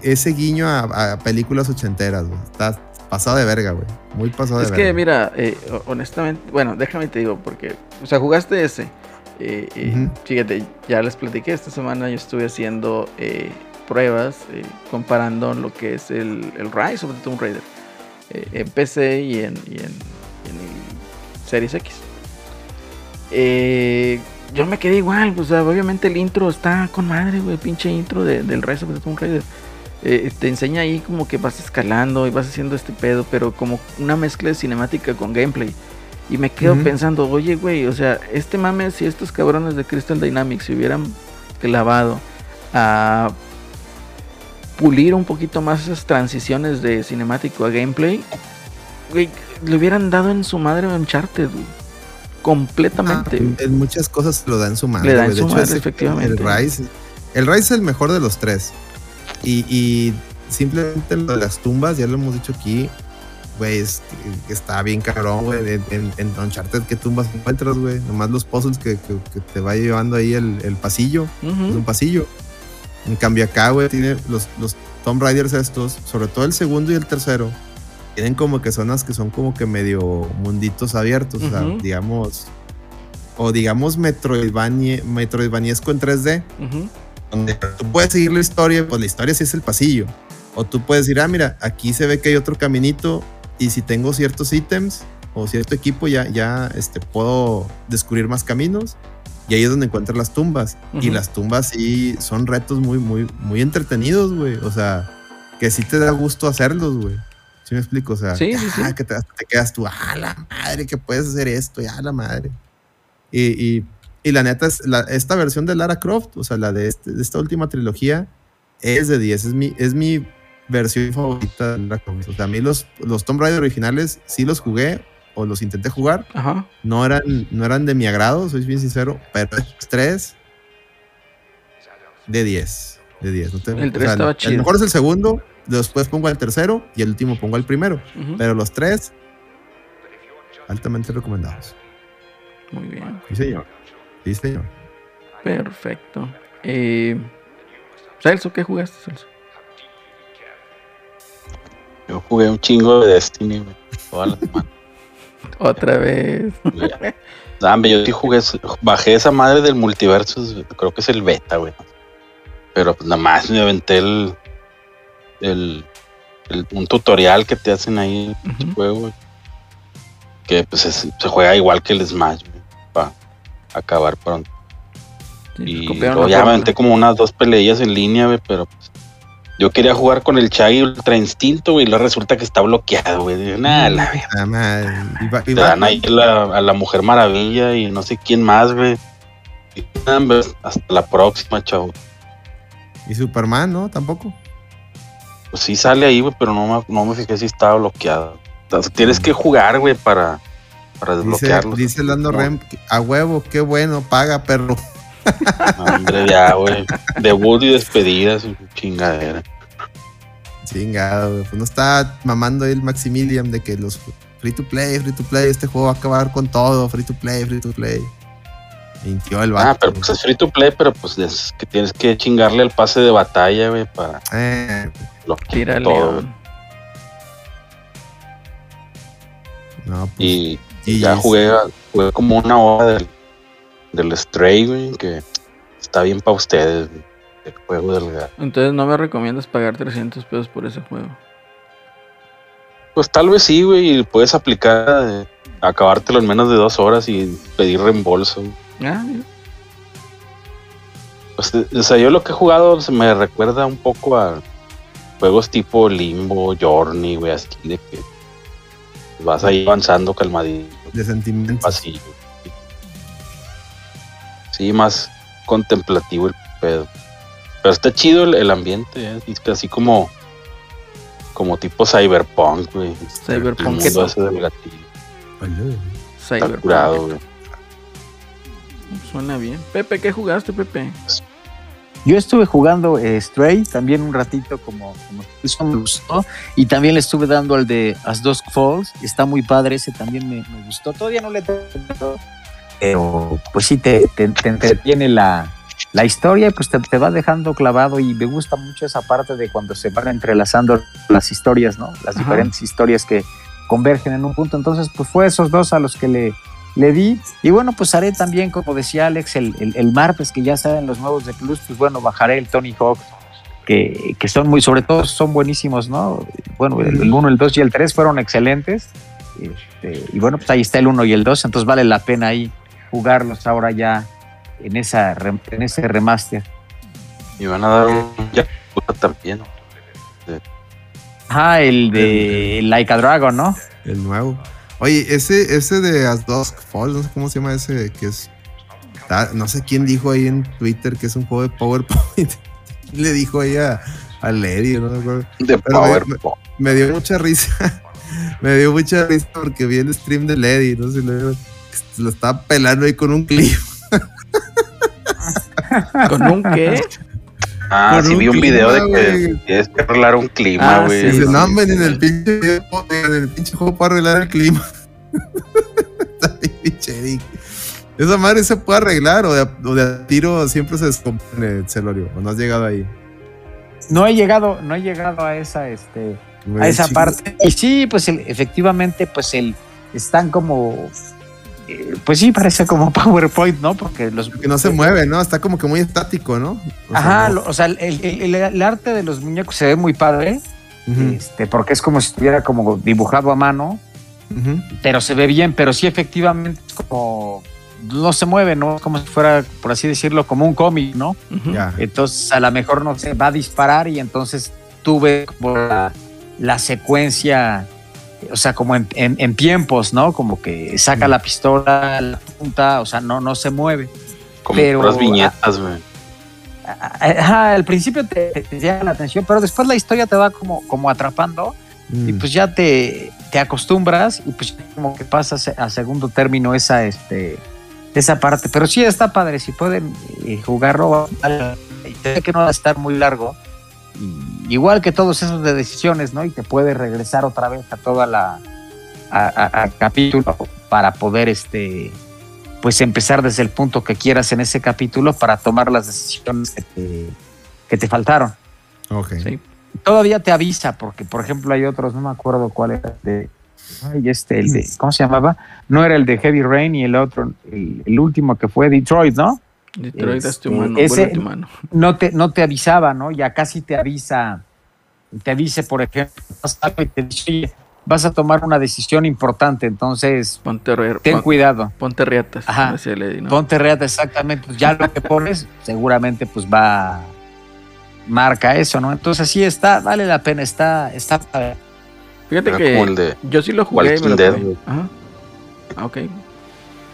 ese guiño a, a películas ochenteras, güey. Está pasado de verga, güey. Muy pasado de Es verga. que, mira, eh, ho- honestamente, bueno, déjame te digo, porque, o sea, jugaste ese. eh, eh. Fíjate, ya les platiqué, esta semana yo estuve haciendo eh, pruebas eh, comparando lo que es el, el Rise of the Tomb Raider en PC y en, y en, en el Series X. Eh, yo me quedé igual, pues, o sea, obviamente el intro está con madre, güey, pinche intro de- del Rise of the Tomb Raider. Eh, te enseña ahí como que vas escalando y vas haciendo este pedo, pero como una mezcla de cinemática con gameplay. Y me quedo pensando, oye, güey, o sea, este mame, si estos cabrones de Crystal Dynamics se hubieran clavado a pulir un poquito más esas transiciones de cinemático a gameplay, güey, le hubieran dado en su madre a Uncharted, güey. Completamente. Ah, en muchas cosas lo da en su madre. Le su madre, efectivamente. El Rise, el Rise es el mejor de los tres. Y, y simplemente lo de las tumbas, ya lo hemos dicho aquí, güey, está bien cabrón, güey. En, en, en Uncharted, ¿qué tumbas encuentras, güey? Nomás los puzzles que, que- que te va llevando ahí el, el pasillo. Es un pasillo. En cambio acá, güey, tiene los, los Tomb Raiders estos, sobre todo el segundo y el tercero, tienen como que zonas que son como que medio munditos abiertos, o sea, digamos, o digamos Metroidvania, Metroidvaniesco en 3D, Ujú. Donde tú puedes seguir la historia, pues la historia sí es el pasillo. O tú puedes decir, ah, mira, aquí se ve que hay otro caminito y si tengo ciertos ítems o cierto equipo ya, ya este, puedo descubrir más caminos. Y ahí es donde encuentras las tumbas. Y Ujú. las tumbas sí son retos muy, muy, muy entretenidos, güey. O sea, que sí te da gusto hacerlos, güey. ¿Sí me explico? O sea, Sí, sí, sí. ah, que te, te quedas tú, ah, la madre, que puedes hacer esto, ya la madre. Y, y, y la neta, es la- esta versión de Lara Croft, o sea, la de, este- de esta última trilogía, es de 10. Es mi, es mi versión favorita de Lara Croft. O sea, a mí los, los Tomb Raider originales sí los jugué o los intenté jugar. Ajá. No eran, no eran de mi agrado, soy bien sincero, pero estos tres de 10. De 10. No te- El tres estaba chido. El mejor es el segundo, después pongo al tercero y el último pongo al primero. Pero los tres, altamente recomendados. Muy bien. Sí, señor. Sí, señor. Perfecto. Eh, Celso, ¿qué jugaste, Celso? Yo jugué un chingo de Destiny, güey. Toda la semana. <laughs> Otra vez. <laughs> hombre, yo sí jugué, bajé esa madre del multiverso, creo que es el beta, güey. Pero pues nada más me aventé el, el, el- un tutorial que te hacen ahí en el juego, güey. Que pues es- se juega igual que el Smash, acabar pronto. Sí, Y me fórmula. aventé como unas dos peleillas en línea, güey, pero pues, yo quería jugar con el Chai Ultra Instinto, güey, y luego resulta que está bloqueado, güey. Nah, la. Ah. Y y Te va- dan ahí la- a la Mujer Maravilla y no sé quién más, güey. Y, hombre, Hasta la próxima, chavo. y Superman, ¿no? Tampoco. Pues sí sale ahí, güey, pero no me, no me fijé si estaba bloqueado. Tienes que jugar, güey, para, para Dice, desbloquearlo. dice Lando No, Rem, a huevo, qué bueno, paga, perro. hombre, ya, güey. Debut y despedida, su chingadera. Chingado, güey. Pues no está mamando ahí el Maximilian de que los free to play, free to play, este juego va a acabar con todo, free to play, free to play. Mintió el vato. Ah, pero pues es free to play, pero pues es que tienes que chingarle al pase de batalla, güey, para Eh, bloquear Tira todo. No, pues. Y, ya jugué, jugué como una hora del, del Stray, güey, que está bien para ustedes, güey, el juego del gato. Entonces no me recomiendas pagar 300 pesos por ese juego. Pues tal vez sí, güey, y puedes aplicar eh, acabártelo en menos de dos horas y pedir reembolso. Ah, mira. Pues, eh, o sea, yo lo que he jugado se me recuerda un poco a juegos tipo Limbo, Journey, güey, así de que vas ahí avanzando calmadito, de sentimientos. Sí, más contemplativo el pedo. Pero está chido el, el ambiente, ¿eh? es así como como tipo cyberpunk, güey. Cyberpunk. El mundo ese del gatillo. Cyberpunk. curado, güey. Suena bien. Pepe, ¿qué jugaste, Pepe? Yo estuve jugando eh, Stray también un ratito como, como eso me gustó y también le estuve dando al de As Dusk Falls, está muy padre, ese también me, me gustó, todavía no le terminado, pero pues sí te, te, te entretiene la, la historia y pues te, te va dejando clavado y me gusta mucho esa parte de cuando se van entrelazando las historias, ¿no? Las Ajá. diferentes historias que convergen en un punto, entonces pues fue esos dos a los que le, le di. Y bueno, pues haré también, como decía Alex, el, el, el martes que ya salen los nuevos de Plus, pues bueno, bajaré el Tony Hawk, que, que son muy, sobre todo son buenísimos, ¿no? Bueno, el 1, el 2 y el 3 fueron excelentes. Este, y bueno, pues ahí está el 1 y el 2, entonces vale la pena ahí jugarlos ahora ya en, esa, en ese remaster. Y van a dar un Yakuza también. Ah, el de Like a Dragon, ¿no? El nuevo. Oye, ese, ese de As Dusk Fall, no sé cómo se llama ese, que es. No sé quién dijo ahí en Twitter que es un juego de PowerPoint. ¿Quién <laughs> le dijo ahí a, a Lady? No me acuerdo. De Pero Power. me- Me dio mucha risa. <laughs> me dio mucha risa porque vi el stream de Lady. No sé, lo, lo estaba pelando ahí con un clip. <laughs> ¿Con un qué? Ah, sí un vi un video de que tienes que arreglar un clima, Ah, güey. sí, no, sí, en el pinche video, en el pinche juego para arreglar el clima. <laughs> Está bien. Esa madre se puede arreglar o de, a- o de a tiro siempre se descompone, Celorio. O no has llegado ahí. No he llegado, no he llegado a esa, este, a esa parte. Y sí, pues el- efectivamente, pues el están como, pues sí, parece como <laughs> PowerPoint, ¿no? Porque los Que no se mueve, ¿no? Está como que muy estático, ¿no? O sea, Ajá, no- lo- o sea, el, el- el- el arte de los muñecos se ve muy padre, este, porque es como si estuviera como dibujado a mano, pero se ve bien, pero sí efectivamente es como no se mueve, ¿no? Como si fuera, por así decirlo, como un cómic, ¿no? Entonces, a lo mejor no se va a disparar y entonces tuve como la, la secuencia, o sea, como en, en- en tiempos, ¿no? Como que saca la pistola, la punta, o sea, no, no se mueve. Como pero- puras viñetas, güey. Al principio te, te- llama la atención, pero después la historia te va como, como atrapando y Mm. pues ya te, te acostumbras y pues como que pasas a segundo término esa, este, esa parte. Pero sí está padre, si pueden eh, jugarlo. Y que no va a estar muy largo. Y igual que todos esos de decisiones, ¿no? Y te puedes regresar otra vez a toda la a, a- a capítulo para poder este pues empezar desde el punto que quieras en ese capítulo para tomar las decisiones que te, que te faltaron Ok. Sí. todavía te avisa, porque por ejemplo hay otros, no me acuerdo cuál era de. Ay, este, el de. ¿Cómo se llamaba? No era el de Heavy Rain y el otro, el, el último que fue Detroit, ¿no? Detroit, Este, humano, ese- humano. <laughs> No te, no te avisaba, ¿no? Ya casi te avisa. Te avise, por ejemplo, pasa algo y te dice, "Oye, vas a tomar una decisión importante, entonces Ponte, re- ten pon- cuidado. ponte riatas. Ajá. decía Lady, ¿no? Ponte reata exactamente, pues ya lo que pones seguramente pues va marca eso, ¿no? Entonces sí está, vale la pena, está, está. Fíjate Era que de yo sí lo jugué y me Walking lo Dead, acabé. güey. Ajá. Ah, ok.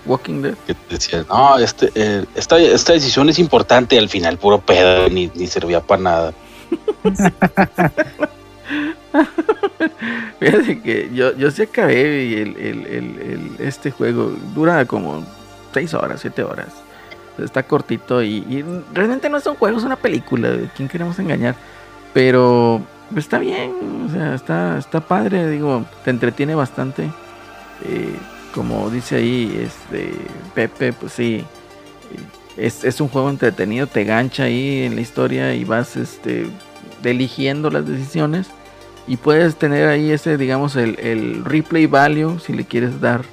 Walking Dead. que decía, no, este, eh, esta, esta decisión es importante, al final puro pedo, ni, ni servía para nada. <laughs> Fíjate que yo, yo sí acabé y el, el- el- el- este juego dura como 6 horas, 7 horas. Está cortito y, y realmente no es un juego, es una película. ¿de ¿Quién queremos engañar? Pero está bien, o sea, está, está padre, digo, te entretiene bastante. Eh, como dice ahí este Pepe, pues sí, es, un juego entretenido, te gancha ahí en la historia y vas este, eligiendo las decisiones y puedes tener ahí ese, digamos, el, replay value si le quieres dar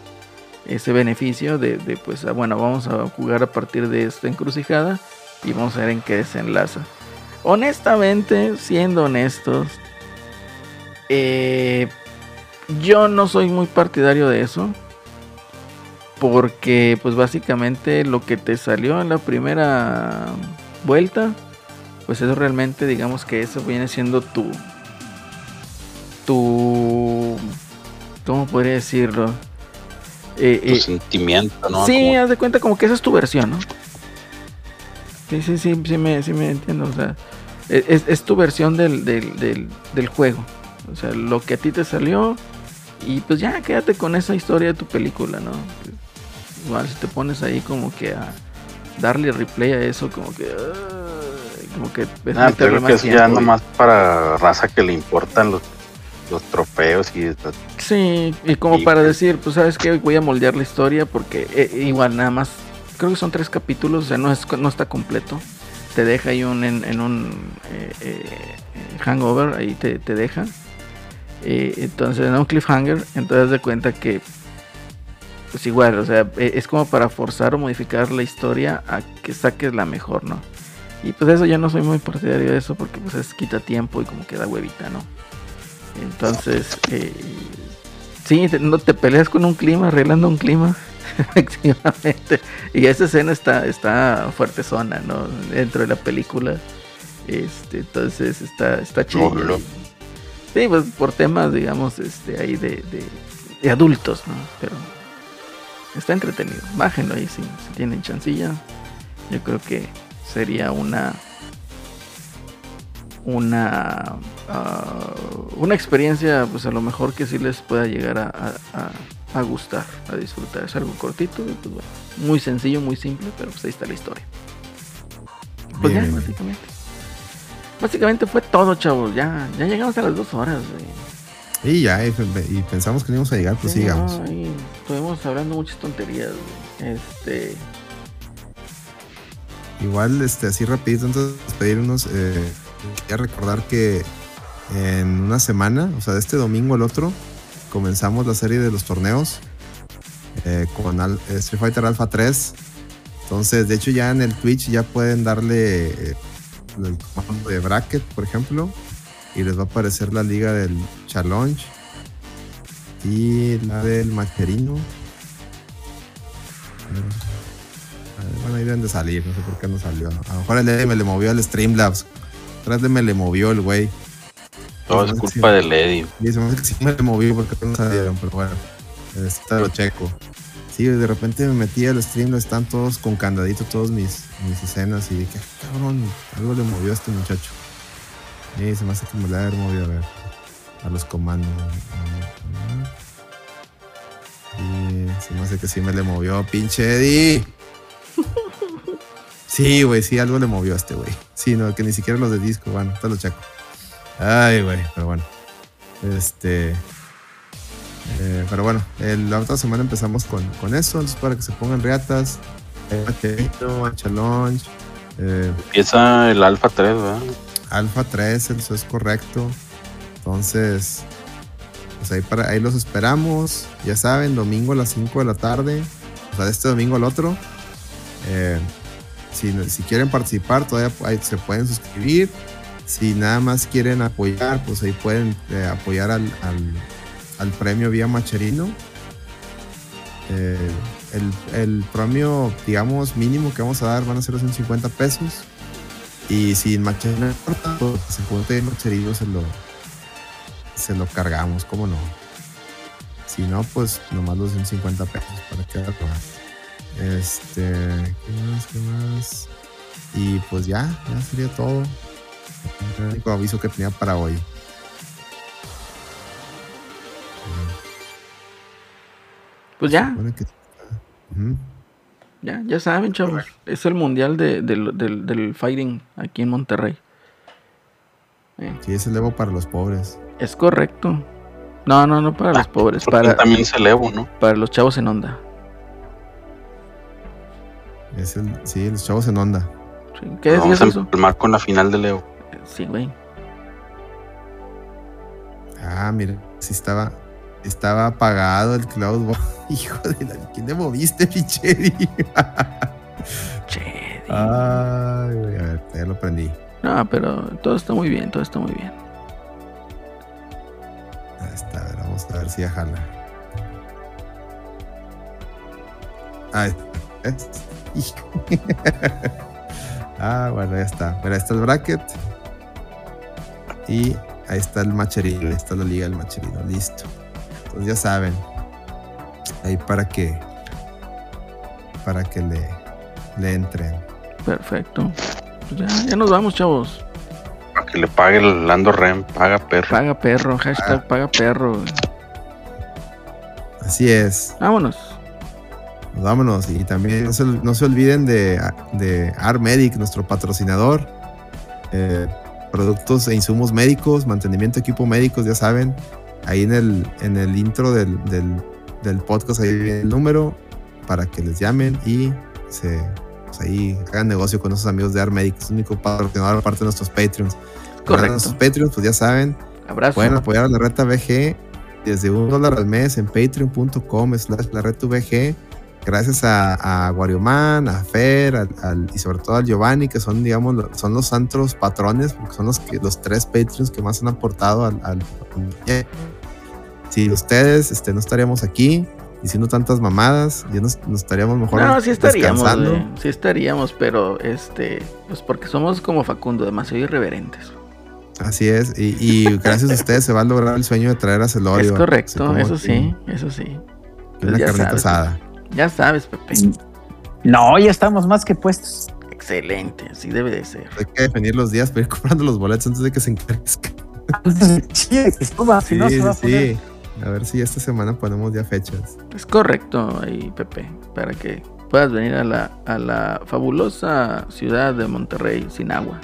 ese beneficio de, de, pues, ah, bueno, vamos a jugar a partir de esta encrucijada y vamos a ver en qué desenlaza. Honestamente, siendo honestos, eh, yo no soy muy partidario de eso. Porque pues básicamente lo que te salió en la primera vuelta, pues eso realmente digamos que eso viene siendo tu... Tu... ¿Cómo podría decirlo? Eh, Tu eh, sentimiento, ¿no? sí, Como- haz de cuenta como que esa es tu versión, ¿no? Sí, sí, sí, sí me, sí me entiendo. O sea, e, es, es tu versión del, del, del, del juego. O sea, lo que a ti te salió. Y pues ya, quédate con esa historia de tu película, ¿no? Igual si te pones ahí como que a darle replay a eso, como que... ay, como que... es Ah, más que es ya y- nomás para raza que le importan los, los trofeos y Sí, y como para pues. decir, pues sabes que voy a moldear la historia porque eh, igual nada más, creo que son tres capítulos, o sea, no, es, no está completo. Te deja ahí un, en, en un eh, eh, hangover, ahí te, te deja. Eh, entonces, en un cliffhanger, entonces de cuenta que, pues igual, o sea, eh, es como para forzar o modificar la historia a que saques la mejor, ¿no? Y pues eso yo no soy muy partidario de eso porque pues es quita tiempo y como que da huevita, ¿no? Entonces, eh, sí, te, no te peleas con un clima, arreglando un clima, <laughs> efectivamente. Y esa escena está, está fuerte zona, ¿no? Dentro de la película. Este, entonces está, está chido. Sí, pues por temas, digamos, este, ahí de, de, de adultos, ¿no? Pero está entretenido. Bájenlo ahí si, si tienen chancilla. Yo creo que sería una una ah, una experiencia pues a lo mejor que sí les pueda llegar a, a- gustar a disfrutar es algo cortito y pues bueno muy sencillo muy simple pero pues ahí está la historia pues Bien, ya básicamente básicamente fue todo chavos ya ya llegamos a las dos horas güey. Y ya, y, y pensamos que no íbamos a llegar, pues Sí, sigamos. no, estuvimos hablando muchas tonterías güey. este Igual, este, así rapidito, antes de despedirnos, eh, quería recordar que en una semana, o sea, de este domingo al otro, comenzamos la serie de los torneos eh, con Al- eh, Street Fighter Alpha 3. Entonces, de hecho, ya en el Twitch ya pueden darle eh, el comando de bracket, por ejemplo, y les va a aparecer la liga del challenge y la del macherino. Bueno, ahí deben de salir, no sé por qué no salió. A lo mejor el Eddie me le movió al Streamlabs. Atrás de me le movió el güey. todo es culpa del Eddie. Y se me hace que sí me le movió porque no salieron, pero bueno, este lo checo. Sí, de repente me metí al stream, están todos con candadito, todos mis, mis escenas, y dije, "Ah, cabrón, algo le movió a este muchacho. Y se me hace que me le haber movido a ver a los comandos. Y se me hace que sí me le movió, pinche Eddie. <laughs> Sí, güey, sí, algo le movió a este güey. Sí, no, que ni siquiera los de disco, bueno, te lo checo. Ay, güey, pero bueno. Este. eh, pero bueno, el- la otra semana empezamos con, con eso, entonces para que se pongan reatas. Eh, Challenge, eh, Empieza el Alpha 3, ¿verdad? Alpha 3, eso es correcto. Entonces, pues ahí, para, ahí los esperamos. Ya saben, domingo a las 5 de la tarde. O sea, de este domingo al otro. Eh, si, si quieren participar, todavía se pueden suscribir. Si nada más quieren apoyar, pues ahí pueden eh, apoyar al, al- premio vía Macherino. Eh, el, el premio, digamos, mínimo que vamos a dar van a ser los 150 pesos. Y si Macherino importa, pues se Macherino se lo, se lo cargamos, ¿cómo no? Si no, pues nomás los 150 pesos para que haga más. Este, ¿qué más? ¿Qué más? Y pues ya, ya sería todo. El único aviso que tenía para hoy. pues ya. Ya, ya saben, chavos. Es el mundial de- del, del- del fighting aquí en Monterrey. Eh, Sí, es el Evo para los pobres. Es correcto. No, no, no para los pobres, Porque para, también es el Evo, ¿no? para los chavos en onda. Es el, sí, los chavos en onda. Sí, ¿Qué decías Vamos a empalmar con la final del Evo. Sí, güey. Ah, mira, sí estaba, estaba apagado el Cloud. <laughs> Hijo de la, ¿quién le moviste, Picheri? <laughs> Che, Ay, güey, a ver, ya lo prendí. No, pero todo está muy bien, todo está muy bien. Está, ver, vamos a ver si ya jala. <laughs> Ah, bueno, ya está. Mira, ahí está el bracket. Y ahí está el macherino. Ahí está la liga del macherino. Listo. Entonces ya saben. Ahí para que. Para que le, le entren. Perfecto. Ya, ya nos vamos, chavos. Que le pague el Lando Rem, paga perro. Paga perro, hashtag paga perro. Así es. Vámonos. Pues vámonos. Y también no se, no se olviden de, de Armedic, nuestro patrocinador. Eh, productos e insumos médicos, mantenimiento de equipo médicos, ya saben. Ahí en el, en el intro del, del, del podcast, ahí viene el número para que les llamen y se, pues ahí hagan negocio con nuestros amigos de Armedic, es el único patrocinador aparte de nuestros Patreons. Correcto. Nuestros Patreons, pues ya saben, Abrazo. Pueden apoyar a la reta VG desde un dólar al mes en patreon.com slash la reta VG. Gracias a, a Warioman, a Fer al- al- y sobre todo al Giovanni, que son, digamos, son los santos patrones, porque son los, que, los tres Patreons que más han aportado al... al- al- si ustedes este, no estaríamos aquí diciendo tantas mamadas, ya nos, nos estaríamos mejor No, sí estaríamos, descansando. Sí estaríamos, pero este, pues porque somos como Facundo, demasiado irreverentes. Así es, y, y gracias a ustedes se va a lograr el sueño de traer a Celorio. es correcto, eso sí, eso sí. que Pues Una ya carnita sabes. asada. Ya sabes, Pepe. No, ya estamos más que puestos. Excelente, así debe de ser. Hay que definir los días para ir comprando los boletos antes de que se encarezca. Sí, que suba, si no se va a poner. sí. A ver si esta semana ponemos ya fechas. Es correcto ahí, Pepe, para que puedas venir a la, a la fabulosa ciudad de Monterrey sin agua.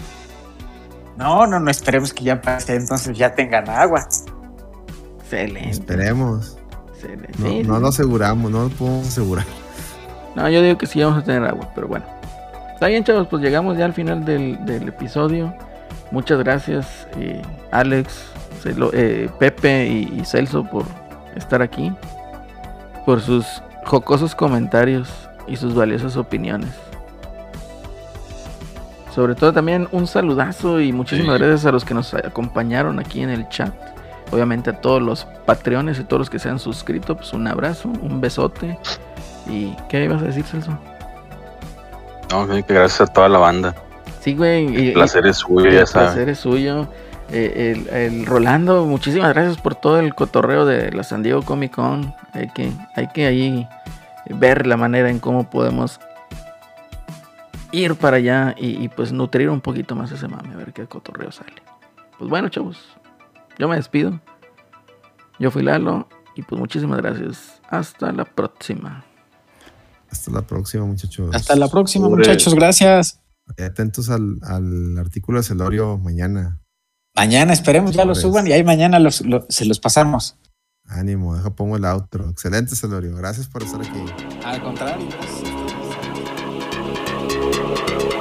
No, no, no esperemos que ya pase, entonces ya tengan agua. Excelente. Esperemos. excelente. No, Sí, no sí. lo aseguramos, no lo podemos asegurar. No, yo digo que sí vamos a tener agua, pero bueno. Está bien, chavos, pues llegamos ya al final del, del episodio. Muchas gracias, eh, Alex, Celo- eh, Pepe y, y Celso por estar aquí, por sus jocosos comentarios y sus valiosas opiniones. Sobre todo también un saludazo y muchísimas Sí. gracias a los que nos acompañaron aquí en el chat. Obviamente a todos los patreones y todos los que se han suscrito, pues un abrazo, un besote. ¿Y qué ibas a decir, Celso? No, que gracias a toda la banda. Sí, güey. El placer es suyo, el ya sabes. placer es suyo. Eh, el, el Rolando, muchísimas gracias por todo el cotorreo de la San Diego Comic Con. Hay que, hay que ahí ver la manera en cómo podemos ir para allá y, y, pues nutrir un poquito más ese mame, a ver qué cotorreo sale. Pues bueno, chavos, yo me despido. Yo fui Lalo y pues muchísimas gracias. Hasta la próxima. Hasta la próxima, muchachos. Hasta la próxima, Pobre. muchachos. Gracias. Atentos al, al artículo de Celorio mañana. Mañana esperemos ya lo suban y ahí mañana los, lo- se los pasamos. Ánimo, deja pongo el outro. Excelente, Celorio. Gracias por estar aquí. Al contrario, pues. Thank you.